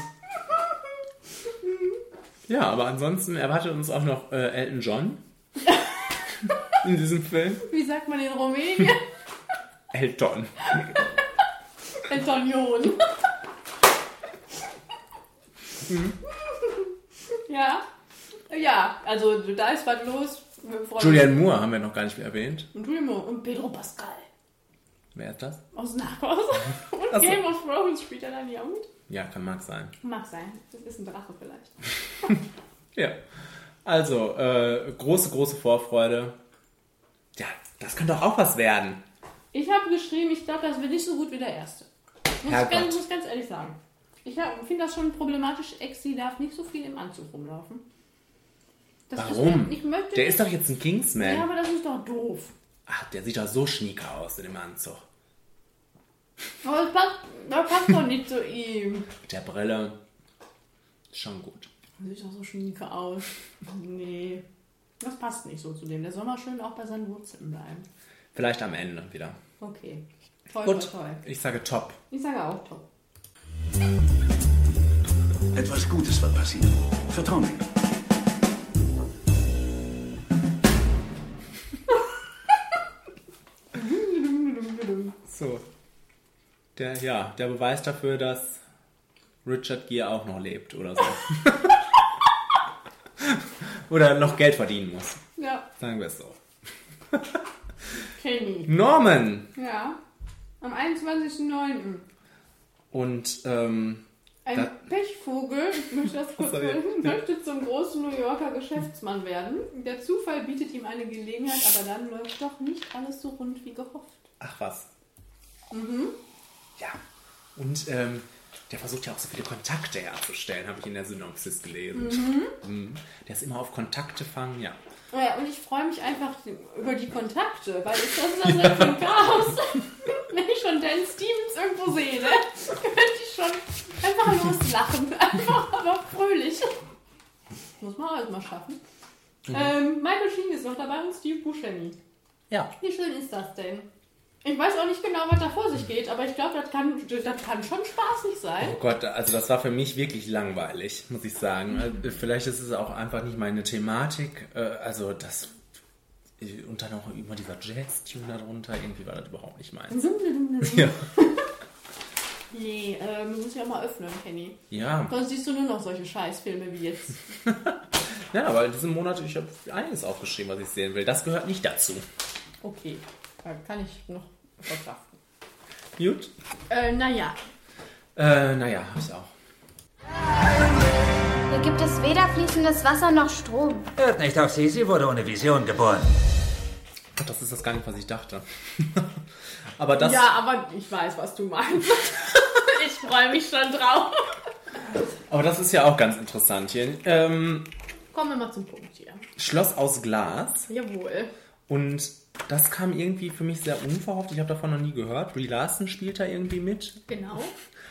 ja, aber ansonsten erwartet uns auch noch äh, Elton John in diesem Film. Wie sagt man in Rumänien? Elton. Elton John. Mhm. ja. Ja, also da ist was los. Julianne Moore haben wir noch gar nicht erwähnt. Und Julianne Moore und Pedro Pascal. Wer ist das? Aus Narcos. Und Ach so. Game of Thrones spielt er dann ja mit. Ja, kann mag sein. Mag sein. Das ist ein Drache vielleicht. Ja. Also, äh, große, große Vorfreude. Ja, das könnte doch auch was werden. Ich habe geschrieben, ich glaube, das wird nicht so gut wie der erste. Muss ich ganz, muss ganz ehrlich sagen. Ich finde das schon problematisch. Exi darf nicht so viel im Anzug rumlaufen. Das Warum? Ist, Der ist doch jetzt ein Kingsman. Ja, aber das ist doch doof. Ach, der sieht doch so schnieker aus in dem Anzug. Aber das passt, das passt doch nicht zu ihm. Mit der Brille. Schon gut. Sieht doch so schnieke aus. Nee. Das passt nicht so zu dem. Der soll mal schön auch bei seinen Wurzeln bleiben. Vielleicht am Ende wieder. Okay. Toll, Gut. toll, toll. Ich sage top. Ich sage auch top. Etwas Gutes wird passieren. Vertrau mir. So. Der, ja, der Beweis dafür, dass Richard Gere auch noch lebt oder so. oder noch Geld verdienen muss. Ja, Sagen wir es so. Kenny. Norman! Ja. Am 21.09. Und ähm, Ein da, Pechvogel, ich möchte das kurz sagen, möchte zum großen New Yorker Geschäftsmann werden. Der Zufall bietet ihm eine Gelegenheit, aber dann läuft doch nicht alles so rund wie gehofft. ach was. Mhm. Ja. Und ähm, der versucht ja auch so viele Kontakte herzustellen, habe ich in der Synopsis gelesen. Mhm. Mhm. Der ist immer auf Kontakte fangen, ja. Ja, und ich freue mich einfach über die Kontakte, weil ich, das das für ein Chaos. Wenn ich schon Dan Stevens irgendwo sehe, ne, könnte ich schon einfach loslachen. Einfach aber fröhlich. Muss man auch erstmal schaffen. Mhm. Ähm, Michael Sheen ist noch dabei und Steve Buscemi. Ja. Wie schön ist das denn? Ich weiß auch nicht genau, was da vor sich geht, aber ich glaube, das kann, das kann schon spaßig sein. Oh Gott, also das war für mich wirklich langweilig, muss ich sagen. Also Vielleicht ist es auch einfach nicht meine Thematik. Äh, Also das und dann auch immer dieser Jazz-Tune darunter, irgendwie war das überhaupt nicht meins. Ja. Nee, ähm, du musst ja mal öffnen, Kenny. Ja. Sonst siehst du nur noch solche Scheißfilme wie jetzt. Ja, aber in diesem Monat, ich habe einiges aufgeschrieben, was ich sehen will. Das gehört nicht dazu. Okay, da kann ich noch verkraften. Gut? Äh, naja. Äh, naja, hab ich auch. Hier gibt es weder fließendes Wasser noch Strom. Hört nicht auf sie, sie wurde ohne Vision geboren. Ach, das ist das gar nicht, was ich dachte. aber das. Ja, aber ich weiß, was du meinst. ich freue mich schon drauf. Aber das ist ja auch ganz interessant hier. Ähm, Kommen wir mal zum Punkt hier. Schloss aus Glas. Jawohl. Und das kam irgendwie für mich sehr unverhofft. Ich habe davon noch nie gehört. Brie Larson spielt da irgendwie mit. Genau.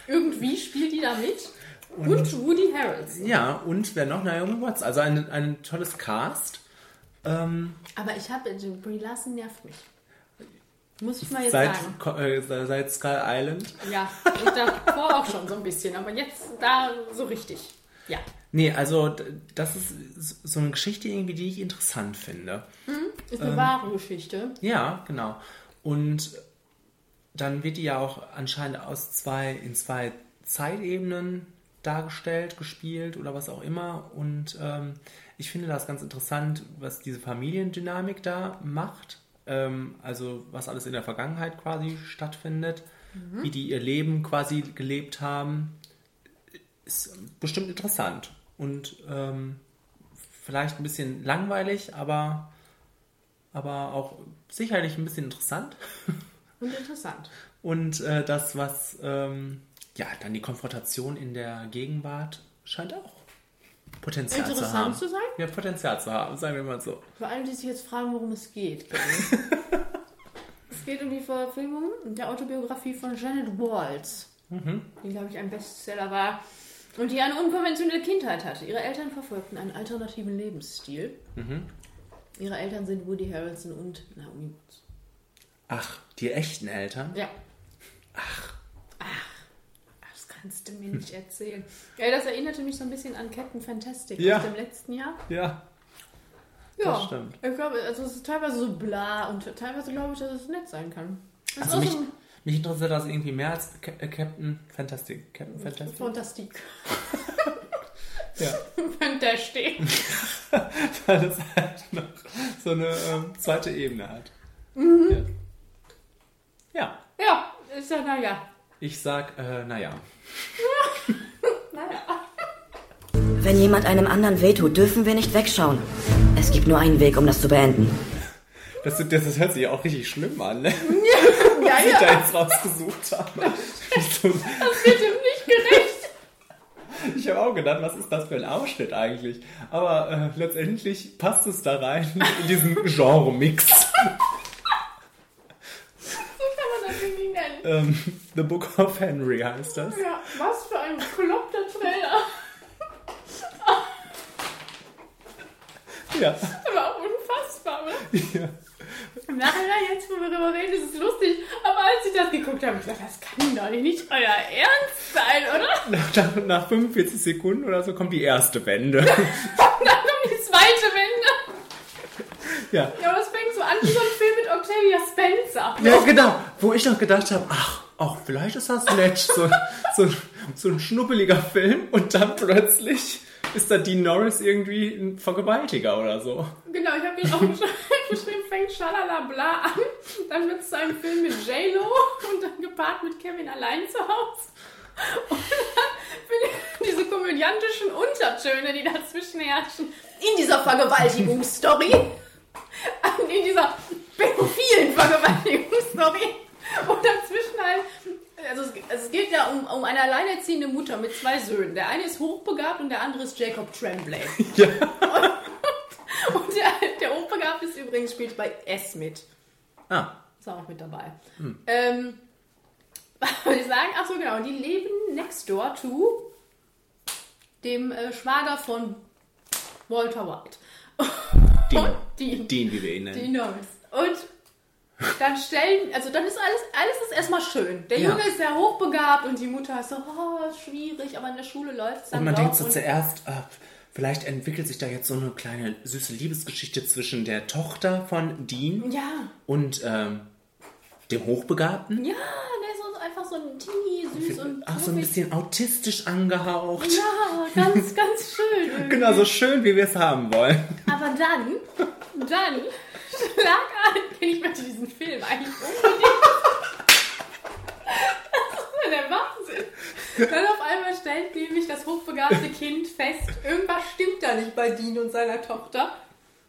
Irgendwie spielt die da mit. Und, Und- Woody Harrelson. Ja, und wer noch? Naomi Watts. Also ein, ein tolles Cast. Ähm, Aber ich habe, Brie Larson nervt mich. Muss ich mal jetzt seit, sagen. Äh, seit Skull Island. Ja, ich davor auch schon so ein bisschen, aber jetzt da so richtig. Ja. Nee, also das ist so eine Geschichte irgendwie, die ich interessant finde. Hm? Ist eine Ähm, wahre Geschichte. Ja, genau. Und dann wird die ja auch anscheinend aus zwei, in zwei Zeitebenen dargestellt, gespielt oder was auch immer. Und ähm, ich finde das ganz interessant, was diese Familiendynamik da macht. Ähm, also was alles in der Vergangenheit quasi stattfindet, Mhm. wie die ihr Leben quasi gelebt haben, ist bestimmt interessant. Und ähm, vielleicht ein bisschen langweilig, aber, aber auch sicherlich ein bisschen interessant. Und interessant. Und äh, das, was ähm, ja dann die Konfrontation in der Gegenwart scheint auch Potenzial zu Interessant haben. zu sein? Ja, Potenzial zu haben, sagen wir mal so. Für alle, die sich jetzt fragen, worum es geht. es geht um die Verfilmung der Autobiografie von Janet Walls, Mhm. die, glaube ich, ein Bestseller war und die eine unkonventionelle Kindheit hatte. Ihre Eltern verfolgten einen alternativen Lebensstil. Mhm. Ihre Eltern sind Woody Harrelson und Naomi Watts. Ach, die echten Eltern? Ja. Ach. Ach. Das kannst du mir nicht erzählen. Ja, das erinnerte mich so ein bisschen an Captain Fantastic Ja. aus dem letzten Jahr. Ja. Ja, Das stimmt. ich glaube, also es ist teilweise so bla und teilweise glaube ich, dass es nett sein kann. Das Also ist mich, so ein mich interessiert das irgendwie mehr als Ca- äh, Captain Fantastic. Captain Fantastic? Fantastik. Ja. Fantastik. Weil es halt noch so eine ähm, zweite Ebene hat. Mhm. Ja. Ja, ist ja, naja. Ich sag, äh, naja. Naja. Wenn jemand einem anderen wehtut, dürfen wir nicht wegschauen. Es gibt nur einen Weg, um das zu beenden. Das, das, das hört sich auch richtig schlimm an, ne? Ja, Was ich ja. da jetzt rausgesucht habe. Das wird ihm nicht gerecht. Ich habe auch gedacht, was ist das für ein Ausschnitt eigentlich? Aber äh, letztendlich passt es da rein in diesen Genre-Mix. So kann man das irgendwie nennen. Ähm, The Book of Henry heißt das. Ja, was für ein bekloppter Trailer. Ja. Aber auch unfassbar, oder? ja. Im Nachhinein, jetzt wo wir darüber reden, ist es lustig. Aber als ich das geguckt habe, ich gedacht, das kann doch nicht euer Ernst sein, oder? Nach, nach, nach 45 Sekunden oder so kommt die erste Wende. Dann kommt die zweite Wende. ja. Ja, aber es fängt so an wie so ein Film mit Octavia Spencer. Ja, genau. Wo ich noch gedacht habe, ach, auch vielleicht ist das nett. So, so, so ein schnuppeliger Film und dann plötzlich ist da Dean Norris irgendwie ein Vergewaltiger oder so. Genau, ich habe ihn auch geschrieben, fängt Schalalabla an. Dann wird es zu einem Film mit J-Lo und dann gepaart mit Kevin allein zu Hause. Und dann diese komödiantischen Untertöne, die dazwischen herrschen, in dieser Vergewaltigungsstory, in dieser pädophilen Vergewaltigungsstory und dazwischen halt also es, also es geht ja um, um eine alleinerziehende Mutter mit zwei Söhnen. Der eine ist hochbegabt und der andere ist Jacob Tremblay. Und, und der, der hochbegabt ist übrigens spielt bei S mit. Ah. Ist auch mit dabei. Hm. Ähm, ich sagen? Ach so, genau. Die leben next door to dem äh, Schwager von Walter White. Dean, Und Dean. Dean wie wir ihn Dean nennen. Norris. Und dann stellen, also dann ist alles, alles ist erstmal schön. Der Ja. Junge ist sehr hochbegabt und die Mutter ist so, oh, schwierig, aber in der Schule läuft es dann Und man denkt so zuerst, äh, vielleicht entwickelt sich da jetzt so eine kleine süße Liebesgeschichte zwischen der Tochter von Dean Ja, und ähm, dem Hochbegabten. ja, der ist so einfach so ein Teenie, süß und Ach, so ein bisschen autistisch angehaucht. Ja, ganz, ganz schön. Genau, so schön, wie wir es haben wollen. Aber dann, dann schlag an, ich möchte diesen Film eigentlich unbedingt. Das ist ja der Wahnsinn. Dann auf einmal stellt nämlich das hochbegabte Kind fest, irgendwas stimmt da nicht bei Dean und seiner Tochter,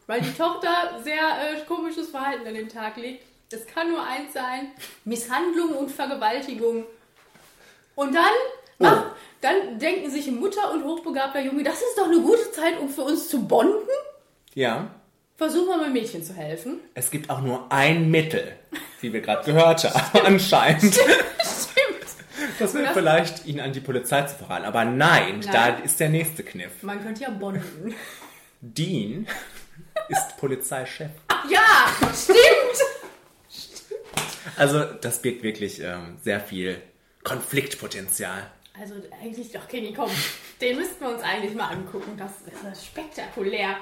weil die Tochter sehr äh, komisches Verhalten an den Tag legt. Es kann nur eins sein, Misshandlung und Vergewaltigung. Und dann, ach, dann denken sich Mutter und hochbegabter Junge, das ist doch eine gute Zeit, um für uns zu bonden. Ja, Versuchen wir mal Mädchen zu helfen. es gibt auch nur ein Mittel, wie wir gerade gehört haben, anscheinend. Stimmt. Das wäre vielleicht, ihn an die Polizei zu verraten. Aber nein, Nein. da ist der nächste Kniff. Man könnte ja bonden. Dean ist Polizeichef. Ach ja, stimmt. Also das birgt wirklich ähm, sehr viel Konfliktpotenzial. Also eigentlich doch, Kenny, komm. Den müssten wir uns eigentlich mal angucken. Das ist spektakulär.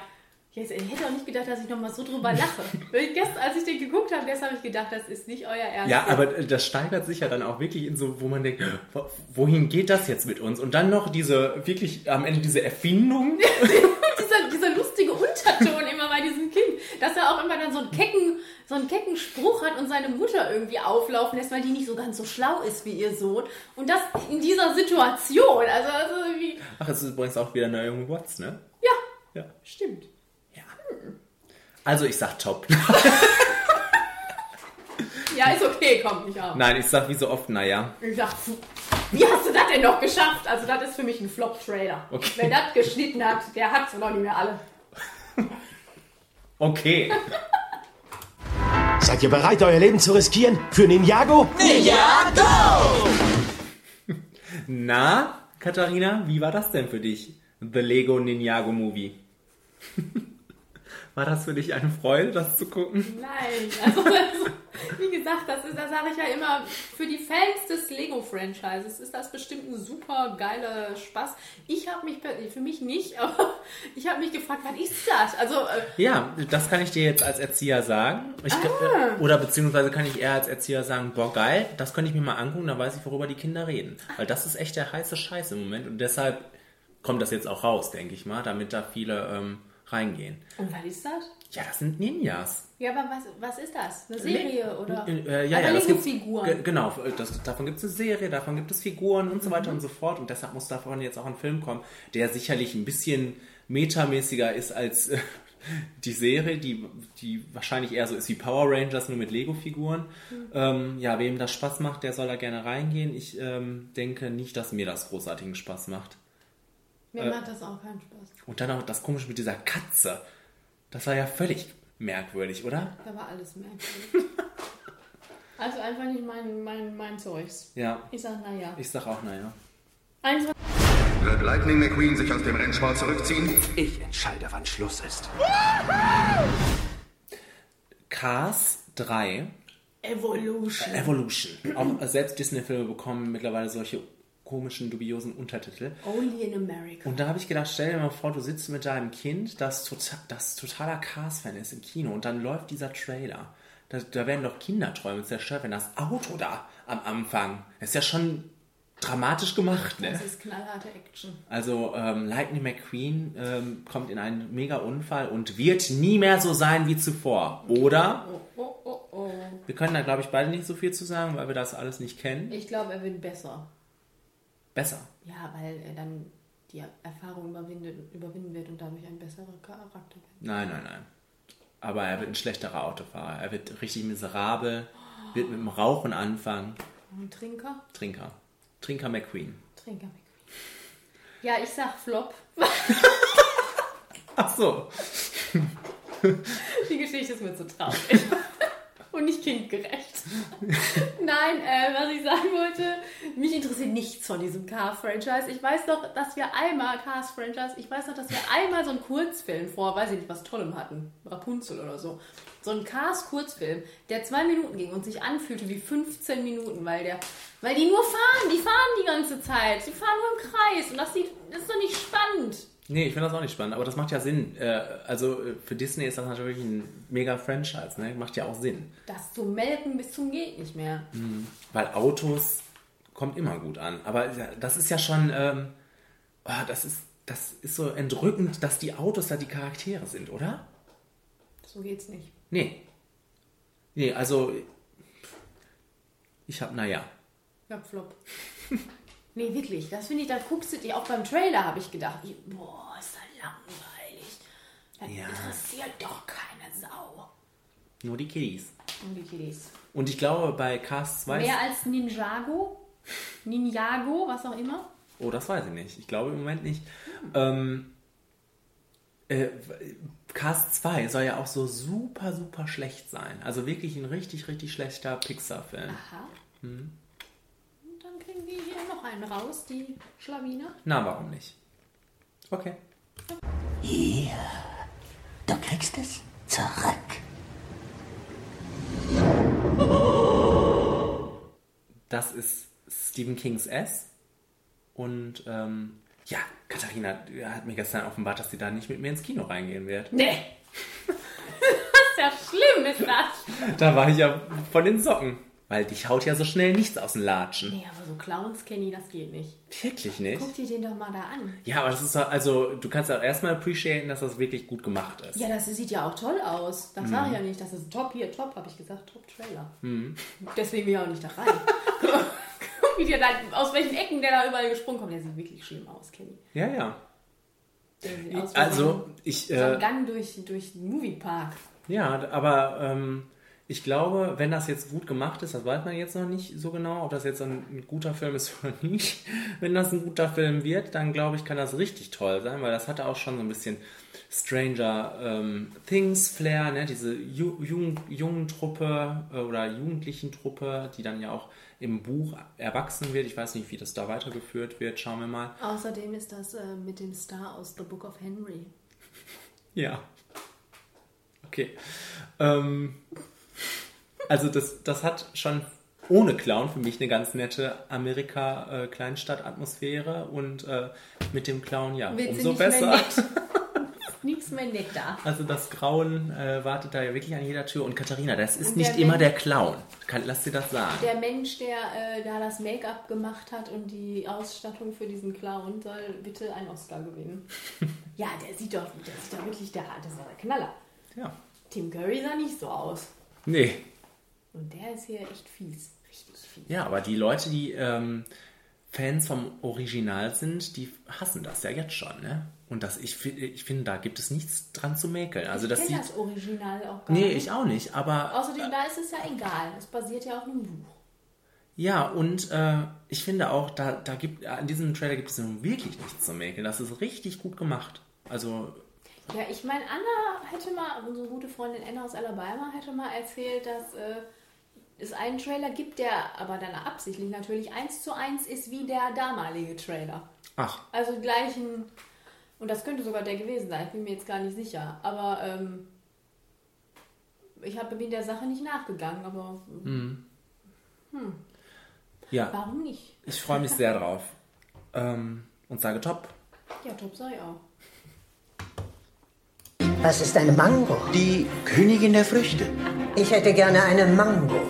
Jetzt, ich hätte auch nicht gedacht, dass ich noch mal so drüber lache. Gestern, als ich den geguckt habe, gestern habe ich gedacht, das ist nicht euer Ernst. Ja, aber das steigert sich ja dann auch wirklich in so, wo man denkt, wo- wohin geht das jetzt mit uns? Und dann noch diese, wirklich am Ende diese Erfindung. dieser, dieser lustige Unterton immer bei diesem Kind, dass er auch immer dann so einen kecken, so einen kecken Spruch hat und seine Mutter irgendwie auflaufen lässt, weil die nicht so ganz so schlau ist wie ihr Sohn. Und das in dieser Situation. Also, also irgendwie, Ach, es ist übrigens auch wieder Naomi Watts, ne? ja, Ja. stimmt. Also ich sag top. Ja, ist okay, kommt nicht auf. Nein, ich sag wie so oft, naja. Ich sag, Wie hast du das denn noch geschafft? Also, das ist für mich ein Flop-Trailer. Okay. Wer das geschnitten hat, der hat es noch nicht mehr alle. Okay. Seid ihr bereit, euer Leben zu riskieren? Für Ninjago? Ninjago! Na, Katharina, wie war das denn für dich? The Lego Ninjago Movie. War das für dich eine Freude, das zu gucken? Nein, also das, wie gesagt, das ist, das sage ich ja immer, für die Fans des Lego-Franchises ist das bestimmt ein super geiler Spaß. Ich habe mich, für mich nicht, aber ich habe mich gefragt, was ist das? Also, äh, Ja, das kann ich dir jetzt als Erzieher sagen. Ich, Ah. Oder beziehungsweise kann ich eher als Erzieher sagen, boah geil, das könnte ich mir mal angucken, dann weiß ich, worüber die Kinder reden. Weil das ist echt der heiße Scheiß im Moment und deshalb kommt das jetzt auch raus, denke ich mal, damit da viele ähm, reingehen. und was ist das? Ja, das sind Ninjas. Ja, aber was, was ist das? Eine Serie oder? Äh, ja, aber ja, das Lego-Figuren. Ge- Genau, das, davon gibt es eine Serie, davon gibt es Figuren und so weiter Mhm. und so fort. Und deshalb muss davon jetzt auch ein Film kommen, der sicherlich ein bisschen metamäßiger ist als äh, die Serie, die, die wahrscheinlich eher so ist wie Power Rangers, nur mit Lego-Figuren. Mhm. Ähm, ja, wem das Spaß macht, der soll da gerne reingehen. Ich ähm, denke nicht, dass mir das großartigen Spaß macht. Mir Äh, macht das auch keinen Spaß. Und dann auch das Komische mit dieser Katze. Das war ja völlig merkwürdig, oder? Da war alles merkwürdig. also einfach nicht mein, mein, mein Zeugs. Ja. Ich sag, naja. Ich sag auch, naja. Eins, Wird Lightning McQueen sich aus dem Rennsport zurückziehen? Ich entscheide, wann Schluss ist. Cars 3 Evolution. Evolution. Auch selbst Disney-Filme bekommen mittlerweile solche komischen, dubiosen Untertitel. Only in America. Und da habe ich gedacht, stell dir mal vor, du sitzt mit deinem Kind, das, total, das totaler Cars-Fan ist im Kino und dann läuft dieser Trailer. Da, da werden doch Kinderträume zerstört, wenn das Auto da am Anfang. Das ist ja schon dramatisch gemacht, ne? Das ist knallharte Action. Also ähm, Lightning McQueen ähm, kommt in einen mega Unfall und wird nie mehr so sein wie zuvor. Oder? Oh, oh, oh, oh. Wir können da, glaube ich, beide nicht so viel zu sagen, weil wir das alles nicht kennen. Ich glaube, er wird besser. Besser. Ja, weil er dann die Erfahrung überwindet, überwinden wird und dadurch ein besserer Charakter wird. Nein, nein, nein. Aber er wird ein schlechterer Autofahrer. Er wird richtig miserabel, wird mit dem Rauchen anfangen. Ein Trinker? Trinker. Trinker McQueen. Trinker McQueen. Ja, ich sag Flop. Ach so. Die Geschichte ist mir zu traurig. Und nicht kindgerecht. Nein, äh, was ich sagen wollte, mich interessiert nichts von diesem Cars-Franchise. Ich weiß doch, dass wir einmal, Cars-Franchise, ich weiß noch, dass wir einmal so einen Kurzfilm vor, weiß ich nicht, was Tollem hatten. Rapunzel oder so. So ein Cars-Kurzfilm, der zwei Minuten ging und sich anfühlte wie 15 Minuten, weil der, weil die nur fahren, die fahren die ganze Zeit. Die fahren nur im Kreis und das, sieht, das ist doch nicht spannend. Nee, ich finde das auch nicht spannend, aber das macht ja Sinn. Äh, Also äh, für Disney ist das natürlich ein mega Franchise, ne? Macht ja auch Sinn. Das zu melken bis zum geht nicht mehr. Mhm. Weil Autos kommt immer gut an. Aber das ist ja schon, ähm, ah, das, ist, das ist so entrückend, dass die Autos da die Charaktere sind, oder? So geht's nicht. Nee. Nee, also ich hab, naja. Ja, Flop. nee, wirklich. Das finde ich, da guckst du dir, auch beim Trailer habe ich gedacht, ich, boah, ist das langweilig. Das Ja. interessiert doch keine Sau. Nur die Kiddies. Und die Kiddies. Und ich glaube, bei Cast 2. Mehr als Ninjago? Ninjago, was auch immer. Oh, das weiß ich nicht. Ich glaube im Moment nicht. Ähm, äh, Cast 2 soll ja auch so super, super schlecht sein. Also wirklich ein richtig, richtig schlechter Pixar-Film. Aha. Mhm. Und dann kriegen wir hier noch einen raus, die Schlawiner. Na, warum nicht? Okay. Hier. Du kriegst es zurück. Das ist Stephen Kings S. Und ähm, ja, Katharina hat mir gestern offenbart, dass sie da nicht mit mir ins Kino reingehen wird. Nee. das ist ja schlimm, ist das. Da war ich ja von den Socken. Weil dich haut ja so schnell nichts aus den Latschen. Nee, aber so Clowns, Kenny, das geht nicht. Wirklich nicht? Guck dir den doch mal da an. Ja, aber das ist doch- also, du kannst auch erstmal appreciaten, dass das wirklich gut gemacht ist. Ja, das sieht ja auch toll aus. Das Mhm. sage ich ja nicht. Das ist top hier, top, habe ich gesagt, top Trailer. Mhm. Deswegen bin ich auch nicht da rein. Guck, wie der da, aus welchen Ecken der da überall gesprungen kommt. Der sieht wirklich schlimm aus, Kenny. Ja, ja. Der sieht aus wie Also, ich, so ein äh, Gang durch, durch den Moviepark. Ja, aber ähm, Ich glaube, wenn das jetzt gut gemacht ist, das weiß man jetzt noch nicht so genau, ob das jetzt ein, ein guter Film ist oder nicht. Wenn das ein guter Film wird, dann glaube ich, kann das richtig toll sein, weil das hatte auch schon so ein bisschen Stranger ähm, Things Flair, ne? diese Ju Jugend jungen Truppe äh, oder jugendlichen Truppe, die dann ja auch im Buch erwachsen wird. Ich weiß nicht, wie das da weitergeführt wird. Schauen wir mal. Außerdem ist das äh, mit dem Star aus The Book of Henry. Ja. Okay. Ähm, also das, das hat schon ohne Clown für mich eine ganz nette Amerika-Kleinstadt-Atmosphäre und äh, mit dem Clown ja sie umso besser. Nichts mehr nett da. Also das Grauen äh, wartet da ja wirklich an jeder Tür. Und Katharina, das ist nicht der immer Mensch- der Clown. Kann, lass dir das sagen. Der Mensch, der äh, da das Make-up gemacht hat und die Ausstattung für diesen Clown, soll bitte einen Oscar gewinnen. ja, der sieht doch, der sieht doch wirklich, der, das ist doch der Knaller. Ja. Tim Curry sah nicht so aus. Nee. Und der ist hier echt fies. Richtig fies. Ja, aber die Leute, die ähm, Fans vom Original sind, die hassen das ja jetzt schon, ne? Und das, ich, ich finde, da gibt es nichts dran zu mäkeln. Also das ich kenne sieht. das Original auch gar Nee, nicht. ich auch nicht, aber Außerdem, da ist es ja egal. Es basiert ja auf einem Buch. ja, und äh, ich finde auch, da, da gibt, an diesem Trailer gibt es nun wirklich nichts zu mäkeln. Das ist richtig gut gemacht. Also, Ja, ich meine, Anna hätte mal, unsere gute Freundin Anna aus Alabama hätte mal erzählt, dass äh, es einen Trailer gibt, der aber dann absichtlich natürlich eins zu eins ist wie der damalige Trailer. ach, Also die gleichen, und das könnte sogar der gewesen sein, ich bin mir jetzt gar nicht sicher. Aber ähm, ich habe mir der Sache nicht nachgegangen, aber hm. hm, ja. warum nicht? Ich freue mich sehr drauf. Ähm, und sage top. Ja, top sei auch. Was ist eine Mango? Die Königin der Früchte. Ich hätte gerne eine Mango.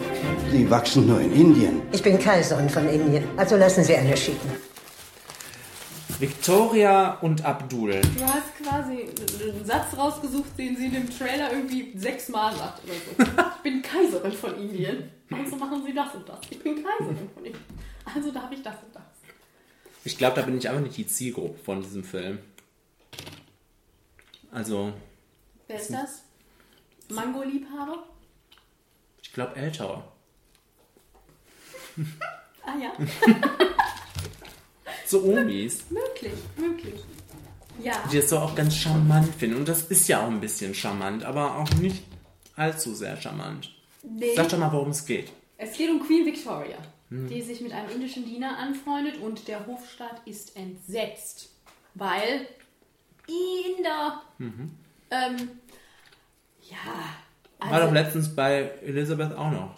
Die wachsen nur in Indien. Ich bin Kaiserin von Indien, also lassen Sie eine schicken. Victoria und Abdul. Du hast quasi einen Satz rausgesucht, den sie in dem Trailer irgendwie sechsmal sagt oder so. Ich bin Kaiserin von Indien. Also machen sie das und das. Ich bin Kaiserin von Indien. Also darf ich das und das. Ich glaube, da bin ich einfach nicht die Zielgruppe von diesem Film. Also, Wer ist das? Mango-Liebhaber? ich glaube ältere. Ah ja. So Omis. möglich, möglich. Ja. Die das so auch ganz charmant finden. Und das ist ja auch ein bisschen charmant, aber auch nicht allzu sehr charmant. Nee. Sag doch mal, worum es geht. Es geht um Queen Victoria, Hm. die sich mit einem indischen Diener anfreundet und der Hofstaat ist entsetzt, weil Inder, Mhm. ähm, ja, War also, doch letztens bei Elizabeth auch noch.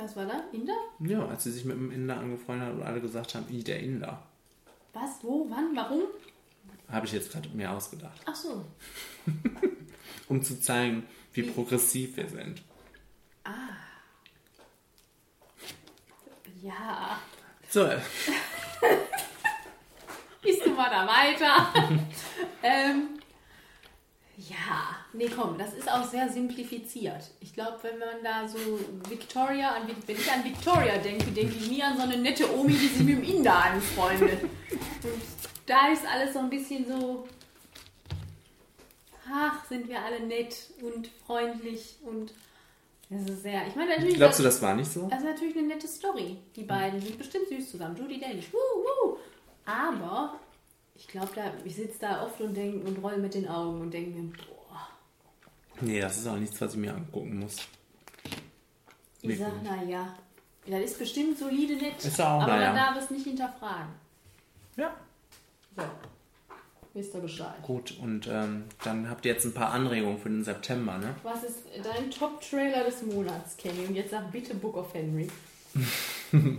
Was war da? Inder? Ja, als sie sich mit dem Inder angefreundet hat und alle gesagt haben, I, der Inder. Was, wo, wann, warum? Habe ich jetzt gerade mir ausgedacht. Ach so, Um zu zeigen, wie progressiv wir sind. ah. Ja, So, Gehst du mal da weiter? ähm, ja, nee, komm, das ist auch sehr simplifiziert. Ich glaube, wenn man da so Victoria, an, wenn ich an Victoria denke, denke ich nie an so eine nette Omi, die sich mit dem Inder anfreundet. Und da ist alles so ein bisschen so, ach, sind wir alle nett und freundlich und das ist sehr, ich meine natürlich... glaubst du, das war nicht so? Das ist natürlich eine nette Story. Die beiden sind bestimmt süß zusammen. Judy Dench. Woo, woo. Aber ich glaube, da, ich sitze da oft und denke und roll mit den Augen und denke mir, boah, Nee, das ist auch nichts, was ich mir angucken muss. ich Wirklich. sag, naja, das ist bestimmt solide nett. Ist auch, aber na man darf es nicht hinterfragen. Ja. So. Wisst ihr Bescheid. Gut, und ähm, dann habt ihr jetzt ein paar Anregungen für den September, ne? Was ist dein Top-Trailer des Monats, Kenny? Und jetzt sag bitte Book of Henry.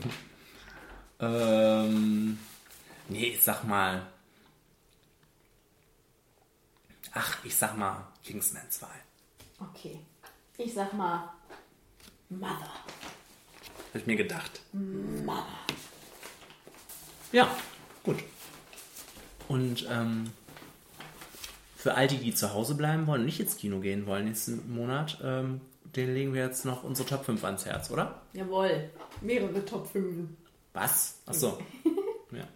ähm, nee, ich sag mal. Ach, ich sag mal Kingsman 2. Okay. Ich sag mal Mother. Hab ich mir gedacht. Mother. Ja, gut. Und ähm, für all die, die zu Hause bleiben wollen und nicht ins Kino gehen wollen nächsten Monat, ähm, den legen wir jetzt noch unsere Top 5 ans Herz, oder? Jawohl. Mehrere Top 5. Was? Achso. ja.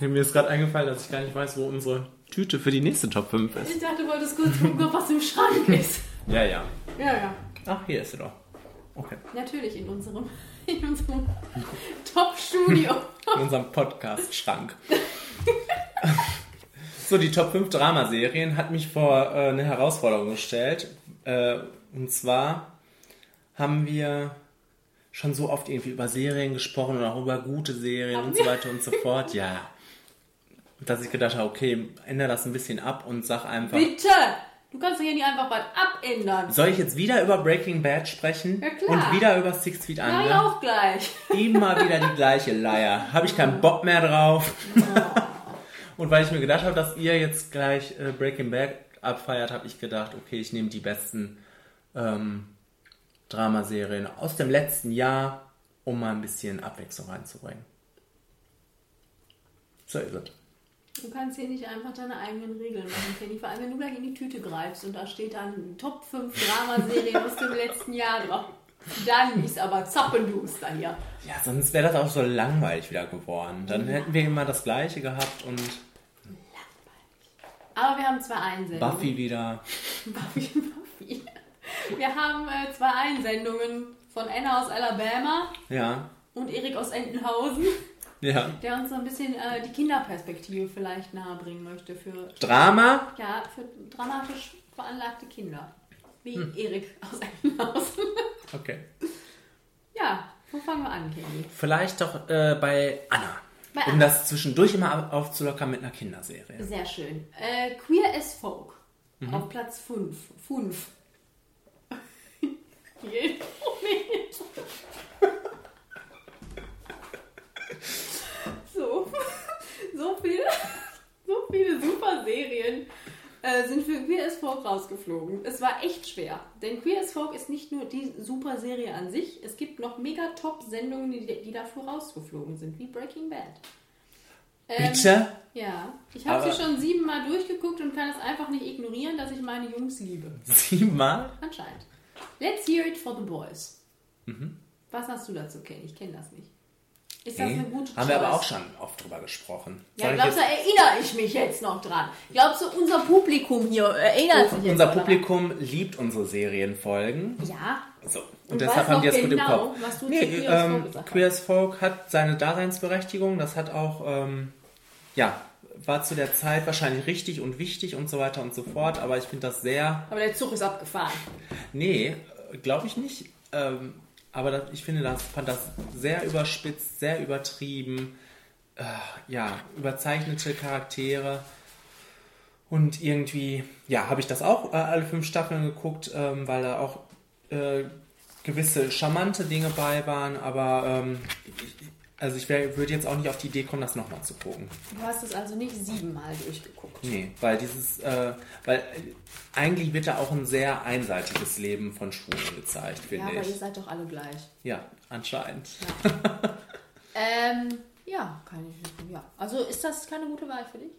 Mir ist gerade eingefallen, dass ich gar nicht weiß, wo unsere Tüte für die nächste Top 5 ist. Ich dachte, du wolltest kurz gucken, was im Schrank ist. Ja, ja. Ja, ja. Ach, hier ist sie doch. Okay. Natürlich in unserem, in unserem Top-Studio. In unserem Podcast-Schrank. so, die Top 5 Dramaserien hat mich vor äh, eine Herausforderung gestellt. Äh, und zwar haben wir schon so oft irgendwie über Serien gesprochen und auch über gute Serien und so weiter und so fort. Ja. Dass ich gedacht habe, okay, ändere das ein bisschen ab und sag einfach. Bitte! Du kannst doch hier nicht einfach was abändern. Soll ich jetzt wieder über Breaking Bad sprechen? Ja, klar. Und wieder über Six Feet Under? ja, auch gleich. Immer wieder die gleiche Leier. Habe ich keinen Bock mehr drauf. Und weil ich mir gedacht habe, dass ihr jetzt gleich äh, Breaking Bad abfeiert, habe ich gedacht, okay, ich nehme die besten ähm, Dramaserien aus dem letzten Jahr, um mal ein bisschen Abwechslung reinzubringen. So ist es. Du kannst hier nicht einfach deine eigenen Regeln machen, Kenny. Vor allem, wenn du gleich in die Tüte greifst und da steht dann Top 5 Dramaserien aus dem letzten Jahr drauf. Dann ist aber Zappenduster hier. Ja, sonst wäre das auch so langweilig wieder geworden. Dann hätten wir immer das Gleiche gehabt und Aber wir haben zwei Einsendungen. Buffy wieder. Buffy, Buffy. Wir haben äh, zwei Einsendungen von Anna aus Alabama Ja, und Erik aus Entenhausen, ja. der uns so ein bisschen äh, die Kinderperspektive vielleicht nahebringen möchte für Drama? Ja, für dramatisch veranlagte Kinder. Wie Hm. Erik aus Entenhausen. Okay. ja, wo fangen wir an, Kenny? Vielleicht doch äh, bei Anna. Bei um Anna. das zwischendurch immer aufzulockern mit einer Kinderserie. Sehr schön. Äh, Queer as Folk Mhm. auf Platz 5. 5. Geht nicht. So, so viele, so viele super Serien äh, sind für Queer as Folk rausgeflogen. Es war echt schwer, denn Queer as Folk ist nicht nur die super Serie an sich, es gibt noch mega Top-Sendungen, die, die dafür rausgeflogen sind, wie Breaking Bad. Ähm, Bitte? Ja, ich habe sie schon siebenmal durchgeguckt und kann es einfach nicht ignorieren, dass ich meine Jungs liebe. Siebenmal? Anscheinend. Let's hear it for the boys. Mhm. Was hast du dazu, Ken? Ich kenne das nicht. Ist das eine gute Haben wir aber auch schon oft drüber gesprochen. Ja, glaubst du, erinnere ich mich jetzt noch dran? Glaubst du, unser Publikum hier erinnert sich jetzt Unser? Publikum liebt unsere Serienfolgen. Ja. So. Und, Und deshalb haben die noch das gut im genau, Kopf. was du nee, Queer Folk ähm, hast. Queer as Folk hat seine Daseinsberechtigung. Das hat auch, ähm, ja, war zu der Zeit wahrscheinlich richtig und wichtig und so weiter und so fort. Aber ich finde das sehr Aber der Zug ist abgefahren. Nee, glaube ich nicht. Ähm, aber das, ich finde das, fand das sehr überspitzt, sehr übertrieben. Äh, ja, überzeichnete Charaktere. Und irgendwie, ja, habe ich das auch äh, alle fünf Staffeln geguckt, ähm, weil da auch äh, gewisse charmante Dinge bei waren. Aber ähm, ich, also ich wär- würde jetzt auch nicht auf die Idee kommen, das nochmal zu gucken. Du hast es also nicht siebenmal durchgeguckt. Nee, weil dieses, äh, weil eigentlich wird da auch ein sehr einseitiges Leben von Schwulen gezeigt, Ja, finde aber ich. ihr seid doch alle gleich. Ja, anscheinend. Ähm, ja, kann ich. Ja. Also ist das keine gute Wahl für dich?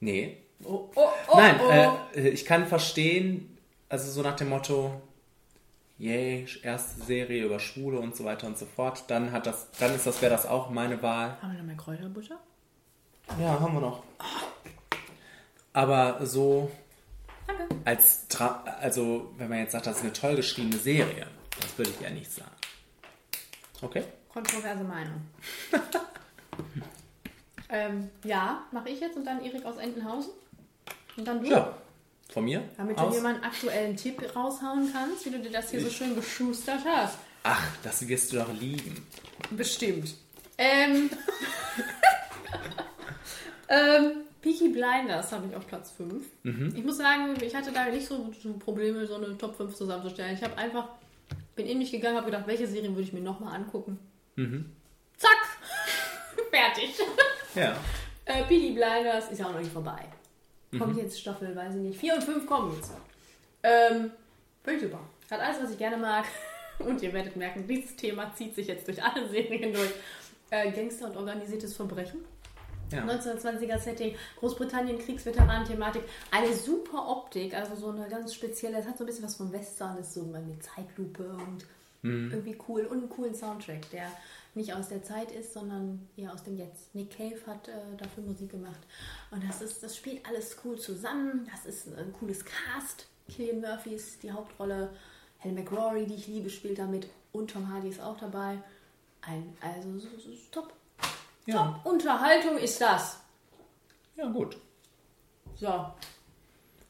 Nee. Oh, oh, oh, Nein, oh. Äh, ich kann verstehen, also so nach dem Motto, yay, erste Serie über Schwule und so weiter und so fort, dann hat das, dann ist das, wäre das auch meine Wahl. Haben wir noch mehr Kräuterbutter? Ja, haben wir noch. Aber so Danke. als Tra also wenn man jetzt sagt, das ist eine toll geschriebene Serie, das würde ich eher nicht sagen. Okay? Kontroverse Meinung. ähm, ja, mache ich jetzt und dann Erik aus Entenhausen. Und dann du. Ja. Von mir? Damit du aus? mir mal einen aktuellen Tipp raushauen kannst, wie du dir das hier so schön geschustert hast. Ach, das wirst du doch lieben. Bestimmt. Ähm, ähm, Peaky Blinders habe ich auf Platz 5. Mhm. Ich muss sagen, ich hatte da nicht so, so Probleme, so eine Top 5 zusammenzustellen. Ich habe einfach, bin in mich gegangen, habe gedacht, welche Serien würde ich mir nochmal angucken. Mhm. Zack! Fertig. Ja. Äh, Peaky Blinders ist ja auch noch nicht vorbei. Kommt Mhm. jetzt Staffel, weiß ich nicht. 4 und 5 kommen jetzt. Ähm, ich super. Hat alles, was ich gerne mag. Und ihr werdet merken, dieses Thema zieht sich jetzt durch alle Serien durch. Äh, Gangster und organisiertes Verbrechen. Ja. 1920er Setting, Großbritannien, Kriegsveteranen-Thematik. Eine super Optik, also so eine ganz spezielle, es hat so ein bisschen was vom Western, ist so mit Zeitlupe und Mhm. Irgendwie cool und einen coolen Soundtrack, der nicht aus der Zeit ist, sondern eher aus dem Jetzt. Nick Cave hat äh, dafür Musik gemacht. Und das ist, das spielt alles cool zusammen. Das ist ein cooles Cast. Killian Murphy ist die Hauptrolle. Helen McRory, die ich liebe, spielt damit. Und Tom Hardy ist auch dabei. Ein, also es ist- es ist top. Ja. Top Unterhaltung ist das. Ja, gut. So,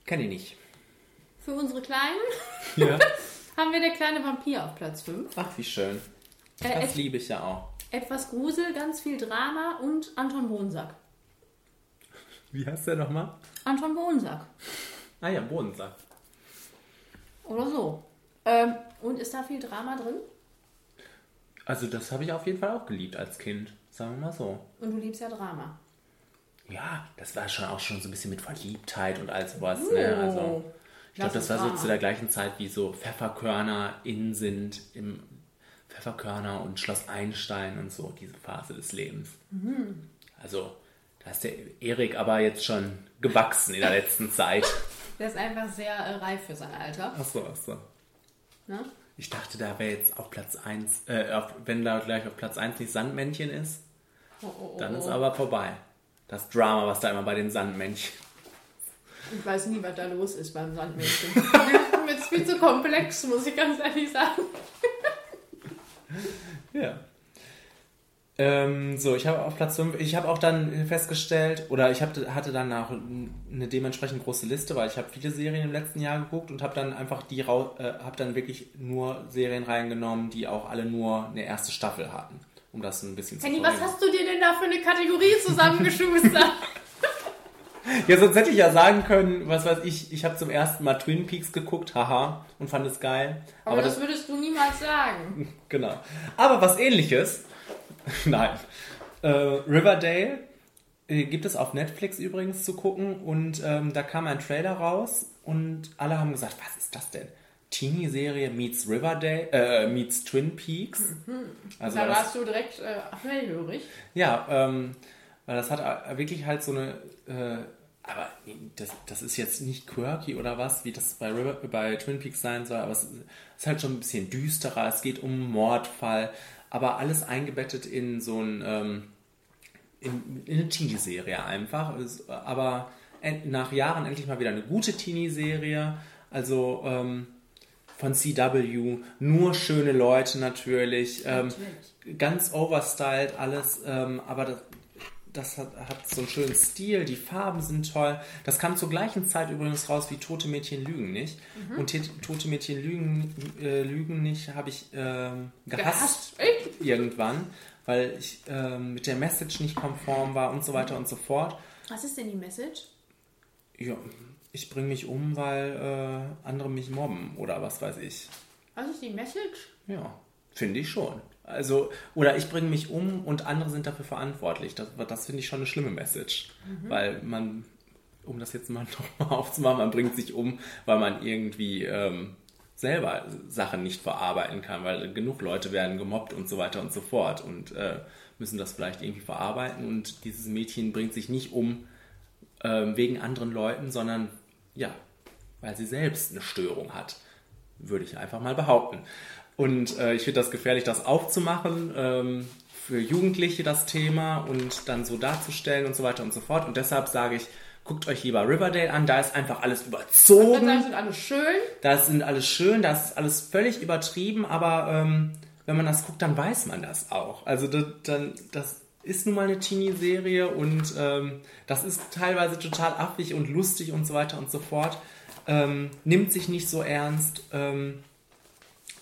Kenne ich nicht. für unsere Kleinen Ja. haben wir der kleine Vampir auf Platz 5. Ach, wie schön. Äh, Das et- liebe ich ja auch. Etwas Grusel, ganz viel Drama und Anton Bohnsack. Wie heißt der nochmal? Anton Bohnsack. Ah ja, Bodensack. Oder so. Ähm, und ist da viel Drama drin? Also das habe ich auf jeden Fall auch geliebt als Kind. Sagen wir mal so. Und du liebst ja Drama. Ja, das war schon auch schon so ein bisschen mit Verliebtheit und all sowas. Oh. Ne? Also, ich glaube, das war so Drama. zu der gleichen Zeit, wie so Pfefferkörner in sind, im Pfefferkörner und Schloss Einstein und so, diese Phase des Lebens. Mhm. Also, da ist der Erik aber jetzt schon gewachsen in der letzten Zeit. Der ist einfach sehr äh, reif für sein Alter. Achso, achso. Ne? Ich dachte, da wäre jetzt auf Platz 1, äh, auf, wenn da gleich auf Platz 1 nicht Sandmännchen ist, Oh, oh, oh, dann ist oh. aber vorbei. Das Drama, was da immer bei den Sandmännchen. Ich weiß nie, was da los ist beim Sandmännchen. Mir ist viel zu komplex, muss ich ganz ehrlich sagen. Ja. Ähm, so, ich habe auf Platz 5, ich habe auch dann festgestellt, oder ich hab, hatte dann auch eine dementsprechend große Liste, weil ich habe viele Serien im letzten Jahr geguckt und habe dann einfach die, äh, habe dann wirklich nur Serien reingenommen, die auch alle nur eine erste Staffel hatten, um das ein bisschen zu Henny, was hast du dir denn da für eine Kategorie zusammengeschustert? Ja, sonst hätte ich ja sagen können, was weiß ich, ich habe zum ersten Mal Twin Peaks geguckt, haha, und fand es geil. Aber, das, würdest du niemals sagen. Genau. Aber was ähnliches, nein, äh, Riverdale äh, gibt es auf Netflix übrigens zu gucken und ähm, da kam ein Trailer raus und alle haben gesagt, was ist das denn? Teenie-Serie meets Riverdale, äh, meets Twin Peaks. Also da das- warst du direkt äh, hellhörig. Ja, ähm, weil das hat wirklich halt so eine, äh, aber das, das ist jetzt nicht quirky oder was, wie das bei, River, bei Twin Peaks sein soll, aber es ist halt schon ein bisschen düsterer, es geht um einen Mordfall, aber alles eingebettet in so ein, ähm, in, in eine Teenie-Serie einfach, aber nach Jahren endlich mal wieder eine gute Teenie-Serie, also ähm, von CW, nur schöne Leute natürlich, ähm, ganz overstyled alles, ähm, aber das, das hat, hat so einen schönen Stil, die Farben sind toll. Das kam zur gleichen Zeit übrigens raus wie Tote Mädchen lügen nicht. Mhm. Und Tote Mädchen lügen, äh, lügen nicht habe ich ähm, gehasst Gehasst? Irgendwann, weil ich ähm, mit der Message nicht konform war und so weiter und so fort. Was ist denn die Message? Ja, ich bringe mich um, weil äh, andere mich mobben oder was weiß ich. Was ist die Message? Ja, finde ich schon. Also, oder ich bringe mich um und andere sind dafür verantwortlich. Das, das finde ich schon eine schlimme Message. Mhm. Weil man, um das jetzt mal nochmal aufzumachen, man bringt sich um, weil man irgendwie ähm, selber Sachen nicht verarbeiten kann, weil genug Leute werden gemobbt und so weiter und so fort und äh, müssen das vielleicht irgendwie verarbeiten. Und dieses Mädchen bringt sich nicht um ähm, wegen anderen Leuten, sondern ja, weil sie selbst eine Störung hat, würde ich einfach mal behaupten. Und äh, ich finde das gefährlich, das aufzumachen, ähm, für Jugendliche das Thema und dann so darzustellen und so weiter und so fort. Und deshalb sage ich, guckt euch lieber Riverdale an, da ist einfach alles Da überzogen. sind alle schön. Das sind alles schön, das ist alles völlig übertrieben, aber ähm, wenn man das guckt, dann weiß man das auch. Also das, dann, das ist nun mal eine Teenie-Serie und ähm, das ist teilweise total affig und lustig und so weiter und so fort. Ähm, nimmt sich nicht so ernst. Ähm,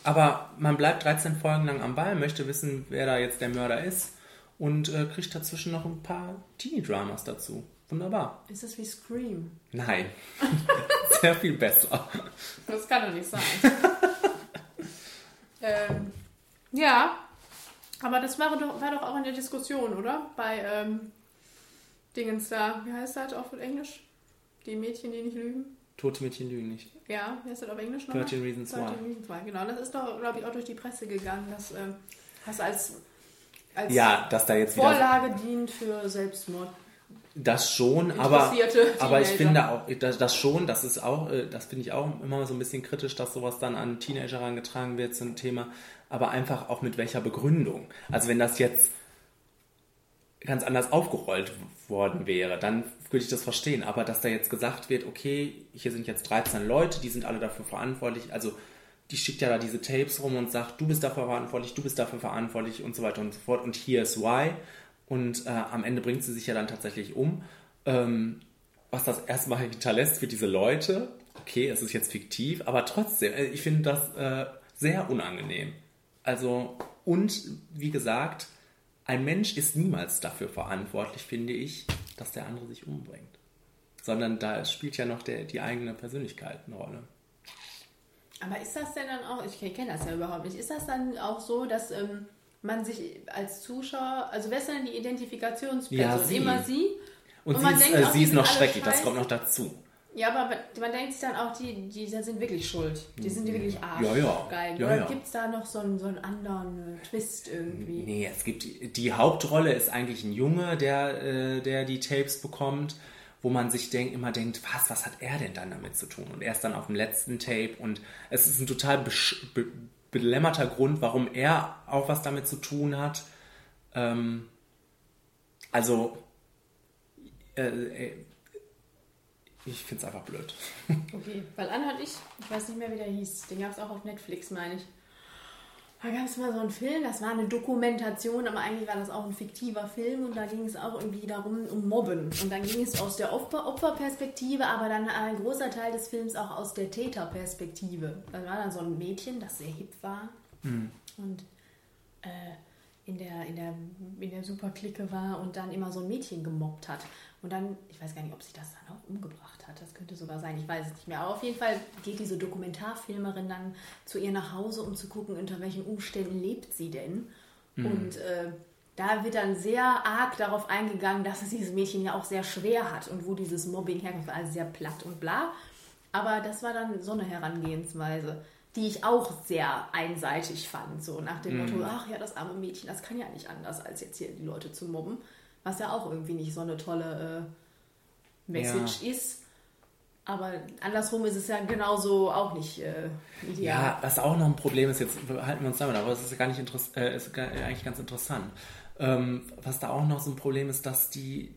aber man bleibt 13 Folgen lang am Ball, möchte wissen, wer da jetzt der Mörder ist und äh, kriegt dazwischen noch ein paar Teenie-Dramas dazu. Wunderbar. Ist das wie Scream? Nein. Sehr viel besser. Das kann doch nicht sein. ähm, ja, aber das war doch, war doch auch in der Diskussion, oder? Bei ähm, Dingens da. Wie heißt das auf Englisch? Die Mädchen, die nicht lügen? Tote Mädchen lügen nicht. Ja, heißt das auf Englisch nochmal? 13 Reasons 13 Why. Reasons Why, genau. Das ist doch, glaube ich, auch durch die Presse gegangen, dass ähm, das als, als Ja, dass da jetzt wieder- Vorlage dient für Selbstmord. Das schon, aber, aber ich finde auch, das, das schon, das ist auch, äh, das finde ich auch immer so ein bisschen kritisch, dass sowas dann an Teenager herangetragen wird zum Thema, aber einfach auch mit welcher Begründung. Also wenn das jetzt ganz anders aufgerollt worden wäre, dann würde ich das verstehen. Aber dass da jetzt gesagt wird, okay, hier sind jetzt 13 Leute, die sind alle dafür verantwortlich, also die schickt ja da diese Tapes rum und sagt, du bist dafür verantwortlich, du bist dafür verantwortlich und so weiter und so fort und hier ist why. Und äh, am Ende bringt sie sich ja dann tatsächlich um. Ähm, was das erstmal hinterlässt für diese Leute, okay, es ist jetzt fiktiv, aber trotzdem, äh, ich finde das äh, sehr unangenehm. Also, und wie gesagt, ein Mensch ist niemals dafür verantwortlich, finde ich, dass der andere sich umbringt. Sondern da spielt ja noch der, die eigene Persönlichkeit eine Rolle. Aber ist das denn dann auch, ich kenne das ja überhaupt nicht, ist das dann auch so, dass ähm, man sich als Zuschauer, also wer ist denn die Identifikationsperson? Ja, sie. Immer sie? Und, sie man ist, denkt äh, sie ist noch schrecklich, das scheiße. kommt noch dazu. Ja, aber man denkt sich dann auch, die, die sind wirklich schuld. Die sind wirklich Arsch. Ja, ja. Geil. Ja, Oder ja. gibt es da noch so einen, so einen anderen Twist irgendwie? Nee, es gibt die, die Hauptrolle ist eigentlich ein Junge, der, äh, der die Tapes bekommt, wo man sich denk, immer denkt, was, was hat er denn dann damit zu tun? Und er ist dann auf dem letzten Tape und es ist ein total besch- be belämmerter Grund, warum er auch was damit zu tun hat. Ähm, also, äh, äh, ich finde es einfach blöd. Okay, weil und ich, ich weiß nicht mehr, wie der hieß, den gab es auch auf Netflix, meine ich. Da gab es mal so einen Film, das war eine Dokumentation, aber eigentlich war das auch ein fiktiver Film und da ging es auch irgendwie darum, um Mobben. Und dann ging es aus der Opfer Opferperspektive, aber dann ein großer Teil des Films auch aus der Täterperspektive. Da war dann so ein Mädchen, das sehr hip war Hm. und äh, in der, in, der, in der Superklicke war und dann immer so ein Mädchen gemobbt hat. Und dann, ich weiß gar nicht, ob sich das dann auch umgebracht hat. Das könnte sogar sein, ich weiß es nicht mehr. Aber auf jeden Fall geht diese Dokumentarfilmerin dann zu ihr nach Hause, um zu gucken, unter welchen Umständen lebt sie denn. Mhm. Und äh, da wird dann sehr arg darauf eingegangen, dass es dieses Mädchen ja auch sehr schwer hat und wo dieses Mobbing herkommt, also sehr platt und bla. Aber das war dann so eine Herangehensweise, die ich auch sehr einseitig fand. So nach dem Mhm. Motto, ach ja, das arme Mädchen, das kann ja nicht anders, als jetzt hier die Leute zu mobben. Was ja auch irgendwie nicht so eine tolle äh, Message ist. Aber andersrum ist es ja genauso auch nicht äh, ideal. Ja, was auch noch ein Problem ist, jetzt halten wir uns damit, aber es ist gar nicht äh, ist gar, eigentlich ganz interessant. Ähm, was da auch noch so ein Problem ist, dass die,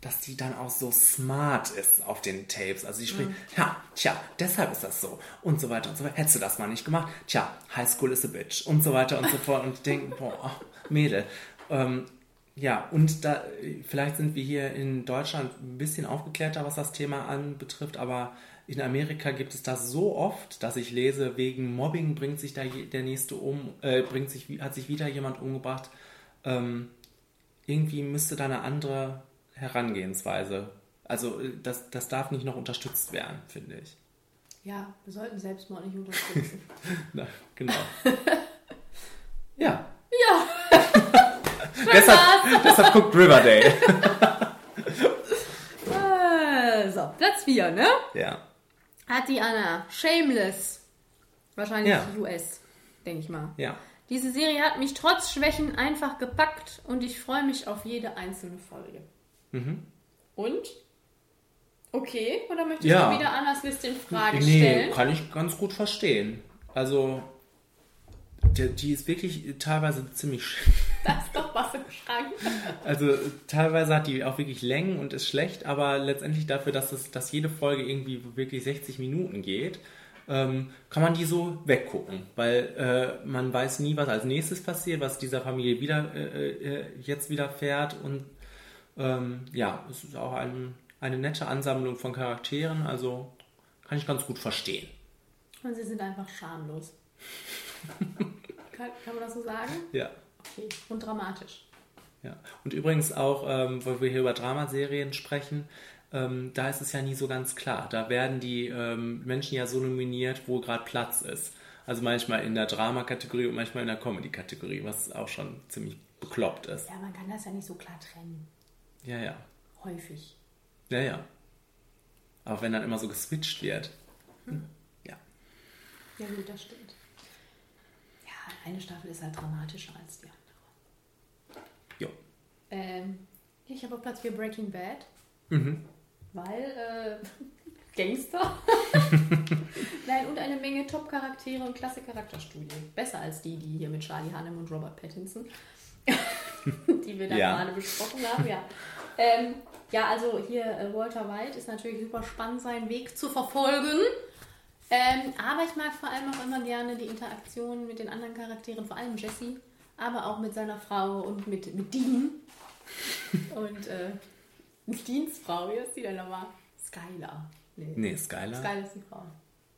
dass die dann auch so smart ist auf den Tapes. Also die spricht, Mhm. ja, tja, deshalb ist das so und so weiter und so weiter. Hättest du das mal nicht gemacht? Tja, High School is a bitch und so weiter und so fort und denken, boah, Mädel. Ähm, ja, und da, vielleicht sind wir hier in Deutschland ein bisschen aufgeklärter, was das Thema anbetrifft, aber in Amerika gibt es das so oft, dass ich lese, wegen Mobbing bringt sich da der nächste um, äh, bringt sich, hat sich wieder jemand umgebracht. Ähm, irgendwie müsste da eine andere Herangehensweise. Also äh, das, das darf nicht noch unterstützt werden, finde ich. Ja, wir sollten Selbstmord nicht unterstützen. Na, genau. ja. ja. deshalb, deshalb guckt Riverdale. So, Platz 4, ne? ja. Hat die Anna. Shameless. Wahrscheinlich Ja. US, denke ich mal. Ja. Diese Serie hat mich trotz Schwächen einfach gepackt und ich freue mich auf jede einzelne Folge. Mhm. Und? Okay, oder möchtest Ja. du wieder Annas Liste in Frage nee, stellen? kann ich ganz gut verstehen. Also, die, die ist wirklich teilweise ziemlich. sch- Das ist doch was im Schrank. Also, teilweise hat die auch wirklich Längen und ist schlecht, aber letztendlich dafür, dass, es, dass jede Folge irgendwie wirklich 60 Minuten geht, ähm, kann man die so weggucken, weil äh, man weiß nie, was als nächstes passiert, was dieser Familie wieder äh, äh, jetzt widerfährt und ähm, ja, es ist auch ein, eine nette Ansammlung von Charakteren, also kann ich ganz gut verstehen. Und sie sind einfach schamlos. Kann, kann man das so sagen? Ja. Okay. Und dramatisch. Ja. Und übrigens auch, ähm, weil wir hier über Dramaserien sprechen, ähm, da ist es ja nie so ganz klar. Da werden die ähm, Menschen ja so nominiert, wo gerade Platz ist. Also manchmal in der Drama-Kategorie und manchmal in der Comedy-Kategorie, was auch schon ziemlich bekloppt ist. Ja, man kann das ja nicht so klar trennen. Ja, ja. Häufig. Ja, ja. Aber wenn dann immer so geswitcht wird. Ja. Ja, gut, das stimmt. Ja, eine Staffel ist halt dramatischer als die andere. Jo. Ähm, Ich habe auf Platz 4 Breaking Bad, Mhm. weil äh, Gangster. Nein, und eine Menge Top-Charaktere und klasse Charakterstudie. Besser als die, die hier mit Charlie Hunnam und Robert Pattinson, die wir da Ja. gerade besprochen haben. Ja, ähm, ja also hier äh, Walter White ist natürlich super spannend, seinen Weg zu verfolgen. Ähm, aber ich mag vor allem auch immer gerne die Interaktion mit den anderen Charakteren, vor allem Jesse, aber auch mit seiner Frau und mit, mit Dean. Und äh, Deans Frau, wie ist die denn nochmal? Skylar. Nee, Skylar. Skylar ist die Frau.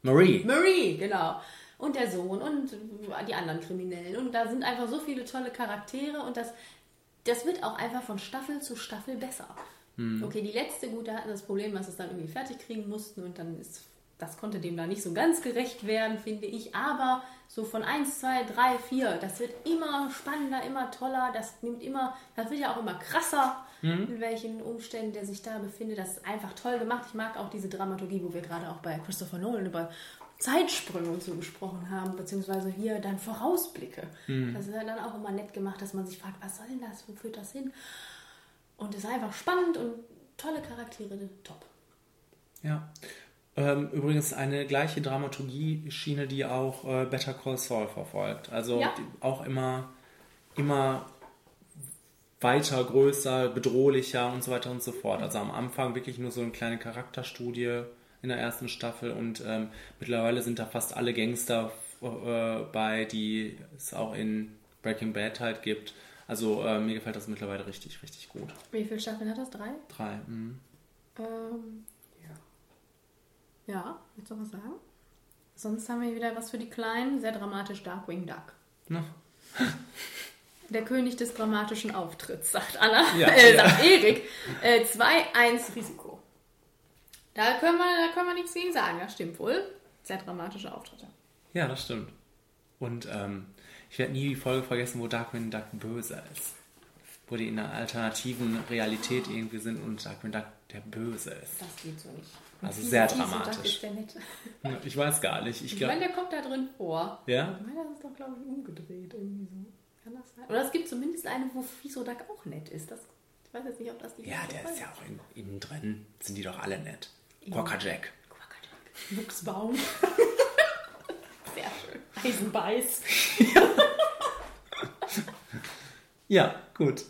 Marie. Marie, genau. Und der Sohn und die anderen Kriminellen. Und da sind einfach so viele tolle Charaktere und das, das wird auch einfach von Staffel zu Staffel besser. Hm. Okay, die letzte, gut, da hatten das Problem, dass sie es dann irgendwie fertig kriegen mussten und dann ist, das konnte dem da nicht so ganz gerecht werden, finde ich. Aber so von 1, 2, 3, 4, das wird immer spannender, immer toller, das nimmt immer, das wird ja auch immer krasser, Mhm. in welchen Umständen der sich da befindet. Das ist einfach toll gemacht. Ich mag auch diese Dramaturgie, wo wir gerade auch bei Christopher Nolan über Zeitsprünge und so gesprochen haben, beziehungsweise hier dann Vorausblicke. Mhm. Das ist ja dann auch immer nett gemacht, dass man sich fragt, was soll denn das, wo führt das hin? Und es ist einfach spannend und tolle Charaktere, top. Ja. Ähm, übrigens eine gleiche Dramaturgie-Schiene, die auch äh, Better Call Saul verfolgt. Also Ja. auch immer, immer weiter, größer, bedrohlicher und so weiter und so fort. Also am Anfang wirklich nur so eine kleine Charakterstudie in der ersten Staffel und ähm, mittlerweile sind da fast alle Gangster äh, bei, die es auch in Breaking Bad halt gibt. Also äh, mir gefällt das mittlerweile richtig, richtig gut. Wie viele Staffeln hat das? Drei? Drei. mhm. Ähm, ja. Willst du was sagen? Sonst haben wir wieder was für die Kleinen. Sehr dramatisch Darkwing Duck. Na. Der König des dramatischen Auftritts, sagt Anna. Ja, äh, ja. sagt Erik. Äh, 2-1 Risiko. Da können, wir, da können wir nichts gegen sagen, das stimmt wohl. Sehr dramatische Auftritte. Ja, das stimmt. Und ähm, ich werde nie die Folge vergessen, wo Darkwing Duck böse ist. Wo die in einer alternativen Realität irgendwie sind und Darkwing Duck der Böse ist. Das geht so nicht. Also sehr dramatisch. Ich weiß gar nicht. Ich Ich meine, der kommt da drin vor. Ja? Ich meine, das ist doch, glaube ich, umgedreht irgendwie so. Kann das sein? Oder es gibt zumindest eine, wo Fiso Duck auch nett ist. Das, ich weiß jetzt nicht, ob das die Ja, der ist ja auch in, innen drin. Sind die doch alle nett. Quacker Jack. Wuchsbaum. Sehr schön. Eisenbeiß. Ja, gut.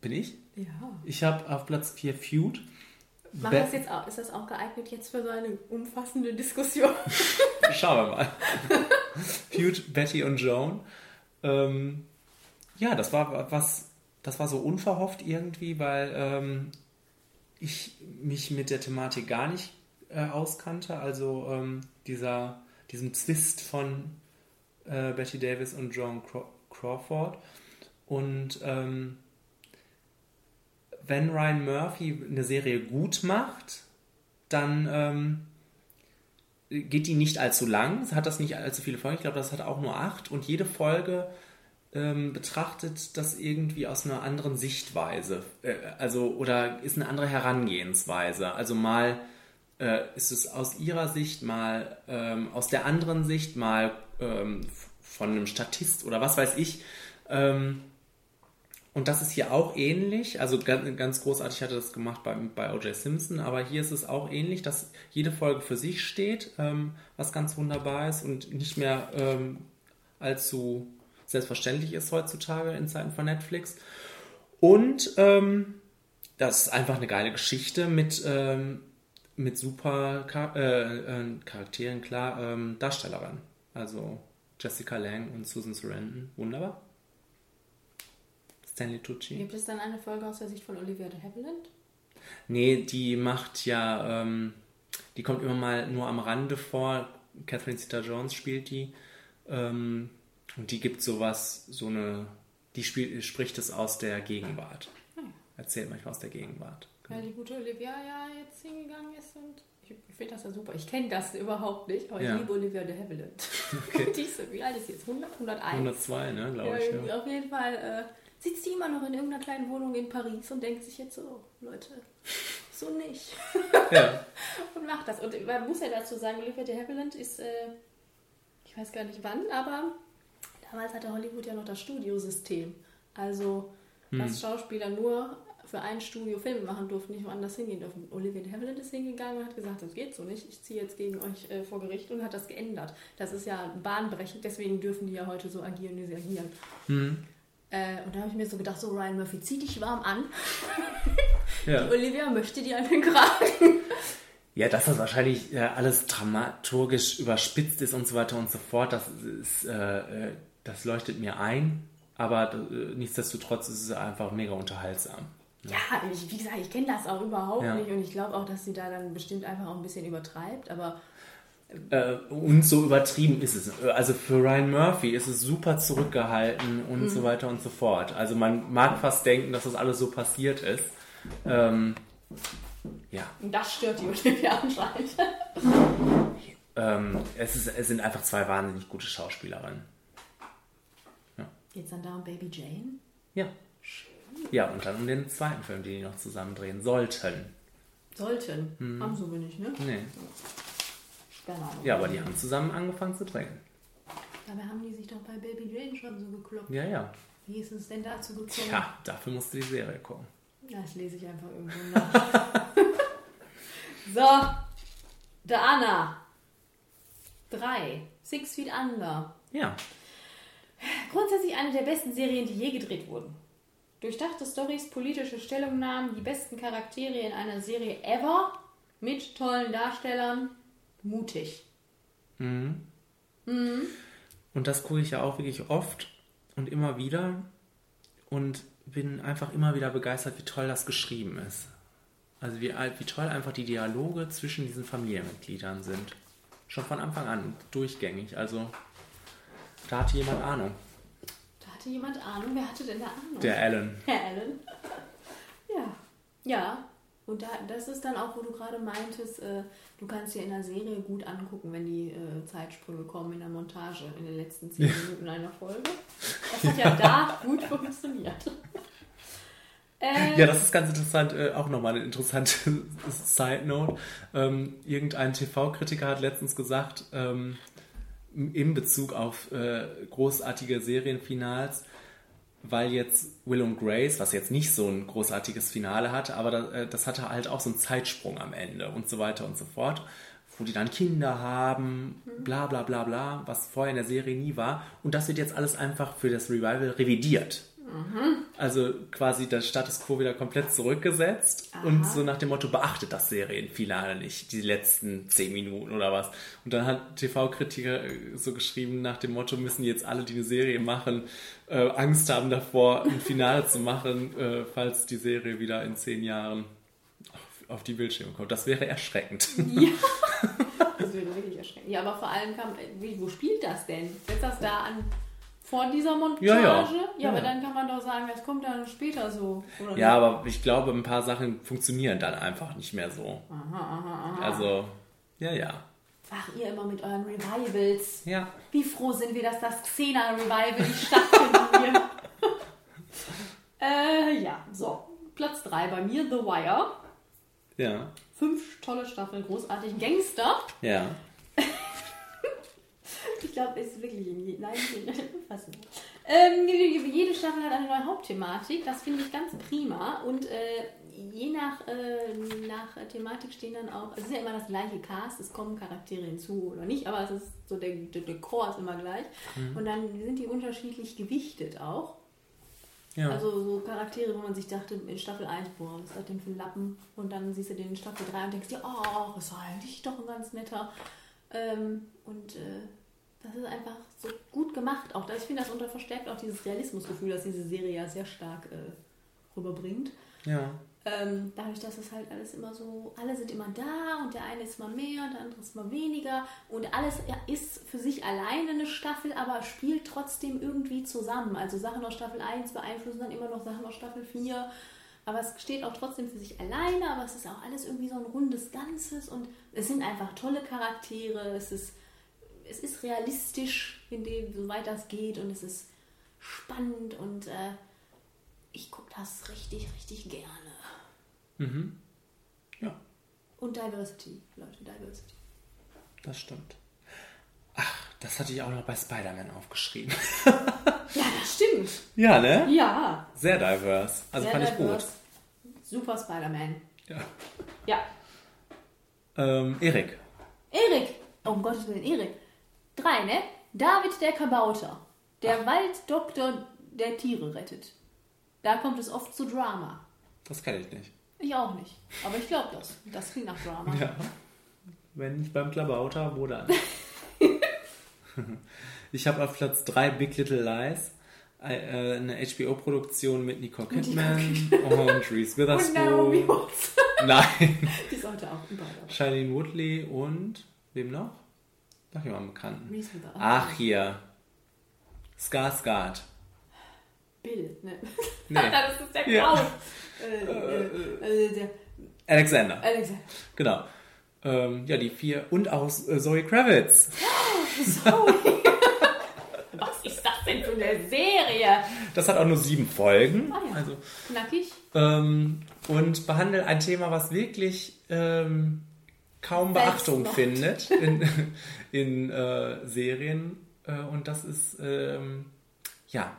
Bin ich? Ja. Ich habe auf Platz 4 Feud. Mach das jetzt auch. Ist das auch geeignet jetzt für so eine umfassende Diskussion? Schauen wir mal. Feud, Betty und Joan. Ähm, ja, das war was, das war so unverhofft irgendwie, weil ähm, ich mich mit der Thematik gar nicht äh, auskannte. Also ähm, dieser, diesem Zwist von äh, Betty Davis und Joan Craw Crawford. Und ähm, wenn Ryan Murphy eine Serie gut macht, dann ähm, geht die nicht allzu lang, hat das nicht allzu viele Folgen, ich glaube, das hat auch nur acht und jede Folge ähm, betrachtet das irgendwie aus einer anderen Sichtweise, äh, also oder ist eine andere Herangehensweise. Also mal äh, ist es aus ihrer Sicht, mal ähm, aus der anderen Sicht, mal ähm, von einem Statist oder was weiß ich. Ähm, und das ist hier auch ähnlich. Also ganz, ganz großartig hatte das gemacht bei, bei O.J. Simpson, aber hier ist es auch ähnlich, dass jede Folge für sich steht, ähm, was ganz wunderbar ist und nicht mehr ähm, allzu selbstverständlich ist heutzutage in Zeiten von Netflix. Und ähm, das ist einfach eine geile Geschichte mit, ähm, mit super Char äh, äh, Charakteren, klar, ähm, Darstellerinnen. Also Jessica Lang und Susan Sarandon, wunderbar. Stanley Tucci. Gibt es dann eine Folge aus der Sicht von Olivia de Havilland? Nee, die macht ja, ähm, die kommt immer mal nur am Rande vor. Catherine Zeta-Jones spielt die. Ähm, und die gibt sowas, so eine, die spielt, spricht es aus der Gegenwart. Hm. Erzählt manchmal aus der Gegenwart. Weil die gute Olivia ja jetzt hingegangen ist und ich finde das ja super. Ich kenne das überhaupt nicht, aber Ja. ich liebe Olivia de Havilland. Okay. die ist, wie alt ist sie jetzt? 100? 101? 102, ne, glaube ja, ich. Ja. Auf jeden Fall äh, sitzt die immer noch in irgendeiner kleinen Wohnung in Paris und denkt sich jetzt so, Leute, so nicht. Ja. und macht das. Und man muss ja dazu sagen, Olivia de Havilland ist, äh, ich weiß gar nicht wann, aber damals hatte Hollywood ja noch das Studiosystem. Also, dass Hm. Schauspieler nur für ein Studio Filme machen durften, nicht woanders hingehen durften. Olivia de Havilland ist hingegangen und hat gesagt, das geht so nicht, ich ziehe jetzt gegen euch äh, vor Gericht und hat das geändert. Das ist ja bahnbrechend, deswegen dürfen die ja heute so agieren, wie sie agieren. Mhm. Äh, und da habe ich mir so gedacht, so Ryan Murphy, zieh dich warm an. Ja. Die Olivia möchte dir an den Kragen. Ja, dass das wahrscheinlich äh, alles dramaturgisch überspitzt ist und so weiter und so fort, das ist, äh, äh, das leuchtet mir ein. Aber äh, nichtsdestotrotz ist es einfach mega unterhaltsam. Ja, ich, wie gesagt, ich kenne das auch überhaupt Ja. nicht und ich glaube auch, dass sie da dann bestimmt einfach auch ein bisschen übertreibt, aber und so übertrieben ist es. Also für Ryan Murphy ist es super zurückgehalten und Mhm. so weiter und so fort. Also man mag fast denken, dass das alles so passiert ist. Ähm, ja, das stört die Olivia anscheinend. ähm, es, ist, es sind einfach zwei wahnsinnig gute Schauspielerinnen. Geht's dann da um Baby Jane? Ja. Ja, und dann um den zweiten Film, den die noch zusammen drehen sollten. Sollten. Mhm. Haben sie aber nicht, ne? Nee. Ahnung. Ja, aber die haben zusammen angefangen zu drehen. Dabei haben die sich doch bei Baby Jane schon so gekloppt. Ja, ja. Wie ist es denn dazu gekommen? Ja, dafür musste die Serie gucken. Ja, das lese ich einfach irgendwo nach. so, der Anna. Drei. Six Feet Under. Ja. Grundsätzlich eine der besten Serien, die je gedreht wurden. Durchdachte Stories, politische Stellungnahmen, die besten Charaktere in einer Serie ever, mit tollen Darstellern, mutig. Mhm. Mhm. Und das gucke ich ja auch wirklich oft und immer wieder und bin einfach immer wieder begeistert, wie toll das geschrieben ist. Also wie, wie toll einfach die Dialoge zwischen diesen Familienmitgliedern sind. Schon von Anfang an, durchgängig. Also da hatte jemand Ahnung. Da hatte jemand Ahnung. Wer hatte denn da Ahnung? Der Alan. Herr Allen. Ja. Ja. Und da, das ist dann auch, wo du gerade meintest, äh, du kannst dir in der Serie gut angucken, wenn die äh, Zeitsprünge kommen in der Montage, in den letzten zehn Ja. Minuten einer Folge. Das hat ja da gut funktioniert. Äh, Ja, das ist ganz interessant, äh, auch nochmal eine interessante Side Note. Ähm, irgendein TV-Kritiker hat letztens gesagt, ähm, in Bezug auf äh, großartige Serienfinals, weil jetzt Will und Grace, was jetzt nicht so ein großartiges Finale hatte, aber das, äh, das hatte halt auch so einen Zeitsprung am Ende und so weiter und so fort, wo die dann Kinder haben, bla bla bla bla, was vorher in der Serie nie war. Und das wird jetzt alles einfach für das Revival revidiert. Mhm. Also quasi der Status quo wieder komplett zurückgesetzt und so nach dem Motto, beachtet das Serienfinale nicht, die letzten zehn Minuten oder was. Und dann hat TV-Kritiker äh, so geschrieben, nach dem Motto, müssen jetzt alle, die eine Serie machen, äh, Angst haben davor, ein Finale zu machen, äh, falls die Serie wieder in zehn Jahren auf, auf die Bildschirme kommt. Das wäre erschreckend. Ja. Das wäre wirklich erschreckend. Ja, aber vor allem kam, wo spielt das denn? Setzt das da an vor dieser Montage? Ja, ja. Ja, aber dann kann man doch sagen, das kommt dann später so. Oder Ja, nicht? aber ich glaube, ein paar Sachen funktionieren dann einfach nicht mehr so. Aha, aha, aha. Also, ja, ja. Ach, ihr immer mit euren Revivals. Ja. Wie froh sind wir, dass das Xena-Revival nicht stattfindet hier. äh, ja, so. Platz 3 bei mir, The Wire. Ja. Fünf tolle Staffeln, großartig. Gangster. Ja. Ich glaube, es ist wirklich in je, nein, nicht. Ähm, jede Staffel hat eine neue Hauptthematik. Das finde ich ganz prima. Und äh, je nach, äh, nach Thematik stehen dann auch, es ist ja immer das gleiche Cast, es kommen Charaktere hinzu oder nicht, aber es ist so, der, der Dekor ist immer gleich. Mhm. Und dann sind die unterschiedlich gewichtet auch. Ja. Also so Charaktere, wo man sich dachte in Staffel 1, boah, was ist das denn für ein Lappen? Und dann siehst du den in Staffel 3 und denkst dir, oh, das war eigentlich doch ein ganz netter. Ähm, und äh, das ist einfach so gut gemacht. Auch das, ich finde, das unter verstärkt auch dieses Realismusgefühl, das diese Serie ja sehr stark äh, rüberbringt. Ja. Ähm, dadurch, dass es halt alles immer so, alle sind immer da und der eine ist mal mehr, der andere ist mal weniger und alles ist für sich alleine eine Staffel, aber spielt trotzdem irgendwie zusammen. Also Sachen aus Staffel 1 beeinflussen dann immer noch Sachen aus Staffel 4, aber es steht auch trotzdem für sich alleine, aber es ist auch alles irgendwie so ein rundes Ganzes und es sind einfach tolle Charaktere, es ist, es ist realistisch, in dem, soweit das geht und es ist spannend und äh, ich gucke das richtig, richtig gerne. Mhm. Und Diversity, Leute, Diversity. Das stimmt. Ach, das hatte ich auch noch bei Spider-Man aufgeschrieben. Ja, das stimmt. ja, ne? Ja. Sehr diverse. Also Sehr fand ich diverse. Super Spider-Man. Ja. Ja. Ähm, Erik. Erik. Oh, um Gottes Willen, Erik. Drei, ne? David der Kabauter. Der Walddoktor, der Tiere rettet. Da kommt es oft zu Drama. Das kenne ich nicht. Ich auch nicht. Aber ich glaube das. Das klingt nach Drama. Ja. Wenn nicht beim Klabauter, wo dann? ich habe auf Platz 3 Big Little Lies. äh, Eine HBO-Produktion mit Nicole Kidman und Reese Und Naomi Witherspoon. Watts. Nein. Die sollte auch überall. Shailene Woodley und wem noch? Noch jemand bekannten. Ach, hier. Skarsgård. Bill, ne? Nee. das ist der Ja. Clown. Äh, äh, äh, der Alexander. Alexander. Genau. Ähm, ja, die vier. Und auch äh, Zoe Kravitz. Sorry. Was ist das denn für eine Serie? Das hat auch nur sieben Folgen. Ah ja. Also, Knackig. ähm, und behandelt ein Thema, was wirklich ähm, kaum Beachtung Selbstmord. findet in, in äh, Serien. Äh, und das ist ähm, ja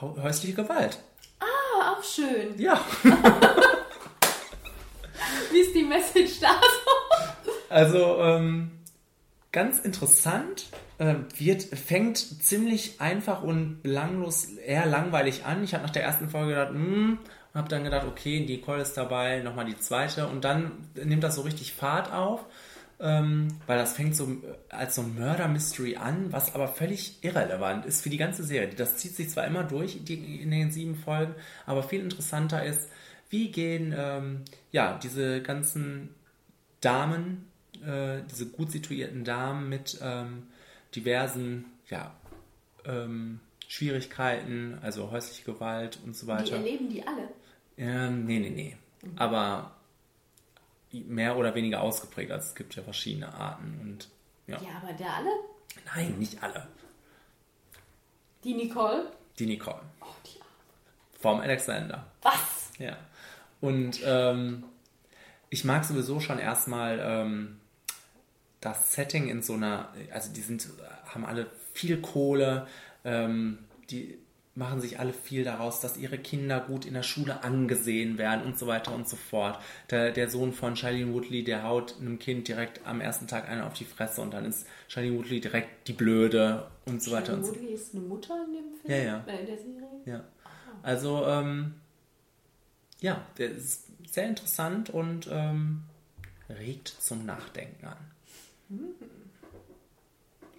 häusliche Gewalt. Ah, auch schön. Ja. Wie ist die Message da so? Also ähm, ganz interessant. Äh, wird, fängt ziemlich einfach und belanglos, eher langweilig an. Ich habe nach der ersten Folge gedacht, hm, und habe dann gedacht, okay, Nicole ist dabei, nochmal die zweite. Und dann nimmt das so richtig Fahrt auf, ähm, weil das fängt so äh, als so ein Murder-Mystery an, was aber völlig irrelevant ist für die ganze Serie. Das zieht sich zwar immer durch die, in den sieben Folgen, aber viel interessanter ist, wie gehen ähm, ja diese ganzen Damen, äh, diese gut situierten Damen mit ähm, diversen ja, ähm, Schwierigkeiten, also häusliche Gewalt und so Die weiter. erleben die alle. Ähm, nee, nee, nee. Aber mehr oder weniger ausgeprägt. Also es gibt ja verschiedene Arten und ja. Ja, aber der alle? Nein, nicht alle. Die Nicole? Die Nicole. Vom Alexander. Was? Ja. Und ähm, ich mag sowieso schon erstmal ähm, das Setting in so einer, also die sind, haben alle viel Kohle, ähm, die machen sich alle viel daraus, dass ihre Kinder gut in der Schule angesehen werden und so weiter und so fort. Der, der Sohn von Shailene Woodley, der haut einem Kind direkt am ersten Tag einen auf die Fresse und dann ist Shailene Woodley direkt die Blöde und so weiter und so Woodley ist eine Mutter in dem Film? Ja, ja. Äh, in der Serie? ja. Also, ähm, ja, der ist sehr interessant und ähm, regt zum Nachdenken an. Hm.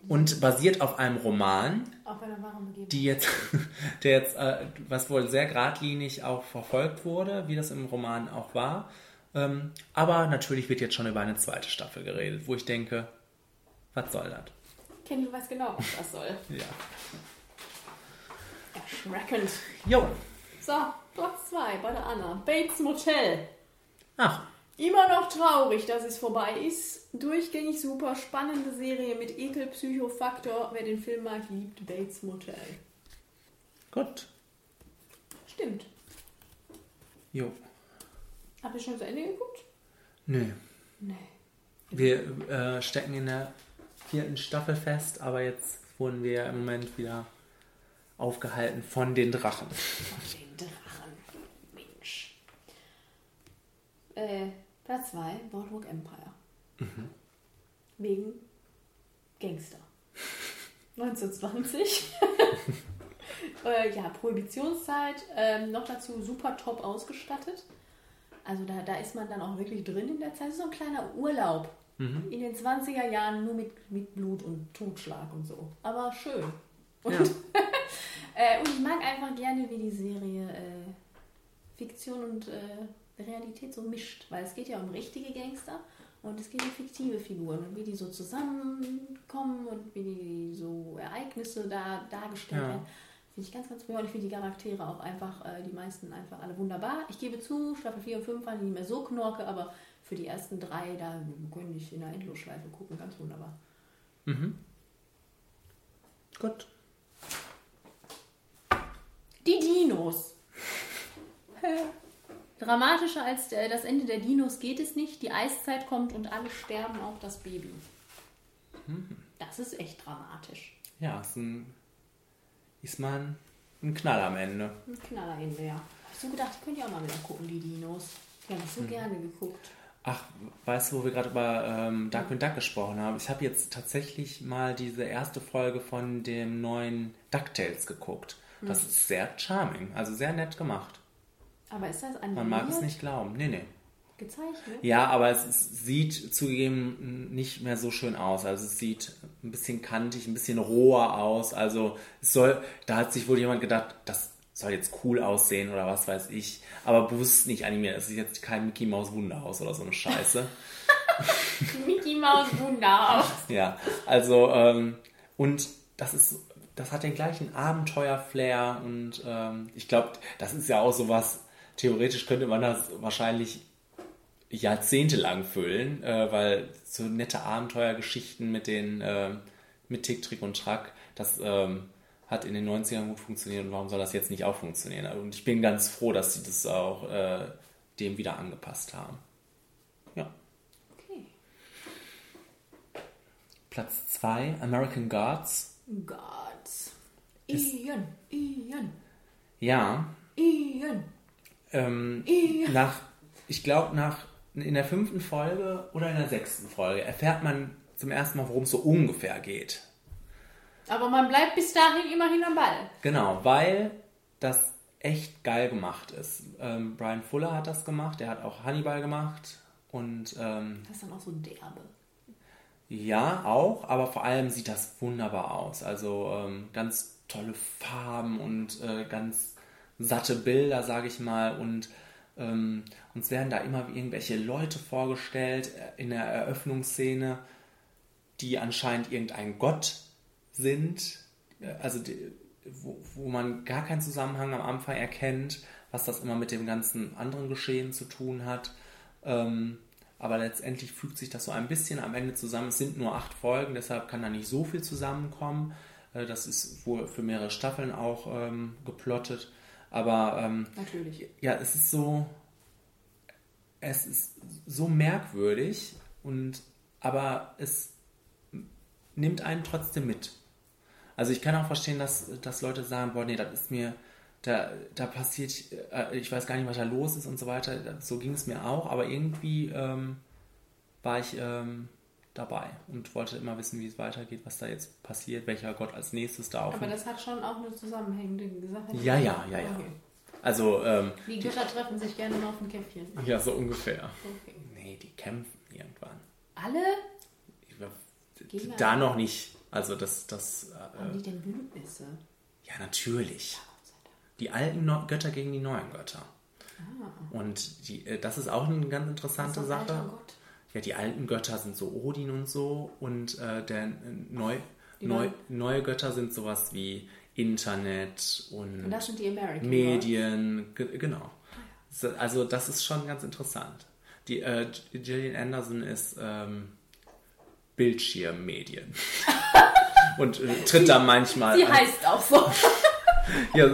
Und basiert auf einem Roman, Auf einer wahren Begebenheit. die jetzt, der jetzt, äh, was wohl sehr geradlinig auch verfolgt wurde, wie das im Roman auch war. Ähm, aber natürlich wird jetzt schon über eine zweite Staffel geredet, wo ich denke, was soll das? Kenny weiß genau, was das soll. Ja. Erschreckend. Jo. So, Platz 2 bei der Anna. Bates Motel. Ach. Immer noch traurig, dass es vorbei ist. Durchgängig super spannende Serie mit Ekel-Psychofaktor. Wer den Film mag, liebt Bates Motel. Gut. Stimmt. Jo. Habt ihr schon zu Ende geguckt? Nö. Nee. Wir äh, stecken in der vierten Staffel fest, aber jetzt wurden wir im Moment wieder aufgehalten von den Drachen. Von den Drachen. Mensch. Äh, Platz 2, Boardwalk Empire. Mhm. Wegen Gangster. 1920. äh, ja, Prohibitionszeit. Ähm, noch dazu super top ausgestattet. Also da, da ist man dann auch wirklich drin in der Zeit. Das ist so ein kleiner Urlaub. Mhm. In den 20er Jahren nur mit, mit Blut und Totschlag und so. Aber schön. Und, Ja. äh, und ich mag einfach gerne, wie die Serie äh, Fiktion und äh, Realität so mischt. Weil es geht ja um richtige Gangster und es geht um fiktive Figuren und wie die so zusammenkommen und wie die so Ereignisse da dargestellt Ja. werden. Finde ich ganz, ganz prima. Und ich finde die Charaktere auch einfach, äh, die meisten einfach alle wunderbar. Ich gebe zu, Staffel 4 und 5 waren nicht mehr so knorke, aber für die ersten drei, da könnte ich in der Endlosschleife gucken. Ganz wunderbar. Mhm. Gut. Die Dinos. Dramatischer als der, das Ende der Dinos geht es nicht. Die Eiszeit kommt und alle sterben, auch das Baby. Mhm. Das ist echt dramatisch. Ja, ist, ein, ist mal ein ein Knall am Ende. Ein Knallerende, ja. Hab ich so gedacht, ich könnte ja auch mal wieder gucken, die Dinos. Die habe ich so Hm. gerne geguckt. Ach, weißt du, wo wir gerade über ähm, Darkwing Duck gesprochen haben? Ich habe jetzt tatsächlich mal diese erste Folge von dem neuen DuckTales geguckt. Das Hm. ist sehr charming, also sehr nett gemacht. Aber ist das Man mag es animiert? nicht glauben. Nee, nee. Gezeichnet? Ja, aber es, es sieht zugegeben nicht mehr so schön aus. Also es sieht ein bisschen kantig, ein bisschen roher aus. Also es soll, da hat sich wohl jemand gedacht, das soll jetzt cool aussehen oder was weiß ich. Aber bewusst nicht animiert. Es ist jetzt kein Mickey Maus Wunderhaus oder so eine Scheiße. Mickey Maus Wunderhaus. ja, also ähm, und das ist, das hat den gleichen Abenteuer-Flair und ähm, ich glaube, das ist ja auch sowas. Theoretisch könnte man das wahrscheinlich jahrzehntelang füllen, äh, weil so nette Abenteuergeschichten mit den äh, mit Tick, Trick und Track, das ähm, hat in den 90ern gut funktioniert und warum soll das jetzt nicht auch funktionieren? Und ich bin ganz froh, dass sie das auch äh, dem wieder angepasst haben. Ja. Okay. Platz 2, American Gods. Gods. Ian, Ian, Ja, Ian. Ähm, Ja. nach, ich glaube, nach in der fünften Folge oder in der sechsten Folge erfährt man zum ersten Mal, worum es so ungefähr geht. Aber man bleibt bis dahin immerhin am Ball. Genau, weil das echt geil gemacht ist. Ähm, Brian Fuller hat das gemacht, der hat auch Hannibal gemacht und ähm, Das ist dann auch so derbe. ja, auch, aber vor allem sieht das wunderbar aus. Also ähm, ganz tolle Farben und äh, ganz satte Bilder, sage ich mal. Und ähm, uns werden da immer irgendwelche Leute vorgestellt äh, in der Eröffnungsszene, die anscheinend irgendein Gott sind. Äh, Also die, wo, wo man gar keinen Zusammenhang am Anfang erkennt, was das immer mit dem ganzen anderen Geschehen zu tun hat. Ähm, aber letztendlich fügt sich das so ein bisschen am Ende zusammen. Es sind nur acht Folgen, deshalb kann da nicht so viel zusammenkommen. Äh, Das ist wohl für mehrere Staffeln auch ähm, geplottet. Aber ähm, Natürlich. ja, es ist so, es ist so merkwürdig und aber es nimmt einen trotzdem mit. Also ich kann auch verstehen, dass, dass Leute sagen, boah, nee, das ist mir, da, da passiert, äh, ich weiß gar nicht, was da los ist und so weiter. So ging es mir auch, aber irgendwie ähm, war ich ähm, dabei und wollte immer wissen, wie es weitergeht, was da jetzt passiert, welcher Gott als nächstes da auf. Aber das hat schon auch eine zusammenhängende Sache. Ja, ja, ja, ja. Okay. Also, ähm, Die Götter treffen sich gerne mal auf ein Käffchen. ja, so ungefähr. Okay. Nee, die kämpfen irgendwann. Alle? Gegeneinander? Da noch nicht. Also das, das. Haben Äh, die denn Bündnisse? ja, natürlich. Die alten no Götter gegen die neuen Götter. Ah. Und die, äh, das ist auch eine ganz interessante Was ist ein alter Sache. Gott? Ja, die alten Götter sind so Odin und so und äh, der äh, neu, neu, neue Götter sind sowas wie Internet und, Und das sind die American Medien, ge genau. So, Also das ist schon ganz interessant. Die äh, Gillian Anderson ist ähm, Bildschirmmedien und äh, tritt da manchmal. Sie heißt auch so. ja,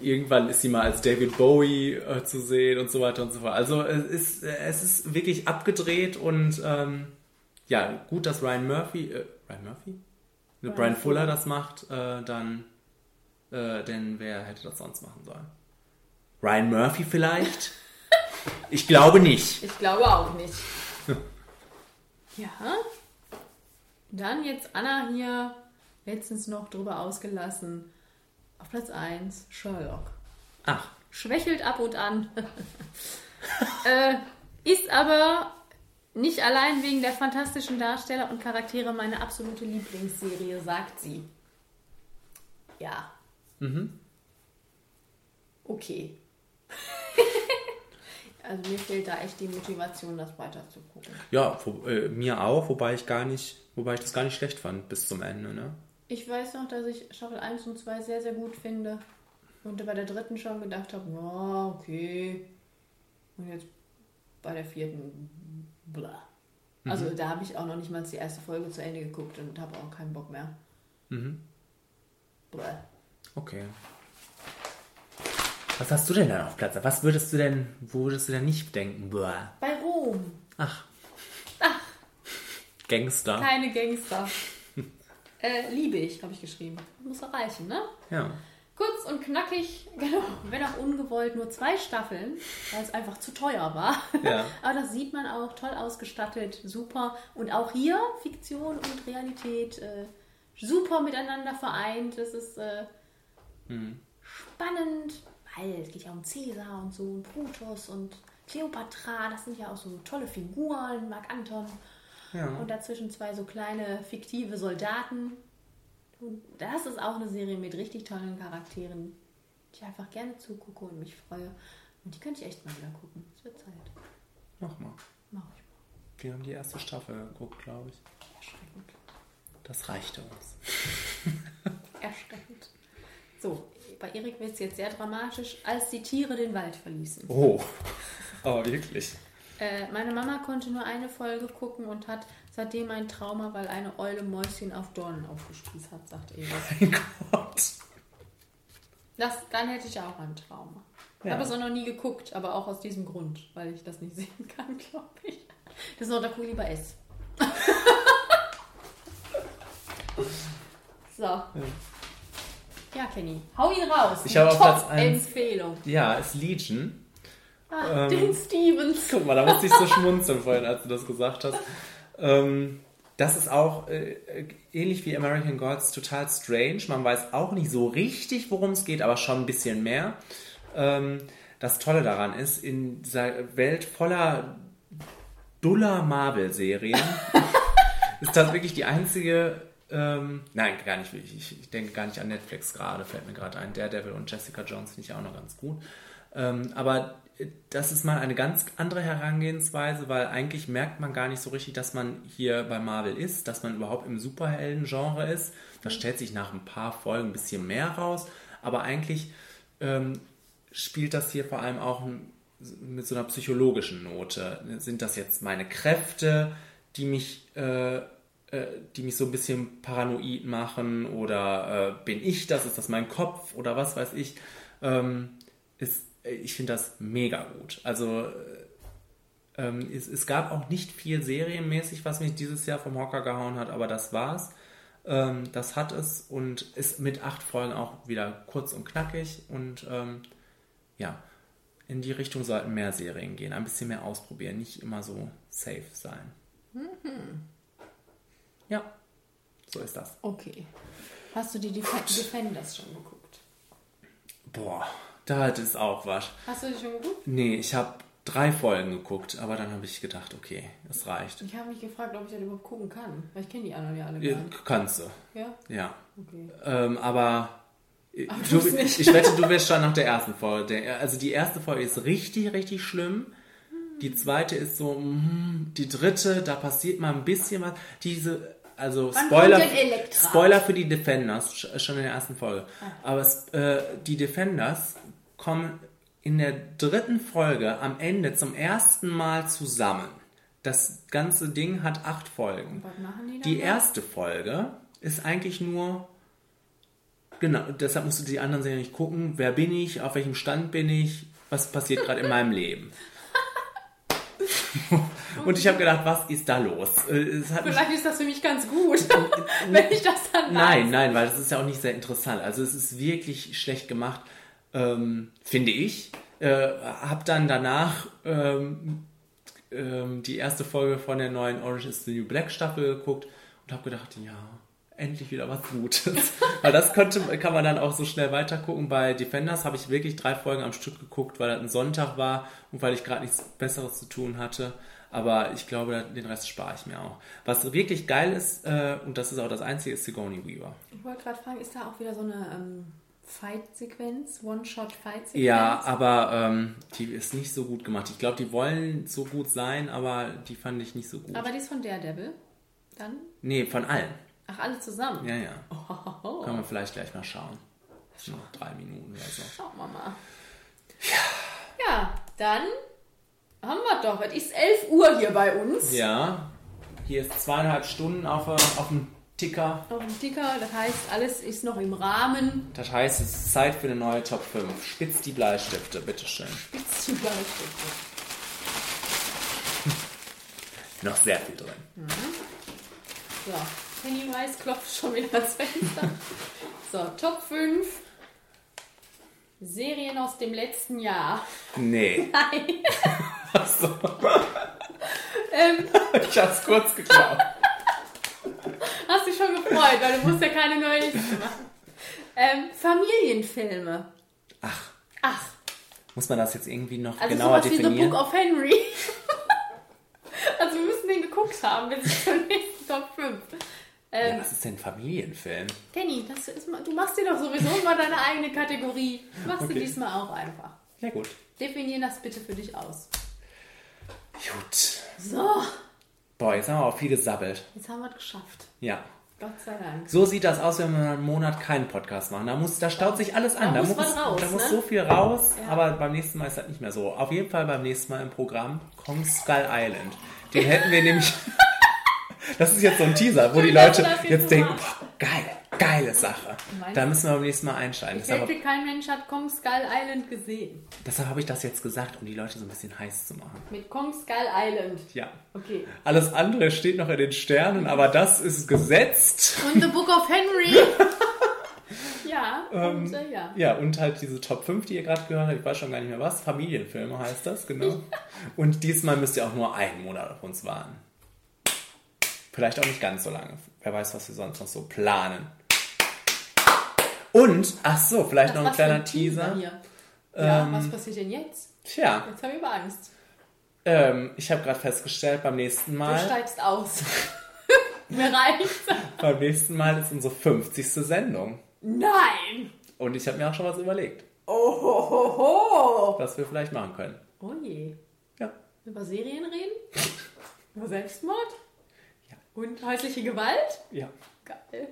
irgendwann ist sie mal als David Bowie äh, zu sehen und so weiter und so fort. Also es ist, es ist wirklich abgedreht und ähm, ja, gut, dass Ryan Murphy, äh, Ryan Murphy? Ryan Brian Fuller Fuller. das macht, äh, dann, äh, denn wer hätte das sonst machen sollen? Ryan Murphy vielleicht? ich glaube nicht. Ich glaube auch nicht. Ja. Dann jetzt Anna hier letztens noch drüber ausgelassen. Auf Platz 1 Sherlock. Ach. Schwächelt ab und an. äh, ist aber nicht allein wegen der fantastischen Darsteller und Charaktere meine absolute Lieblingsserie, sagt sie. Ja, Mhm. okay. also mir fehlt da echt die Motivation, das weiter zu gucken. Ja, wo, äh, mir auch, wobei ich gar nicht, wobei ich das gar nicht schlecht fand bis zum Ende, ne? Ich weiß noch, dass ich Staffel 1 und 2 sehr, sehr gut finde. Und bei der dritten schon gedacht habe, ja, okay. Und jetzt bei der vierten, bla. Mhm. Also da habe ich auch noch nicht mal die erste Folge zu Ende geguckt und habe auch keinen Bock mehr. Mhm. Bla. Okay. Was hast du denn dann auf Platz? Was würdest du denn, wo würdest du denn nicht denken? Boah. Bei Rom. Ach. Ach. Gangster. Keine Gangster. Äh, liebe ich, habe ich geschrieben. Muss erreichen, ne? Ja. Kurz und knackig, genau, wenn auch ungewollt, nur zwei Staffeln, weil es einfach zu teuer war. Ja. Aber das sieht man auch, toll ausgestattet, super. Und auch hier Fiktion und Realität äh, super miteinander vereint. Das ist äh, Hm. spannend, weil es geht ja um Cäsar und so und Brutus und Kleopatra. Das sind ja auch so tolle Figuren, Mark Anton. Ja. Und dazwischen zwei so kleine fiktive Soldaten. Und das ist auch eine Serie mit richtig tollen Charakteren, die ich einfach gerne zugucke und mich freue. Und die könnte ich echt mal wieder gucken. Es wird Zeit. Mach mal. Mach ich Wir haben die erste Staffel geguckt, glaube ich. Erschreckend. Das reichte uns. Erschreckend. So, bei Erik wird es jetzt sehr dramatisch, als die Tiere den Wald verließen. Oh. Aber wirklich. Äh, meine Mama konnte nur eine Folge gucken und hat seitdem ein Trauma, weil eine Eule Mäuschen auf Dornen aufgespießt hat, sagt Erik. Mein Gott. Das, dann hätte ich auch ein Trauma. Ich Ja. habe es auch noch nie geguckt, aber auch aus diesem Grund, weil ich das nicht sehen kann, glaube ich. Das ist noch der Kuh lieber S. so. Ja, Kenny. Hau ihn raus. Ich habe auf Platz 1. Top-Empfehlung. Ja, ist Legion. Ah, Ähm, den Stevens. Guck mal, da musste ich so schmunzeln vorhin, als du das gesagt hast. Ähm, das ist auch äh, ähnlich wie American Gods total strange. Man weiß auch nicht so richtig, worum es geht, aber schon ein bisschen mehr. Ähm, das Tolle daran ist, in dieser Welt voller duller Marvel-Serien ist das wirklich die einzige. Ähm, nein, gar nicht wirklich. Ich, denke gar nicht an Netflix gerade, fällt mir gerade ein. Daredevil und Jessica Jones finde ich auch noch ganz gut. Ähm, aber das ist mal eine ganz andere Herangehensweise, weil eigentlich merkt man gar nicht so richtig, dass man hier bei Marvel ist, dass man überhaupt im Superhelden-Genre ist. Das stellt sich nach ein paar Folgen ein bisschen mehr raus, aber eigentlich ähm, spielt das hier vor allem auch mit so einer psychologischen Note. Sind das jetzt meine Kräfte, die mich, äh, äh, die mich so ein bisschen paranoid machen oder äh, bin ich das, ist das mein Kopf oder was weiß ich? Ähm, ist, ich finde das mega gut. Also äh, ähm, es, es gab auch nicht viel serienmäßig, was mich dieses Jahr vom Hocker gehauen hat, aber das war's. Ähm, das hat es und ist mit acht Folgen auch wieder kurz und knackig und ähm, ja, in die Richtung sollten mehr Serien gehen, ein bisschen mehr ausprobieren, nicht immer so safe sein. Mhm. Ja, so ist das. Okay. Hast du die Def Defenders schon geguckt? Boah, da es auch was. Hast du die schon geguckt? Nee, ich habe drei Folgen geguckt, aber dann habe ich gedacht, okay, es reicht. Ich habe mich gefragt, ob ich das überhaupt gucken kann. Weil ich kenne die anderen ja alle gar nicht. Kannst du. Ja? Ja. Okay. Ähm, aber Aber du, nicht. ich wette, du wirst schon nach der ersten Folge. Der, also die erste Folge ist richtig, richtig schlimm. Die zweite ist so, mm, die dritte, da passiert mal ein bisschen was. Diese, also Wann Spoiler? Spoiler für die Defenders, sch- schon in der ersten Folge. Ah. Aber äh, die Defenders kommen in der dritten Folge am Ende zum ersten Mal zusammen. Das ganze Ding hat acht Folgen. Was machen die dann? Die erste Folge ist eigentlich nur. Genau, deshalb musst du die anderen Serien nicht gucken. Wer bin ich? Auf welchem Stand bin ich? Was passiert gerade in meinem Leben? Und ich habe gedacht, was ist da los? Äh, Vielleicht ist das für mich ganz gut, wenn ich das dann nein, weiß. nein, weil das ist ja auch nicht sehr interessant. Also es ist wirklich schlecht gemacht, ähm, finde ich. Äh, hab dann danach ähm, ähm, die erste Folge von der neuen Orange is the New Black Staffel geguckt und habe gedacht, ja, endlich wieder was Gutes. weil das könnte, kann man dann auch so schnell weitergucken. Bei Defenders habe ich wirklich drei Folgen am Stück geguckt, weil das ein Sonntag war und weil ich gerade nichts Besseres zu tun hatte. Aber ich glaube, den Rest spare ich mir auch. Was wirklich geil ist, äh, und das ist auch das Einzige, ist Sigourney Weaver. Ich wollte gerade fragen, ist da auch wieder so eine ähm, Fight-Sequenz? One-Shot-Fight-Sequenz? Ja, aber ähm, die ist nicht so gut gemacht. Ich glaube, die wollen so gut sein, aber die fand ich nicht so gut. Aber die ist von Daredevil? Dann? nee, von allen. Ach, alle zusammen? Ja, ja. Oh. Können wir vielleicht gleich mal schauen. Noch drei Minuten oder so. Schauen wir mal. Ja. Ja, dann haben wir doch. Es ist 11 Uhr hier bei uns. Ja, hier ist zweieinhalb Stunden auf, äh, auf dem Ticker. Auf dem Ticker, das heißt, alles ist noch im Rahmen. Das heißt, es ist Zeit für eine neue Top 5. Spitz die Bleistifte, bitteschön. Spitz die Bleistifte. Noch sehr viel drin. Mhm. So, Pennywise klopft schon wieder ans Fenster. so, Top 5. Serien aus dem letzten Jahr. Nee. Nein. Achso. ähm, Ich hab's kurz geglaubt. Hast dich schon gefreut, weil du musst ja keine neue Liste machen. Ähm, Familienfilme. Ach. Ach, Muss man das jetzt irgendwie noch also genauer sowas wie The definieren? Book of Henry. also wir müssen den geguckt haben, bis zur nächsten Top 5. ja, Ähm, was ist denn ein Familienfilm? Danny, das ist du machst dir doch sowieso immer deine eigene Kategorie. Machst Okay. du diesmal auch einfach. Ja gut. Definier das bitte für dich aus. Gut. So, Boah, jetzt haben wir auch viel gesabbelt. jetzt haben wir es geschafft. Ja. Gott sei Dank. So sieht das aus, wenn wir einen Monat keinen Podcast machen. Da, muss, da staut sich alles an. Da Da, muss was raus, da muss ne? so viel raus, Ja. aber beim nächsten Mal ist das nicht mehr so. Auf jeden Fall beim nächsten Mal im Programm Kong Skull Island. Den hätten wir nämlich. Das ist jetzt so ein Teaser, wo die Leute jetzt denken, geil, geile Sache. Meinst Da müssen wir beim nächsten Mal einsteigen. Ich denke, kein Mensch hat Kong Skull Island gesehen. deshalb habe ich das jetzt gesagt, um die Leute so ein bisschen heiß zu machen. Mit Kong Skull Island. Ja. Okay. Alles andere steht noch in den Sternen, aber das ist gesetzt. Und The Book of Henry. ja, und Ähm, äh, ja. Ja, und halt diese Top 5, die ihr gerade gehört habt, ich weiß schon gar nicht mehr was. Familienfilme heißt das, genau. Und diesmal müsst ihr auch nur einen Monat auf uns warten. Vielleicht auch nicht ganz so lange. Wer weiß, was wir sonst noch so planen. Und, ach so, vielleicht Was- noch ein kleiner Teaser. hier. Ja, Ähm, was passiert denn jetzt? Tja, Jetzt habe ich aber Angst. ähm, ich habe gerade festgestellt, beim nächsten Du Mal, steigst aus. Mir reicht's. beim nächsten Mal ist unsere 50. Sendung. Nein! Und ich habe mir auch schon was überlegt, Oh, ho, ho, ho. was wir vielleicht machen können. Oh je. Ja. Über Serien reden? Über Selbstmord? Und häusliche Gewalt? Ja. Geil.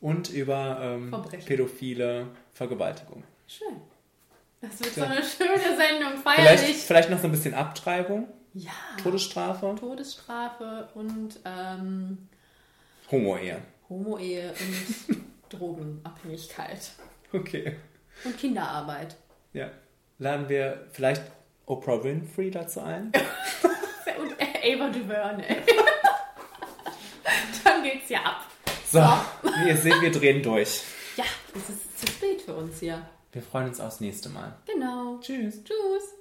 Und über ähm, pädophile Vergewaltigung. Schön. Das wird Ja. so eine schöne Sendung, Vielleicht, feierlich. vielleicht noch so ein bisschen Abtreibung, Ja. Todesstrafe, Todesstrafe und ähm, Homo-Ehe. Homo-Ehe und Drogenabhängigkeit. Okay. Und Kinderarbeit. Ja. Laden wir vielleicht Oprah Winfrey dazu ein? Und Ava DuVernay. Dann geht's ja ab. So, wie ihr seht, wir drehen durch. Ja, es ist zu spät für uns hier. Wir freuen uns aufs nächste Mal. Genau. Tschüss. Tschüss.